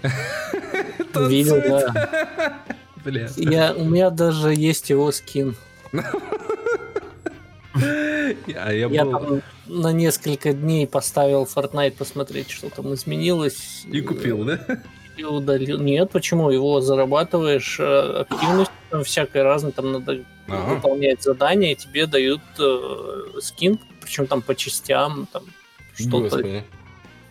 Видел, да. Я, у меня даже есть его скин. А я, я был... там на несколько дней поставил Fortnite посмотреть, что там изменилось. И купил, да? И удалил. Нет, почему? Его зарабатываешь э, активность там всякой разной, там надо ага. выполнять задания, и тебе дают э, скин, причем там по частям, там что-то.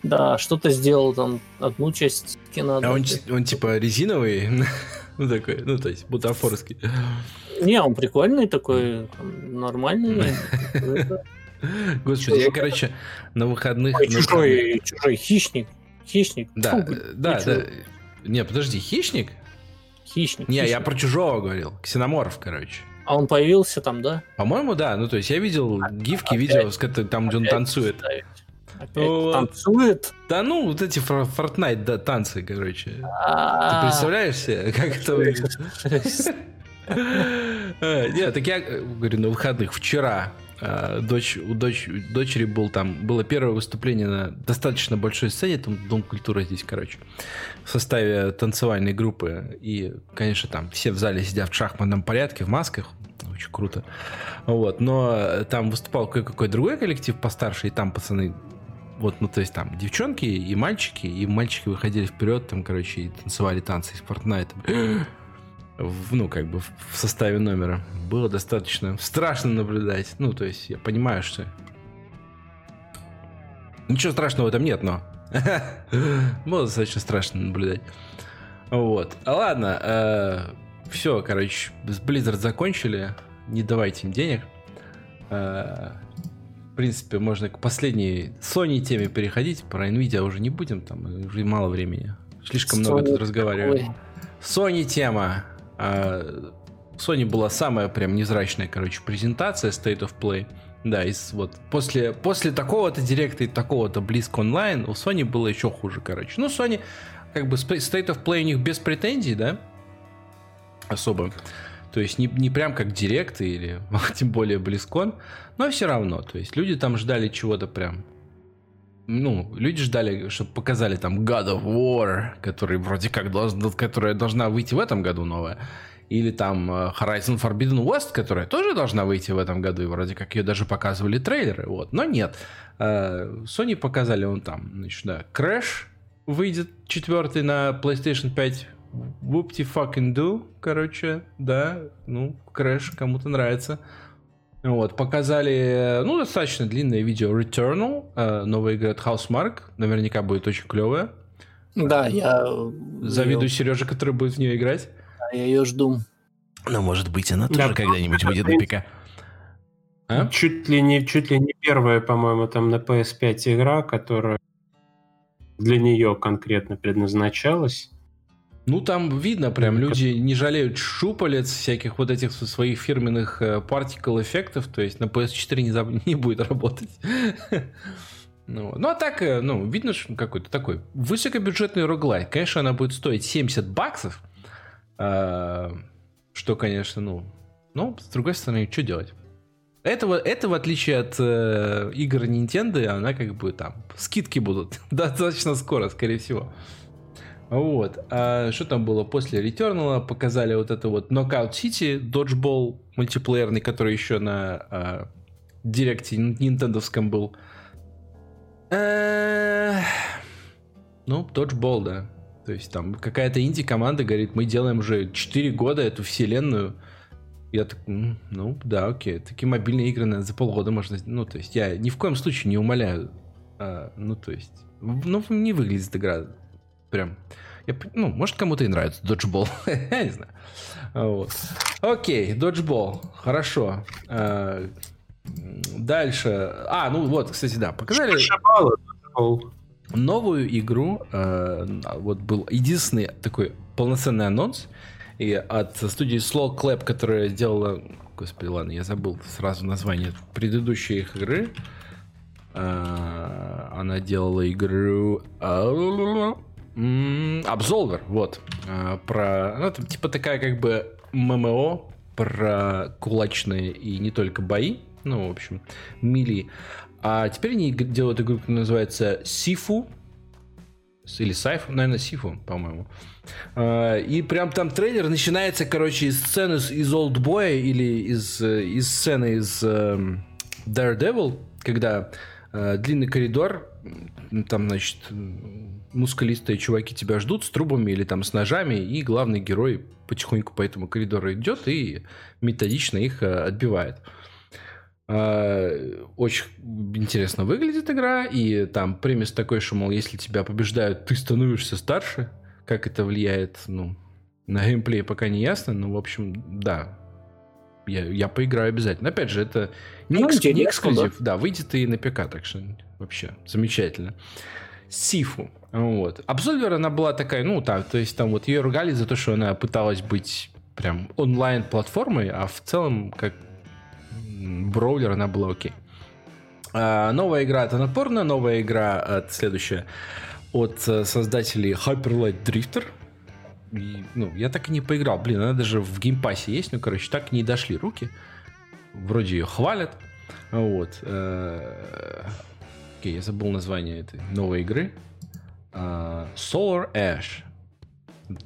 Да, что-то сделал там, одну часть скина. А он, он типа резиновый? ну такой, ну то есть бутафорский. Не, он прикольный такой, там, нормальный. Господи, я, короче, на выходных... Ой, чужой, чужой хищник. Хищник. Да, Фу, да, да. Не, подожди, хищник? Хищник. Не, я про чужого говорил. Ксеноморф, короче. А он появился там, да? По-моему, да. Ну, то есть я видел а, гифки, видео, там, где он танцует. Ну, танцует? Да ну, вот эти Fortnite да, танцы, короче. Ты представляешь себе, как это? Э, нет, так я говорю, на выходных вчера э, дочь, у дочь, дочери был там, было первое выступление на достаточно большой сцене, там Дом культуры здесь, короче, в составе танцевальной группы. И, конечно, там все в зале сидят в шахматном порядке, в масках. Очень круто. Вот. Но там выступал какой-какой другой коллектив постарше, и там пацаны вот, ну, то есть там девчонки и мальчики, и мальчики выходили вперед, там, короче, и танцевали танцы из Fortnite в, ну, как бы в составе номера. Было достаточно страшно наблюдать. Ну, то есть я понимаю, что... Ничего страшного в этом нет, но... Было достаточно страшно наблюдать. Вот. А ладно, э, все, короче, с Blizzard закончили. Не давайте им денег. Э, в принципе, можно к последней Sony теме переходить. Про Nvidia уже не будем, там уже мало времени. Слишком Sony много тут разговариваем. Sony тема. А, Sony была самая прям незрачная, короче, презентация State of Play. Да, из вот после, после такого-то директа и такого-то близко онлайн у Sony было еще хуже, короче. Ну, Sony, как бы State of Play у них без претензий, да, особо. То есть не, не прям как директ или тем более близкон, но все равно. То есть люди там ждали чего-то прям ну, люди ждали, чтобы показали там God of War, который вроде как должен, которая должна выйти в этом году новая. Или там э, Horizon Forbidden West, которая тоже должна выйти в этом году, и вроде как ее даже показывали трейлеры, вот. Но нет. Э, Sony показали он там, значит, да, Crash выйдет четвертый на PlayStation 5 Whoopty fucking do, короче, да, ну, Crash кому-то нравится. Вот, показали, ну, достаточно длинное видео Returnal, э, новая игра от Housemark, наверняка будет очень клевая. Да, я... Завидую ее... Сереже, который будет в нее играть. Да, я ее жду. Ну, может быть, она тоже да, когда-нибудь будет на ПК. А? Чуть ли не, чуть ли не первая, по-моему, там на PS5 игра, которая для нее конкретно предназначалась. Ну, там видно прям, люди не жалеют шупалец, всяких вот этих своих фирменных партикл эффектов, то есть на PS4 не, заб... не будет работать. Ну, ну, а так, э, ну, видно, что какой-то такой высокобюджетный роглайт. Конечно, она будет стоить 70 баксов, а, что, конечно, ну, ну, с другой стороны, что делать? Этого, это в отличие от э, игр Nintendo, она как бы там, скидки будут достаточно скоро, скорее всего. Вот. А что там было после Returnal? Показали вот это вот Knockout City, Dodgeball мультиплеерный, который еще на а, директе нинтендовском был. Э, ну, Dodgeball, да. То есть там какая-то инди-команда говорит, мы делаем уже 4 года эту вселенную. Я так, ну, да, окей. Такие мобильные игры наверное, за полгода можно... Ну, то есть я ни в коем случае не умоляю. А, ну, то есть... Ну, не выглядит игра прям... Я, ну, может, кому-то и нравится доджбол. я не знаю. Вот. Окей, доджбол. Хорошо. А, дальше. А, ну вот, кстати, да, показали новую игру. А, вот был единственный такой полноценный анонс и от студии Slow Clap, которая сделала... Господи, ладно, я забыл сразу название предыдущей их игры. А, она делала игру... Absolver, вот. А, про... Ну, это типа такая как бы ММО про кулачные и не только бои. Ну, в общем, мили. А теперь они делают игру, которая называется Сифу. Или Сайфу, наверное, Сифу, по-моему. А, и прям там трейлер начинается, короче, из сцены из Олдбоя или из, из сцены из... Эм, Daredevil, когда э, длинный коридор, там, значит, мускулистые чуваки тебя ждут с трубами или там с ножами, и главный герой потихоньку по этому коридору идет и методично их э, отбивает. Э, очень интересно выглядит игра, и там премис такой, что, мол, если тебя побеждают, ты становишься старше. Как это влияет, ну, на геймплей пока не ясно, но, в общем, да, я, я поиграю обязательно. Опять же, это не, ну, экск, не эксклюзив. Да. да, выйдет и на ПК, так что вообще замечательно. Сифу. Вот. Absolver она была такая, ну, так, то есть там вот ее ругали за то, что она пыталась быть прям онлайн-платформой, а в целом, как brawler, она была окей. А, новая игра от Annapurna, новая игра от следующая от э, создателей Hyper Light Drifter. И, ну, я так и не поиграл. Блин, она даже в Game Pass е есть, ну, короче, так и не дошли руки. Вроде ее хвалят. Вот. Э, окей, я забыл название этой новой игры. Uh, Solar Ash.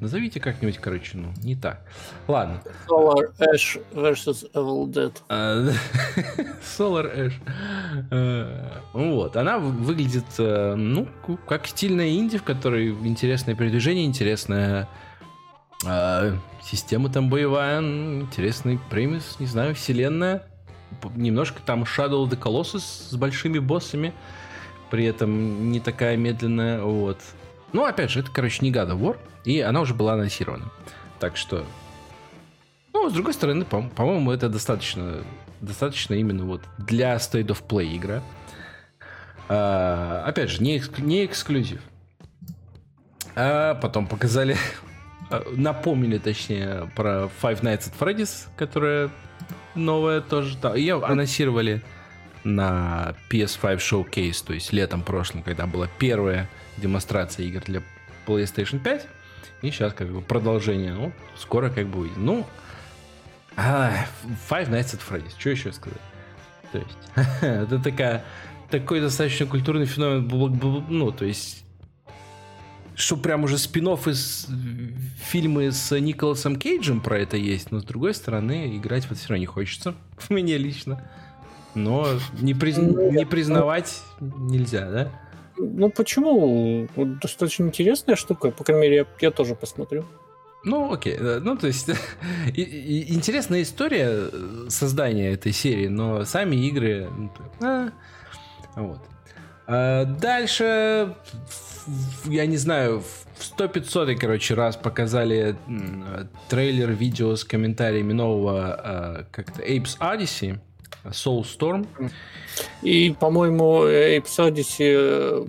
Назовите как-нибудь, короче, ну, не так. Ладно. Solar Ash versus Evil Dead. Uh, Solar Ash. Uh, вот. Она выглядит, uh, ну, как стильная инди, в которой интересное передвижение, интересная система там боевая, интересный премис, не знаю, вселенная. Немножко там Shadow of the Colossus с большими боссами при этом не такая медленная, вот. Ну, опять же, это, короче, не God of War, и она уже была анонсирована. Так что, ну, с другой стороны, по- по-моему, это достаточно, достаточно именно вот для State of Play игра. А, опять же, не, экск- не эксклюзив. А потом показали, напомнили, точнее, про Five Nights at Freddy's, которая новая тоже. Да, ее анонсировали на PS5 Showcase, то есть летом прошлым, когда была первая демонстрация игр для PlayStation 5. И сейчас как бы продолжение, ну, скоро как бы выйдет. Ну, а, Five Nights at Freddy's, что еще сказать? То есть, это такая, такой достаточно культурный феномен, ну, то есть, что прям уже спин из фильмы с Николасом Кейджем про это есть, но с другой стороны, играть вот все равно не хочется, мне лично. Но не, приз... Ну, не признавать нельзя, да? Ну почему? Достаточно интересная штука. По крайней мере, я, я тоже посмотрю. Ну, окей. Ну, то есть, интересная история э, создания этой серии, но сами игры... Ну, а, вот. А дальше, я не знаю, в 100-500, короче, раз показали трейлер, видео с комментариями нового как-то Apes Odyssey. Soulstorm. И, по-моему, Apes Odyssey... Э,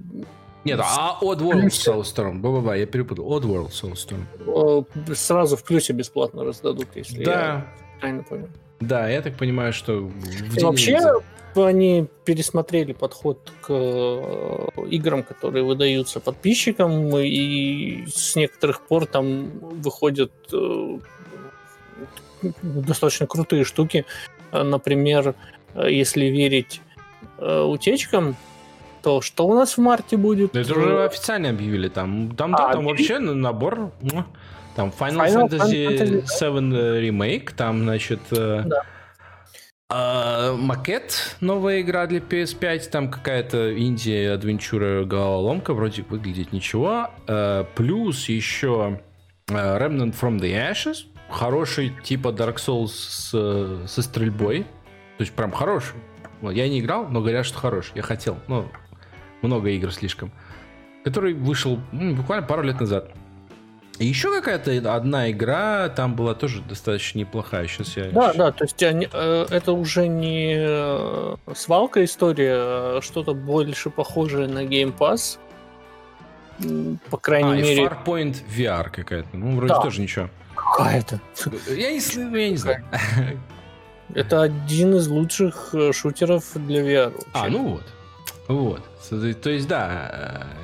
Нет, а Oddworld Soulstorm. Ба-ба-ба, я перепутал. Oddworld Soulstorm. Сразу в плюсе бесплатно раздадут, если да. я правильно понял. Да, я так понимаю, что... В И вообще, они пересмотрели подход к э, играм, которые выдаются подписчикам, и с некоторых пор там выходят э, достаточно крутые штуки. Например, если верить э, утечкам, то что у нас в марте будет? Это уже официально объявили. Там, там, а, да, там вообще набор. Там Final, Final Fantasy, VII Remake, там, значит, э, да. Uh, макет, новая игра для PS5, там какая-то инди адвенчура головоломка, вроде выглядит ничего. Uh, плюс еще uh, Remnant from the Ashes, хороший типа Dark Souls с, со стрельбой. То есть прям хороший. Я не играл, но говорят, что хороший. Я хотел. но много игр слишком. Который вышел ну, буквально пару лет назад. И еще какая-то одна игра там была тоже достаточно неплохая. Сейчас я... Да, да, то есть они, э, это уже не э, свалка история, а что-то больше похожее на Game Pass. По крайней а, мере... И Farpoint VR какая-то. Ну, вроде да. тоже ничего. Какая-то. Я не, я не знаю. Это один из лучших э, шутеров для VR. Вообще. А, ну вот. Вот. То есть, да. Э,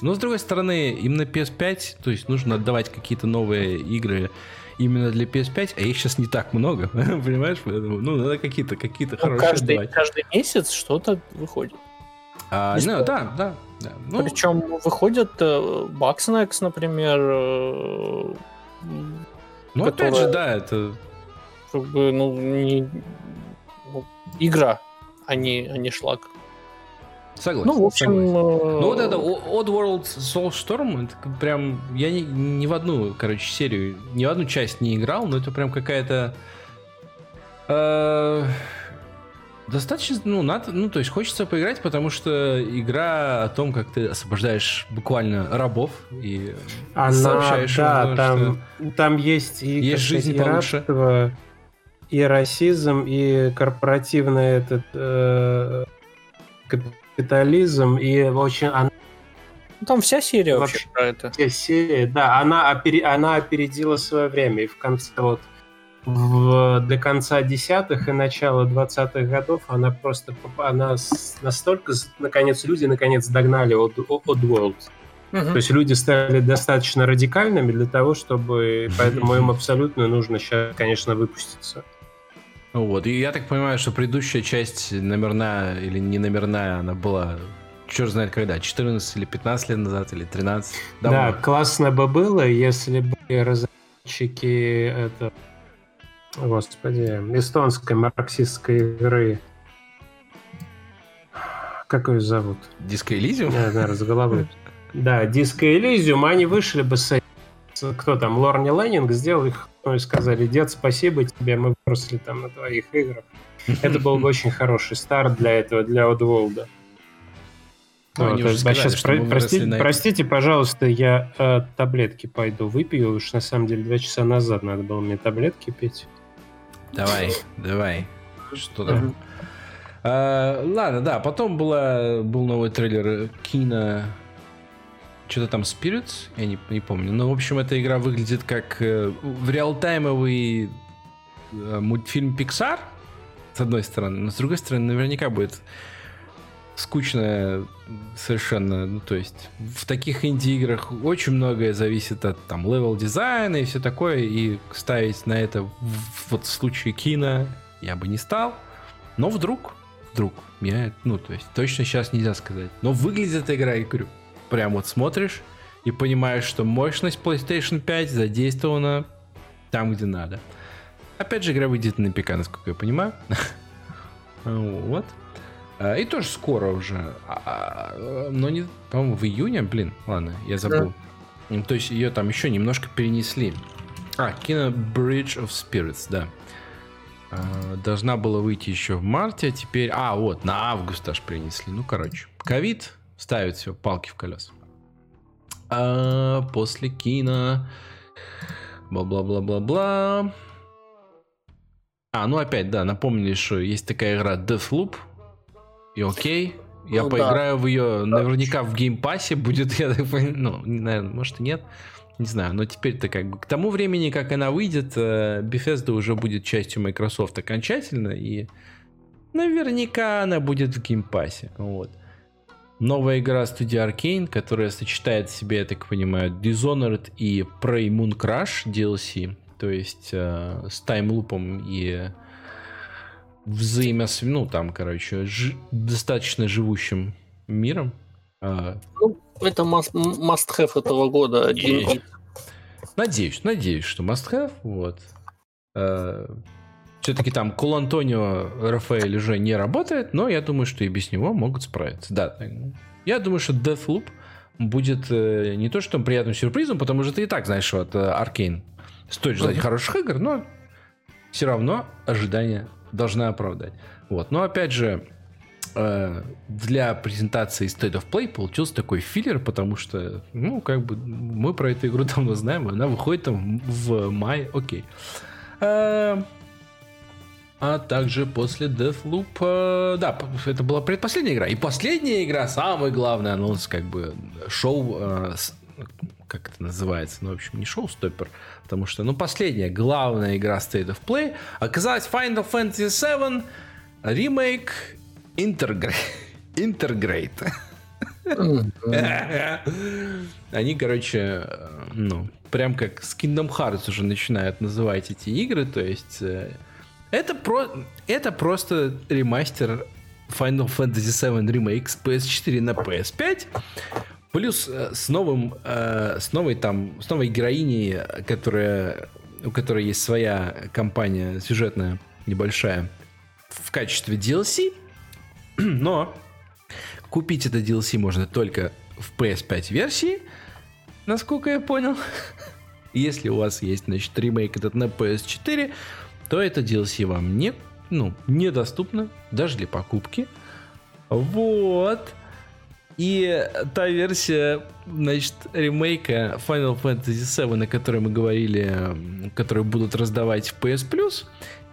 но с другой стороны, именно PS5, то есть нужно отдавать какие-то новые игры именно для PS5, а их сейчас не так много, понимаешь? Поэтому, ну, надо какие-то какие ну, хорошие каждый, отдавать. каждый месяц что-то выходит. А, ну, да, да. да. Ну, Причем выходят э, Bugsnax, например. Э, ну, которая... опять же, да, это как бы, ну, не... Ну, игра. а не, а не шлак. Согласен. Ну, в общем... согласен. э, Ну вот это Odd World Soulstorm, это прям, я ни, ни в одну, короче, серию, ни в одну часть не играл, но это прям какая-то... э, достаточно, ну, надо, ну, то есть хочется поиграть, потому что игра о том, как ты освобождаешь буквально рабов и Она, сообщаешь им, да, что- там, там есть и, Есть жизнь и получше. рабство, и расизм, и корпоративный этот э, капитализм, и очень она ну, Там вся серия вообще, Вообще. про это. Те серии, да, она, опери- она опередила свое время. И в конце вот в- до конца десятых и начала двадцатых годов она просто она настолько наконец люди наконец догнали от World. Мгм. То есть люди стали достаточно радикальными для того, чтобы поэтому им абсолютно нужно сейчас, конечно, выпуститься. Вот, и я так понимаю, что предыдущая часть номерная или не номерная, она была черт знает когда, 14 или 15 лет назад, или 13. Да, Давно. классно бы было, если бы разработчики это, господи, эстонской марксистской игры, как ее зовут? Disco Elysium? Я, наверное, с головы. Да, Disco Elysium, они вышли бы с кто там, Лорни Леннинг, сделал их, ну и сказали, дед, спасибо тебе, мы выросли там на твоих играх. Это был бы очень хороший старт для этого, для Oddworld. Ну, сказали, мы выросли простите, на простите, пожалуйста, я э, таблетки пойду выпью. Уж на самом деле два часа назад надо было мне таблетки пить. Давай, давай. Что там? А, ладно, да, потом была, был новый трейлер Кино... Что-то там Spirits, я не, не помню. Но, в общем, эта игра выглядит как э, в реалтаймовый э, мультфильм Pixar, с одной стороны, но с другой стороны, наверняка будет скучно совершенно. Ну, то есть в таких инди-играх очень многое зависит от там level дизайна и все такое, и ставить на это вот в случае Kena я бы не стал. Но вдруг, вдруг, я, ну, то есть точно сейчас нельзя сказать. Но выглядит игра, я говорю, прям вот смотришь и понимаешь, что мощность PlayStation 5 задействована там, где надо. Опять же, игра выйдет на ПК, насколько я понимаю. Вот. А, И тоже скоро уже. А, а, Но не, по-моему, в июне, блин, ладно, я забыл. Ну, То есть ее там еще немножко перенесли. А, кино Bridge of Spirits, да. А, Должна была выйти еще в марте, а теперь... А, вот, на август аж перенесли. Ну, короче, ковид ставит все, палки в колеса. А после Kena... Бла-бла-бла-бла-бла. А, ну опять, да, напомнили, что есть такая игра Deathloop. И окей. Я Ну да. поиграю в ее наверняка в Game Pass е. Будет, я так понимаю, ну, знаю, может и нет. Не знаю, но теперь-то как бы к тому времени, как она выйдет, э, Bethesda уже будет частью Microsoft окончательно, и наверняка она будет в Game Pass е. Вот. Новая игра студии Arkane, которая сочетает в себе, я так понимаю, Dishonored и Prey Moon Crash DLC, то есть э, с таймлупом и взаимосв... ну там, короче, жи- достаточно живущим миром. А, Ну, это must, must have этого года. И- Надеюсь, надеюсь, что must have, вот. Все-таки там Кол Антонио Рафаэль уже не работает, но я думаю, что и без него могут справиться. Да, я думаю, что Deathloop будет э, не то, что приятным сюрпризом, потому что ты и так знаешь, что от Аркейн стоит ждать Мгм. хороших игр, но все равно ожидания должны оправдать. Вот. Но опять же, э, для презентации State of Play получился такой филлер, потому что, ну, как бы, мы про эту игру давно знаем, она выходит там в мае, окей. Э, А также после Deathloop, э, да, это была предпоследняя игра. И последняя игра, самый главный анонс, как бы, шоу, как это называется, ну, в общем, не шоу-стоппер, потому что, ну, последняя, главная игра State of Play оказалась Final Fantasy VII Remake Intergrade. Intergrade. Они, короче, э, ну, прям как с Kingdom Hearts уже начинают называть эти игры, то есть э, это, про, это просто ремастер Final Fantasy VII Remake с PS4 на PS5, плюс э, с новым, э, с новой там, с новой героиней, которая, у которой есть своя компания сюжетная небольшая в качестве DLC, Но купить это DLC можно только в PS5 версии, насколько я понял. Если у вас есть, значит, ремейк этот на PS4, то это DLC вам не, ну, недоступно, даже для покупки. Вот. И та версия, значит, ремейка Final Fantasy VII, о которой мы говорили, которые будут раздавать в PS Plus,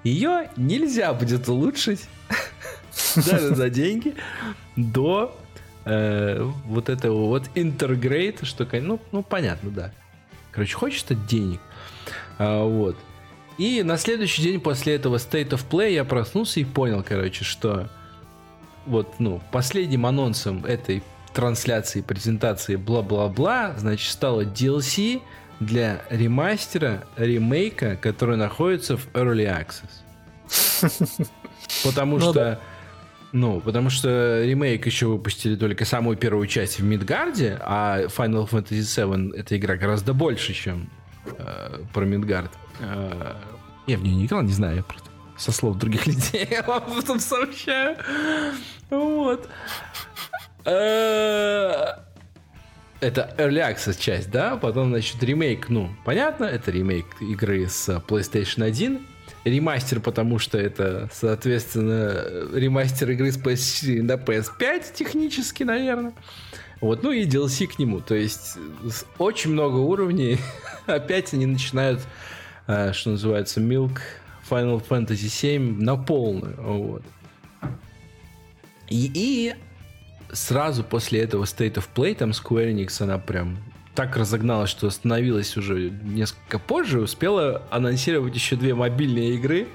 ее нельзя будет улучшить даже за деньги до э, вот этого вот Intergrade, что, ну, ну, понятно, да. Короче, хочется денег. А, вот. И на следующий день после этого State of Play я проснулся и понял, короче, что вот, ну, последним анонсом этой трансляции, презентации, бла-бла-бла, значит, стало DLC для ремастера, ремейка, который находится в Early Access. Потому ну что... Ну, потому что ремейк еще выпустили только самую первую часть в Мидгарде, а Final Fantasy VII эта игра гораздо больше, чем э, про Мидгард. Э, я в нее не играл, не знаю, я просто со слов других людей я вам об этом сообщаю. Вот. Э, это Early Access часть, да? Потом, значит, ремейк, ну, понятно, это ремейк игры с PlayStation 1. Ремастер, потому что это, соответственно, ремастер игры с PS4 на PS5 технически, наверное. Вот, ну и DLC к нему. То есть очень много уровней. Опять они начинают, э, что называется, Milk Final Fantasy 7 на полную. Вот. И, и сразу после этого State of Play, там Square Enix, она прям так разогналась, что остановилась уже несколько позже, успела анонсировать еще две мобильные игры,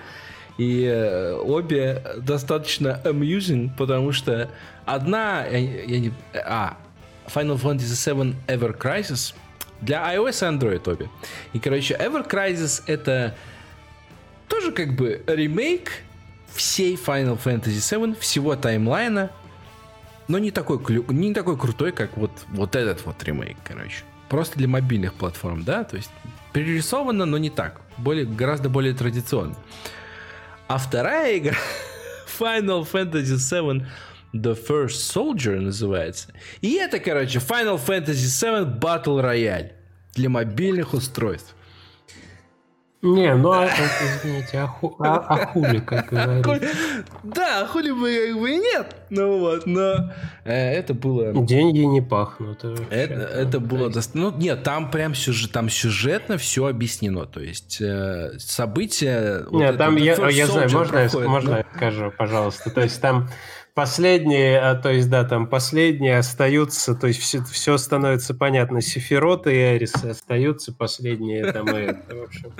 и э, обе достаточно amusing, потому что одна, я, я не, а, Final Fantasy VII Ever Crisis для iOS и Android обе. И, короче, Ever Crisis это тоже как бы ремейк всей Final Fantasy VII, всего таймлайна, но не такой, не такой крутой, как вот, вот этот вот ремейк, короче. Просто для мобильных платформ, да, то есть перерисовано, но не так. Более, гораздо более традиционно. А вторая игра, Final Fantasy VII The First Soldier называется. И это, короче, Final Fantasy VII Battle Royale для мобильных устройств. Не, ну а, извините, а, ху, а, а хули, как говорится. Да, а хули бы как бы и нет. Ну вот, но э, это было... Деньги не пахнут. Это, это было... Дост... Ну нет, там прям сюжет, там сюжетно все объяснено. То есть э, события... Нет, вот там я, я знаю, можно, проходит, можно да? я скажу, пожалуйста. То есть там Последние, а, то есть, да, там последние остаются, то есть все, все становится понятно. Сефирот и Эрисы остаются, последние там и это, в общем.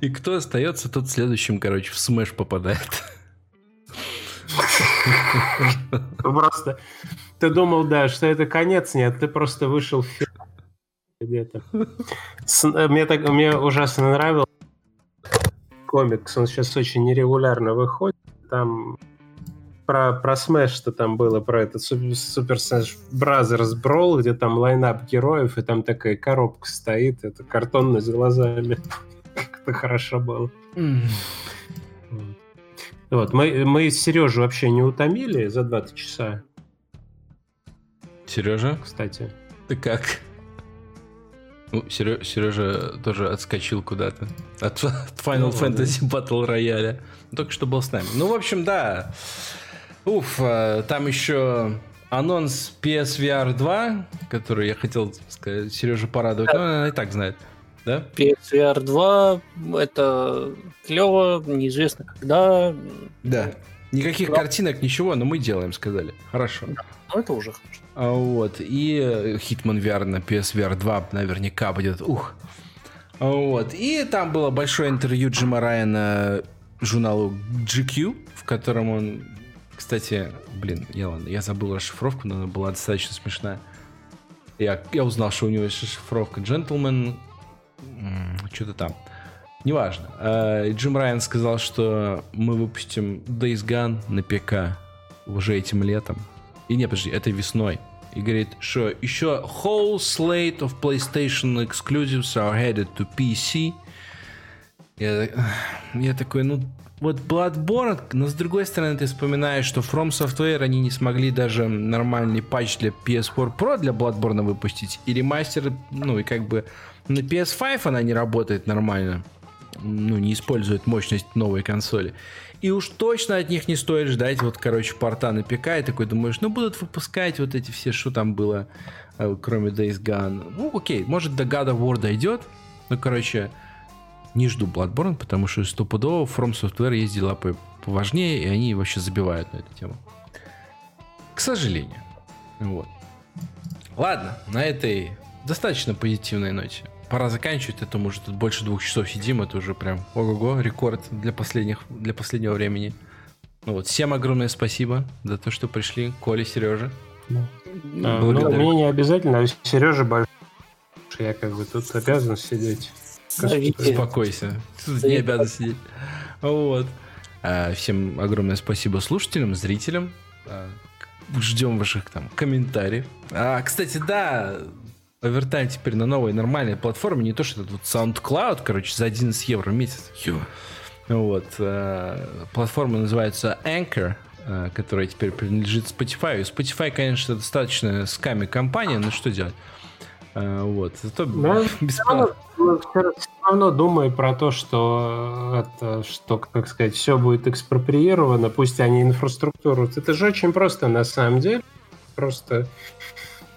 И кто остается, тот следующим, короче, в смеш попадает. Просто ты думал, да, что это конец, нет, ты просто вышел в где-то. Э, мне, так, мне ужасно нравился комикс, он сейчас очень нерегулярно выходит там про, про Smash, что там было, про этот Super Smash Brothers Brawl, где там лайнап героев, и там такая коробка стоит, это картонный с глазами. Как это хорошо было. Вот, мы, мы Сережу вообще не утомили за 20 часа. Сережа? Кстати. Ты как? Ну, Сережа, Сережа тоже отскочил куда-то от, от Final ну, Fantasy да. Battle Royale. Только что был с нами. Ну, в общем, да. Уф, э, там еще анонс PSVR 2, который я хотел сказать, Сережа порадовать, да. но она и так знает. Да? PSVR 2 это клево, неизвестно когда. Да. Никаких да. картинок, ничего, но мы делаем, сказали. Хорошо. Да. Ну, это уже хорошо. А, вот. И Hitman VR на PSVR 2 наверняка будет. Ух. А, вот. И там было большое интервью Джима Райана журналу GQ, в котором он, кстати, блин, я, ладно, я забыл расшифровку, но она была достаточно смешная. Я, я узнал, что у него есть расшифровка Gentleman, что-то там. Неважно. А, Джим Райан сказал, что мы выпустим Days Gone на ПК уже этим летом. И не, подожди, этой весной. И говорит, что еще whole slate of PlayStation exclusives are headed to PC – я, я такой, ну, вот Bloodborne, но с другой стороны ты вспоминаешь, что From Software они не смогли даже нормальный патч для PS4 Pro для Bloodborne выпустить, и ремастер, ну и как бы на PS5 она не работает нормально, ну не использует мощность новой консоли. И уж точно от них не стоит ждать вот, короче, порта на ПК, и такой думаешь, ну будут выпускать вот эти все, что там было, э, кроме Days Gone. Ну окей, может до God of War дойдет, ну короче, не жду Bloodborne, потому что стопудово From Software есть дела поважнее, и они вообще забивают на эту тему. К сожалению. Вот. Ладно, на этой достаточно позитивной ноте. Пора заканчивать, это мы уже тут больше двух часов сидим, это уже прям ого-го, рекорд для, последних, для последнего времени. Ну вот, всем огромное спасибо за то, что пришли, Коля, Сережа. Ну, а, ну, мне не обязательно, а Сережа большой, я как бы тут обязан сидеть. Успокойся. Тут не обязан сидеть. Вот. А, всем огромное спасибо слушателям, зрителям. А, ждем ваших там комментариев. А, кстати, да, Овертайм теперь на новой нормальной платформе, не то что это вот SoundCloud, короче, за 11 евро в месяц. Ё. Вот. платформа называется Anchor, которая теперь принадлежит Spotify. Spotify, конечно, достаточно сками компания, но что делать? А, вот. Зато да, бесплатно. Все равно думаю про то, что это, что, как сказать, все будет экспроприировано, пусть они инфраструктуру. Это же очень просто на самом деле. Просто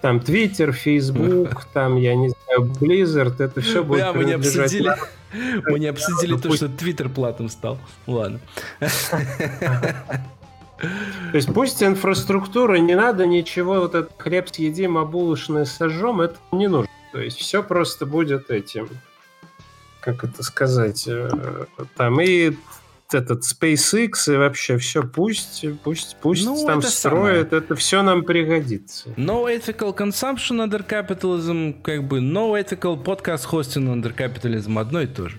там Twitter, Facebook, там, я не знаю, Blizzard, это все будет Да, мы не обсудили, мы не обсудили то, что Twitter платным стал. Ладно. То есть пусть инфраструктура, не надо ничего, вот этот хлеб съедим, а булочный сожжем, это не нужно. То есть все просто будет этим, как это сказать, э, там и этот SpaceX и вообще все пусть, пусть, пусть ну, там это строят, самое. это все нам пригодится. No ethical consumption under capitalism, как бы no ethical podcast hosting under capitalism одно и то же.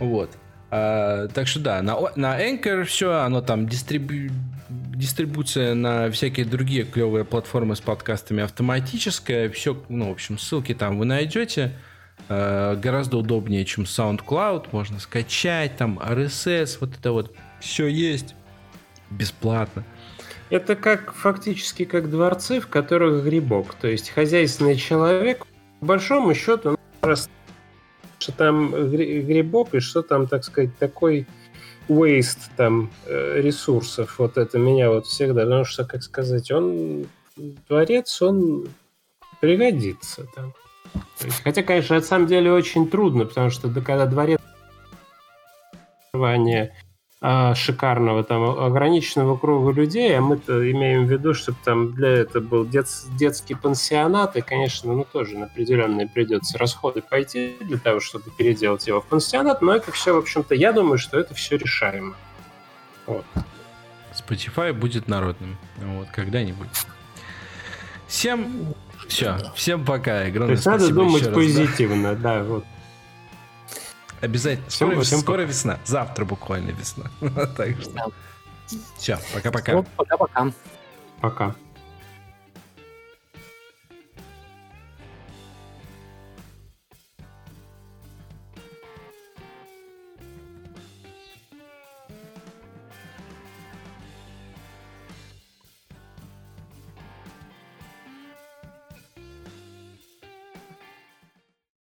Вот. А, так что да, на, на Anchor все, оно там дистрибу... дистрибуция на всякие другие клевые платформы с подкастами автоматическая. Все, ну, в общем, ссылки там вы найдете. А, гораздо удобнее, чем SoundCloud. Можно скачать, там RSS, вот это вот все есть бесплатно. Это как фактически как дворцы, в которых грибок. То есть хозяйственный человек, по большому счету, ну, что там грибок и что там, так сказать, такой waste там э, ресурсов. Вот это меня вот всегда, потому что, как сказать, он дворец, он пригодится там. Есть, хотя, конечно, на самом деле очень трудно, потому что да, когда дворец а, шикарного там ограниченного круга людей, а мы-то имеем в виду, чтобы там для этого был дет, детский пансионат, и, конечно, ну тоже на определенные придется расходы пойти для того, чтобы переделать его в пансионат, но это все, в общем-то, я думаю, что это все решаемо. Вот. Spotify будет народным. Вот, когда-нибудь. Всем все, всем пока. Огромное То есть надо думать позитивно, да, вот. Обязательно. Скоро, всем, скоро весна. Завтра буквально весна. так что. Все, пока-пока. Пока-пока. Пока.